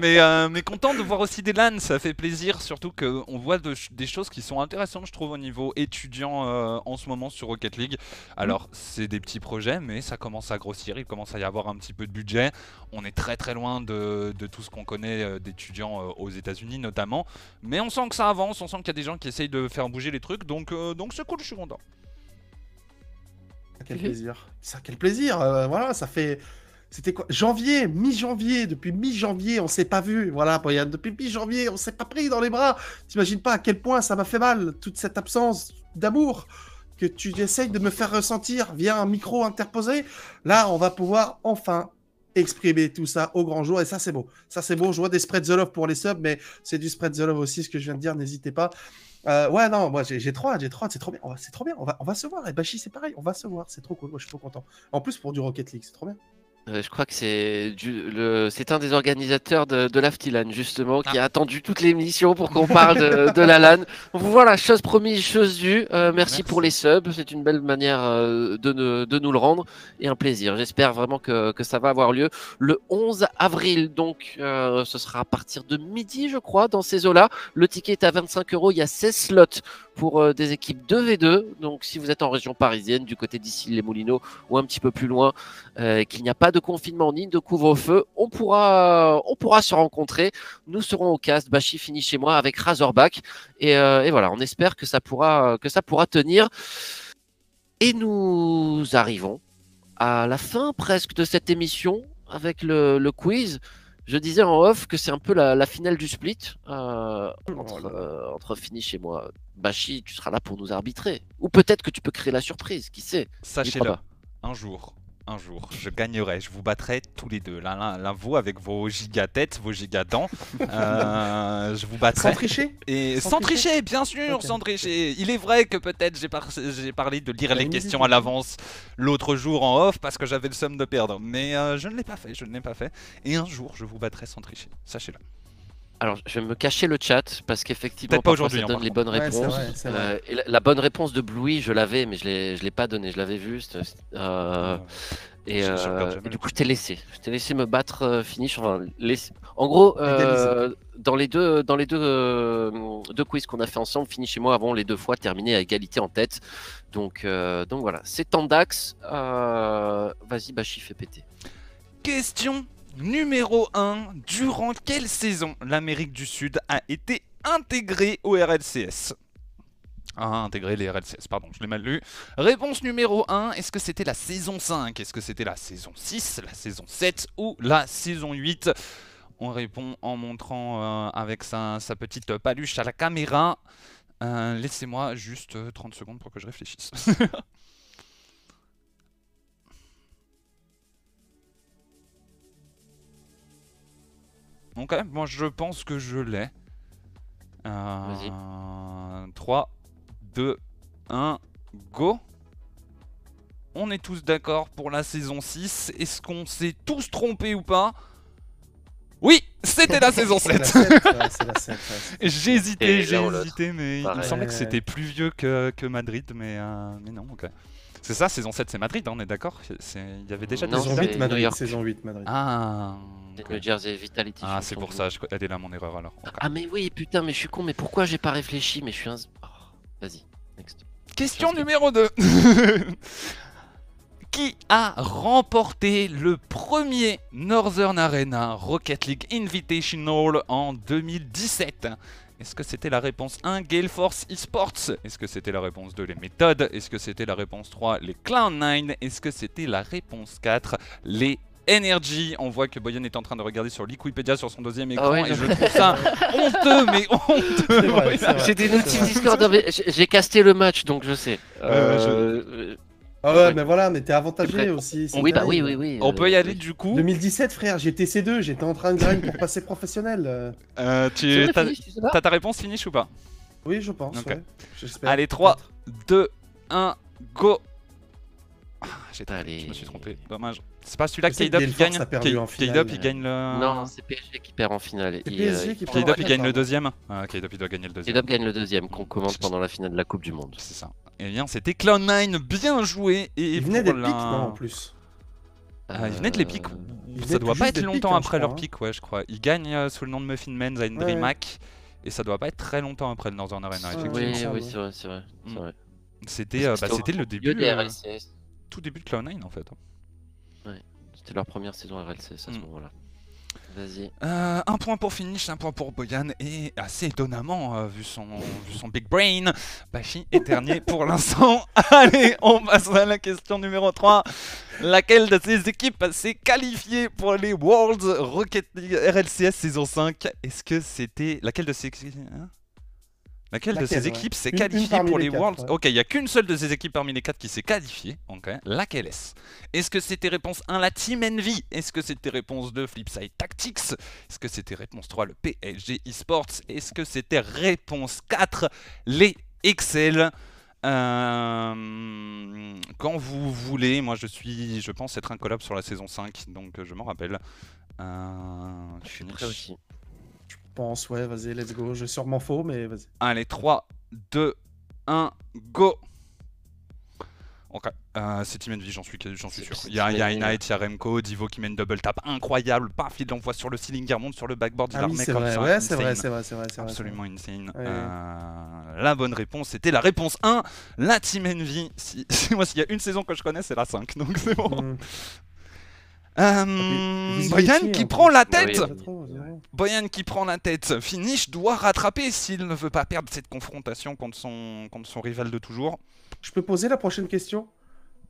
mais, euh, mais content de voir aussi des LAN, ça fait plaisir, surtout qu'on voit de des choses qui sont intéressantes, je trouve, au niveau étudiant euh, en ce moment sur Rocket League. Alors, c'est des petits projets, mais ça commence à grossir, il commence à y avoir un petit peu de budget. On est très très loin de, de tout ce qu'on connaît euh, d'étudiants euh, aux États-Unis notamment, mais on sent que ça avance, on sent qu'il y a des gens qui essayent de faire bouger les trucs, donc euh, donc c'est cool, je suis content. Quel plaisir. Ça, quel plaisir. euh, voilà, ça fait. C'était quoi? Janvier, mi-janvier. Depuis mi-janvier, on s'est pas vu. Voilà, Brian. Depuis mi-janvier, on s'est pas pris dans les bras. T'imagines pas à quel point ça m'a fait mal, toute cette absence d'amour que tu essayes de me faire ressentir via un micro interposé. Là, on va pouvoir enfin exprimer tout ça au grand jour. Et ça, c'est beau. Ça, c'est beau. Je vois des spread the love pour les subs, mais c'est du spread the love aussi, ce que je viens de dire. N'hésitez pas. Euh, ouais, non, moi j'ai trop j'ai trop hâte, c'est trop bien. C'est trop bien. On va, on va se voir. Et Bashi, c'est pareil. On va se voir. C'est trop cool. Moi, je suis trop content. En plus, pour du Rocket League, c'est trop bien. Euh, je crois que c'est du- le- c'est un des organisateurs de, de l'Aftilan, justement, qui a attendu toute l'émission pour qu'on parle de, de la LAN. Voilà, chose promise, chose due. Euh, merci, Merci. pour les subs. C'est une belle manière euh, de, ne- de nous le rendre et un plaisir. J'espère vraiment que, que ça va avoir lieu le 11 avril. Donc, euh, ce sera à partir de midi, je crois, dans ces eaux-là. Le ticket est à 25 euros. Il y a 16 slots pour euh, des équipes 2v2. Donc, si vous êtes en région parisienne, du côté d'ici les Moulineaux ou un petit peu plus loin, euh, qu'il n'y a pas de confinement ni de couvre-feu, on pourra, on pourra se rencontrer. Nous serons au cast. Bashi finit chez moi avec Razorback. Et, euh, et voilà, on espère que ça pourra, que ça pourra tenir. Et nous arrivons à la fin presque de cette émission avec le, le quiz. Je disais en off que c'est un peu la, la finale du split euh, entre, euh, entre Finish et moi. Bashi, tu seras là pour nous arbitrer. Ou peut-être que tu peux créer la surprise, qui sait Sachez-le, un jour, un jour, je gagnerai, je vous battrai tous les deux. L'un, l'un, l'un vous avec vos giga-têtes, vos giga-dents. [laughs] Euh, je vous battrai. Sans tricher? Et sans, Sans tricher, tricher bien sûr, sans tricher. Il est vrai que peut-être j'ai, par- j'ai parlé de lire les questions à l'avance l'autre jour en off parce que j'avais le somme de perdre. Mais euh, je ne l'ai pas fait, je ne l'ai pas fait. Et un jour, je vous battrai sans tricher. Sachez-le. Alors, je vais me cacher le chat parce qu'effectivement, pas parfois, aujourd'hui, ça hein, donne par les bonnes Ouais, c'est réponses. vrai, c'est vrai. Euh, et la, la bonne réponse de Bluey, je l'avais, mais je l'ai, je l'ai pas donnée. Je l'avais vue. c'était- c'était- euh, et, euh, et du coup, je t'ai laissé. Je t'ai laissé me battre euh, finish. Enfin, En gros, euh, dans les deux, dans les deux, euh, deux quiz qu'on a fait ensemble, finish et moi avons les deux fois terminé à égalité en tête. Donc, euh, donc voilà, c'est Tandax. Euh... Vas-y, Bachi, fais péter. Question numéro 1. Durant quelle saison l'Amérique du Sud a été intégrée au RLCS a intégré les RLCS, pardon, je l'ai mal lu. Réponse numéro 1, est-ce que c'était la saison 5 Est-ce que c'était la saison 6, la saison 7 ou la saison 8 On répond en montrant euh, avec sa, petite paluche à la caméra. Euh, Laissez-moi juste euh, 30 secondes pour que je réfléchisse. [laughs] Ok, moi je pense que je l'ai. Vas-y. 3, 2, 1, go. On est tous d'accord pour la saison 6. Est-ce qu'on s'est tous trompés ou pas? Oui, c'était la [laughs] saison C'est la 7. 7, ouais, c'est la 7. ouais, c'est- J'ai hésité, j'ai hésité, mais il me semblait que c'était plus vieux que, que Madrid, mais, euh, mais non, ok. C'est ça, saison 7, c'est Madrid, hein, on est d'accord Il y avait déjà Non, des Saison c'est 8 New Madrid. Saison 8 Madrid. Ah. New Jersey Vitality. ah c'est pour ça, je... elle est là mon erreur alors. Ah mais oui, putain, mais je suis con, mais pourquoi j'ai pas réfléchi Mais je suis un... Oh, Vas-y, next. Question numéro 2. [laughs] Qui a remporté le premier Northern Arena Rocket League Invitational en 2017 Est-ce que c'était la réponse 1, Gale Force Esports? Est-ce que c'était la réponse 2, les méthodes? Est-ce que c'était la réponse 3, les Cloud9 Est-ce que c'était la réponse 4, les Energy? On voit que Boyan est en train de regarder sur Liquipedia sur son deuxième écran ouais, et je trouve ça [laughs] honteux, mais honteux. [laughs] J'ai des notifs. Discord, j'ai casté le match, donc je sais. Euh, Ah ouais, mais voilà, mais t'es avantagé aussi. Oui, bah oui, oui, oui. On euh, peut y aller du coup 2017, frère, j'étais C2, j'étais en train de grind pour passer professionnel. euh. Euh, tu t'as- ta réponse finish ou pas Oui, je pense. Ouais. Allez, 3, peut-être. 2, 1, go Ah, J'ai trompé, Allez. je me suis trompé, dommage. C'est pas celui-là K-Dub il Delforce gagne K-Dub il gagne le... Non, c'est PSG qui perd en finale. PSG euh, qui K-Dub il gagne le deuxième Ah, K-Dub il doit gagner le deuxième. K-Dub gagne le deuxième, qu'on commente pendant la finale de la Coupe du Monde. C'est ça. Eh bien, c'était Cloud9, bien joué et Il venait la- pique, non, en plus. Ah, il venait de les piques. Euh, Ça doit pas être longtemps hein, après leur crois, hein. pick, ouais, je crois. Ils gagnent euh, sous le nom de Muffin Men's à Ouais. DreamHack et ça doit pas être très longtemps après le Northern Arena, effectivement. Oui, oui, c'est vrai, c'est vrai. c'est Mm. vrai. C'était euh, bah, le début, des euh, RLCS. tout début de Cloud9 en fait. C'était leur première saison RLCS à ce Mm. moment-là. Vas-y. Euh, un point pour Finish, un point pour Boyan, et assez étonnamment, euh, vu, son, vu son big brain, Bashi est dernier pour l'instant. [laughs] Allez, on passe à la question numéro 3. Laquelle de ces équipes s'est qualifiée pour les Worlds Rocket RLCS saison 5 Est-ce que c'était... Laquelle de ces... hein? Laquelle, de ces ouais. équipes s'est qualifiée pour les les quatre, Worlds ouais. Ok, il n'y a qu'une seule de ces équipes parmi les quatre qui s'est qualifiée. Ok, laquelle est-ce? Est-ce que c'était réponse 1 la Team Envy? Est-ce que c'était réponse 2 Flipside Tactics? Est-ce que c'était réponse 3 le PSG Esports? Est-ce que c'était réponse 4 les Excel? Euh, Quand vous voulez, moi je suis, je pense être un collab sur la saison 5, donc je m'en rappelle. Euh, Je suis prêt aussi. Je pense, ouais, vas-y, let's go. J'ai sûrement faux, mais vas-y. Allez, 3, 2, 1, go Ok, euh, c'est Team Envy, j'en suis, j'en suis sûr. Il y a, il y a il y a Remco, Divo qui mène double tap, incroyable, paf, il l'envoie sur le ceiling, il remonte sur le backboard, il Ah la oui, remet c'est comme vrai, ça. ouais, c'est vrai, insane. c'est vrai, c'est vrai. Absolument insane. Ouais. Euh, la bonne réponse, c'était la réponse 1, la Team [laughs] Envy. Si, moi, s'il y a une saison que je connais, c'est la 5, donc c'est bon. Mm. Euh, étiez, qui en prend la oui. tête. Boyan qui prend la tête. Finish doit rattraper s'il ne veut pas perdre cette confrontation contre son, contre son rival de toujours. Je peux poser la prochaine question?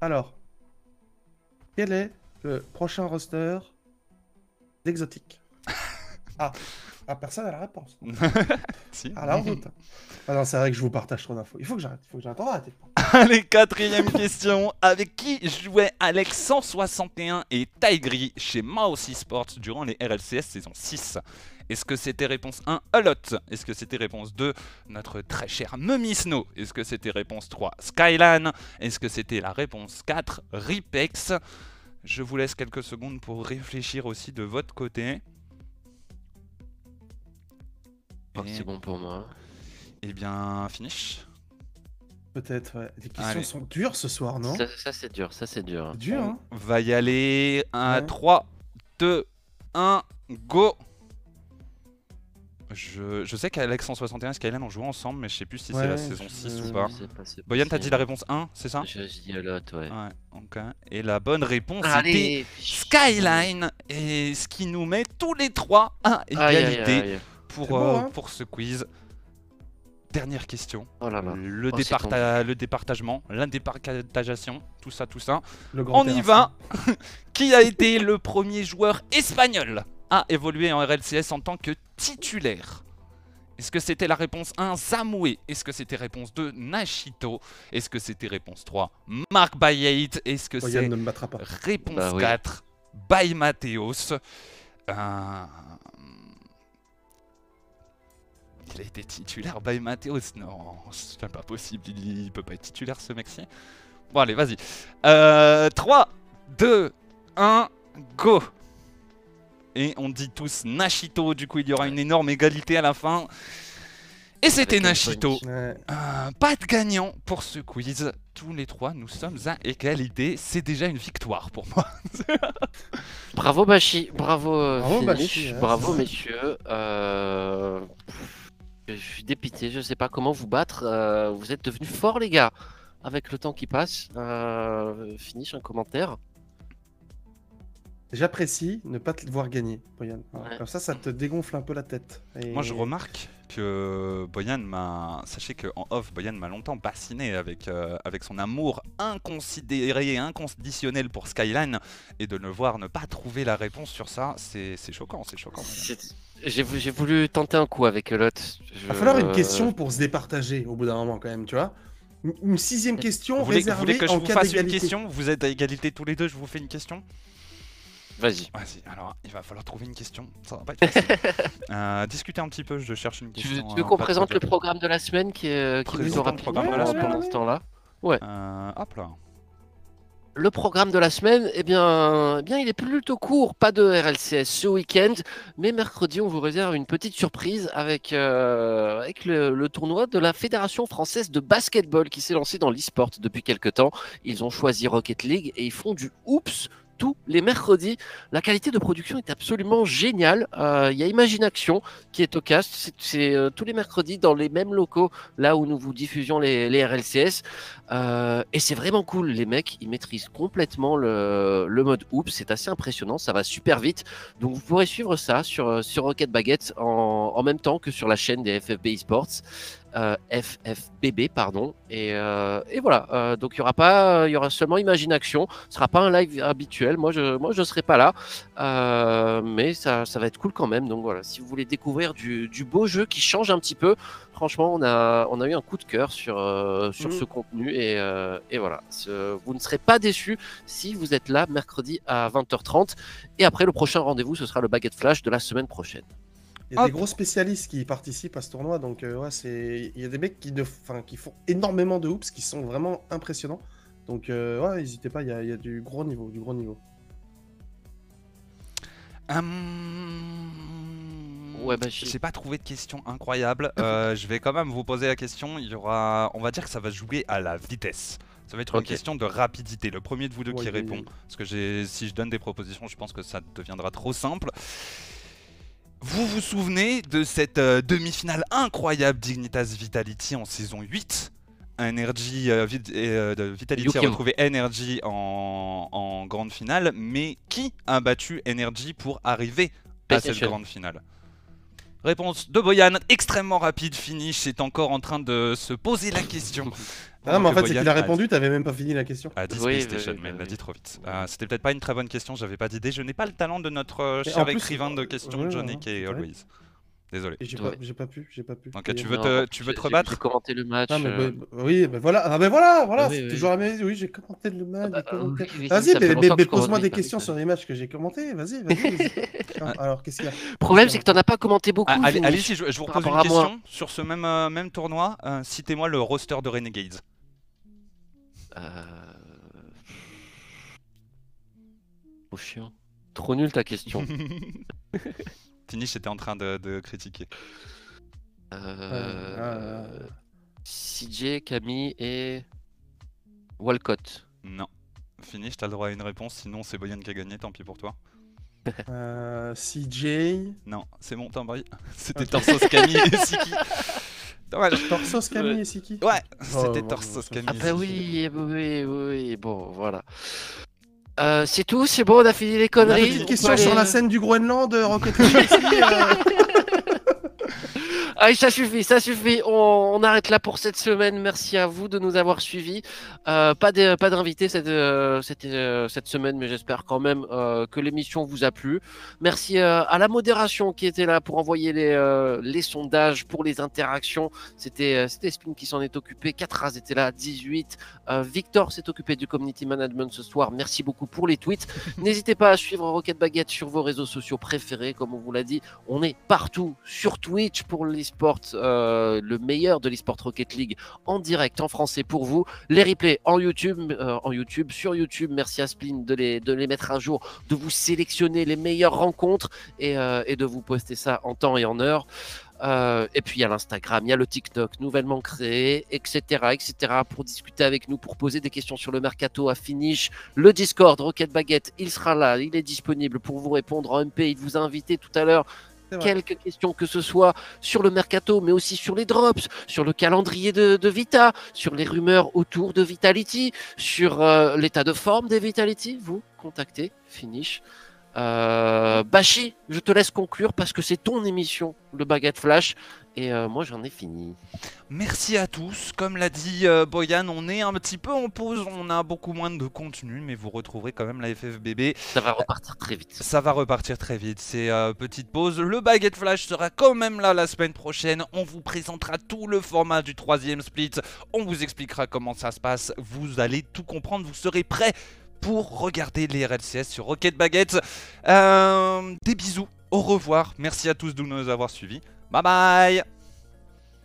Alors, quel est le prochain roster d'Exotique? [laughs] Ah. Ah, personne a la réponse. [laughs] Si. Ah là, on doute. Ah non, c'est vrai que je vous partage trop d'infos. Il faut que j'arrête, il faut que j'arrête. On va arrêter. Allez, [laughs] quatrième question. Avec qui jouaient Alex 161 et Tigri chez Mouse Esports durant les RLCS saison 6 Est-ce que c'était réponse 1 Alot Est-ce que c'était réponse 2 notre très cher Mummy Snow? Est-ce que c'était réponse 3 Skylan? Est-ce que c'était la réponse 4 Ripex? Je vous laisse quelques secondes pour réfléchir aussi de votre côté. C'est bon pour moi. Eh bien, finish. Peut-être, ouais. Les questions Allez. sont dures ce soir, non Ça, ça, c'est dur, ça c'est dur. Dur, hein On va y aller. 1, Ouais. 3, 2, 1, go je, je sais qu'Alex 161 et Skyline ont joué ensemble, mais je sais plus si c'est la saison je- 6 je ou pas. Boyan, t'as dit la réponse 1, c'est ça Je dis à l'autre, ouais. Ouais, ok. Et la bonne réponse était Allez Skyline, et ce qui nous met tous les trois à Aïe, aïe, égalité aïe. Pour, C'est beau, euh, hein pour ce quiz. Dernière question. Oh là là. Le, Oh, départa- le départagement, l'indépartageation, tout ça, tout ça. Le grand On y va [laughs] Qui a été le premier joueur espagnol à évoluer en RLCS en tant que titulaire? Est-ce que c'était la réponse 1, Zamoué Est-ce que c'était réponse 2, Nashito Est-ce que c'était réponse 3, Mark by 8 Est-ce que Boyan c'est réponse Bah oui. 4, by Mateos? Euh, Il a été titulaire by Mateos Non, c'est pas possible, il, il peut pas être titulaire ce mec-ci. Bon allez, vas-y. Euh, 3, 2, 1, go Et on dit tous Nashito, du coup il y aura une énorme égalité à la fin. Et c'était Nashito. Euh, pas de gagnant pour ce quiz. Tous les trois, nous sommes à égalité. C'est déjà une victoire pour moi. Bravo Bashi, bravo, euh, Bravo, Finish, Bashi, hein. bravo messieurs. Euh, Je suis dépité, je sais pas comment vous battre. euh, Vous êtes devenus forts les gars, avec le temps qui passe. Euh, Finish un commentaire. J'apprécie ne pas te voir gagner, Boyan. Ouais. Comme ça, ça te dégonfle un peu la tête. Et- Moi, je remarque que Boyan m'a. Sachez qu'en off, Boyan m'a longtemps bassiné avec, euh, avec son amour inconsidéré et inconditionnel pour Skyline. Et de le voir ne pas trouver la réponse sur ça, c'est c'est choquant, c'est choquant. J'ai vou- j'ai voulu tenter un coup avec Lot. Il va falloir une question pour se départager au bout d'un moment, quand même, tu vois. Une- sixième question Vous voulez, vous réservée voulez que je en vous cas fasse une question? Vous êtes à égalité tous les deux, je vous fais une question? Vas-y. Vas-y, alors il va falloir trouver une question. Ça va pas être facile. [laughs] Euh, discutez un petit peu, je cherche une question. tu veux euh, qu'on présente le programme de la semaine qui est, qui est plutôt Présentons le programme de la pendant semaine. ce temps-là Euh, hop là. Le programme de la semaine, eh bien, eh bien, il est plutôt court. Pas de RLCS ce week-end, mais mercredi, on vous réserve une petite surprise avec, euh, avec le, le tournoi de la Fédération française de basketball qui s'est lancé dans l'e-sport depuis quelques temps. Ils ont choisi Rocket League et ils font du Oops tous les mercredis. La qualité de production est absolument géniale. Euh, Il y a Imagination qui est au cast. C'est- C'est euh, tous les mercredis dans les mêmes locaux, là où nous vous diffusions les, les RLCS. Euh, et c'est vraiment cool, les mecs, ils maîtrisent complètement le, le mode Oops, c'est assez impressionnant, ça va super vite. Donc vous pourrez suivre ça sur, euh, sur Rocket Baguette en, en même temps que sur la chaîne des FFB Esports, euh, FFBB, pardon. Et, euh, et voilà, Euh, donc il y aura pas, il y aura seulement Imagination, ce sera pas un live habituel, moi je, moi je serai pas là, Euh, mais ça, ça va être cool quand même. Donc voilà, si vous voulez découvrir du, du beau jeu qui change un petit peu, franchement, on a, on a eu un coup de cœur sur, euh, sur Mm. ce contenu et, euh, et voilà. Ce- vous ne serez pas déçus si vous êtes là mercredi à 20h30. Et après, le prochain rendez-vous, ce sera le Baguette Flash de la semaine prochaine. Il y a Hop. des gros spécialistes qui participent à ce tournoi, donc euh, ouais, c'est. Il y a des mecs qui, ne... enfin, qui font énormément de hoops, qui sont vraiment impressionnants. Donc euh, ouais, n'hésitez pas, il y, a... il y a du gros niveau, du gros niveau. Hum, Ouais, bah. J'ai pas trouvé de question incroyable. Euh, [laughs] je vais quand même vous poser la question. Il y aura, on va dire que ça va jouer à la vitesse. Ça va être une question de rapidité. Le premier de vous deux Ouais, qui répond, ouais. parce que j'ai, si je donne des propositions, je pense que ça deviendra trop simple. Vous vous souvenez de cette euh, demi-finale incroyable Dignitas Vitality en saison 8 Energy, euh, Vit- euh, Vitality a retrouvé Energy en, en grande finale, mais qui a battu Energy pour arriver à cette grande finale? Réponse de Boyan, extrêmement rapide, finish, est encore en train de se poser la question. Ah, mais en fait, c'est qu'il a a- répondu, t'avais même pas fini la question. a dit Oui, PlayStation, oui, mais il oui, l'a dit trop vite. Euh, C'était peut-être pas une très bonne question, j'avais pas d'idée. Je n'ai pas le talent de notre euh, cher écrivain de euh, questions, Johnny et. Always. Désolé. J'ai pas, j'ai pas pu, j'ai pas pu. Donc tu veux Non, te, tu veux te rebattre J'ai commenté le match. Ah, mais euh, bah, oui, bah voilà, ah, mais voilà, voilà, Oui, c'est oui. toujours la même. Oui, j'ai commenté le match. bah, commenté- oui, oui, Vas-y, mais, mais- mais pose-moi des questions sur les matchs que j'ai commentés. Vas-y, vas-y. vas-y. [laughs] Ah, Alors, qu'est-ce qu'il y a Le problème, c'est que t'en as pas commenté beaucoup. Ah, allez, Finish. allez-y, je, je vous Par repose une question sur ce même, euh, même tournoi. Euh, Citez-moi le roster de Renegades. Euh... Trop chiant. Trop nul ta question. [laughs] Finish était en train de, de critiquer. Euh... ah, CJ, Camille et Walcott. Non. Finish, t'as le droit à une réponse, sinon c'est Boyan qui a gagné, tant pis pour toi. [laughs] Euh, CJ, Non, c'est bon, Tambri. [laughs] C'était. Torsos Camille et Siki. [laughs] Dommage. Torsos, Camille et Siki. Ouais, c'était bon, Torsos Camille. Ah et bah oui, oui, oui, bon, voilà. Euh, c'est tout, c'est bon, on a fini les Une conneries. petite on question sur la scène du Groenland, euh, Rocket [laughs] euh, Allez, ça suffit, ça suffit. On, on arrête là pour cette semaine. Merci à vous de nous avoir suivis. Euh, pas d'invité cette, euh, cette, euh, cette semaine, mais j'espère quand même que l'émission vous a plu. Merci à la modération qui était là pour envoyer les, les sondages, pour les interactions. C'était Spin qui s'en est occupé. Katraz était là, 18. Euh, Victor s'est occupé du community management ce soir. Merci beaucoup pour les tweets. [laughs] N'hésitez pas à suivre Rocket Baguette sur vos réseaux sociaux préférés, comme on vous l'a dit. On est partout sur Twitch pour l'esport, euh, le meilleur de l'esport Rocket League en direct en français pour vous. Les replays en YouTube, euh, en YouTube, sur YouTube. Merci à Spleen de les, de les mettre à jour, de vous sélectionner les meilleures rencontres et, euh, de vous poster ça en temps et en heure. Et puis il y a l'Instagram, il y a le TikTok nouvellement créé, etc., etc. Pour discuter avec nous, pour poser des questions sur le mercato à finish, le Discord Rocket Baguette, il sera là, il est disponible pour vous répondre en MP. Il vous a invité tout à l'heure. Quelques questions que ce soit sur le mercato, mais aussi sur les drops, sur le calendrier de, Vita, sur les rumeurs autour de Vitality, sur euh, l'état de forme des Vitality. Vous contactez Finish. Euh, Bashi, je te laisse conclure parce que c'est ton émission, le Baguette Flash, et euh, moi j'en ai fini. Merci à tous. Comme l'a dit euh, Boyan, on est un petit peu en pause, on a beaucoup moins de contenu, mais vous retrouverez quand même la FFBB. Ça va repartir très vite. Ça va repartir très vite, c'est euh, petite pause. Le Baguette Flash sera quand même là la semaine prochaine. On vous présentera tout le format du troisième split. On vous expliquera comment ça se passe. Vous allez tout comprendre, vous serez prêts pour regarder les RLCS sur Rocket Baguette. Euh, des bisous, au revoir. Merci à tous de nous avoir suivis. Bye bye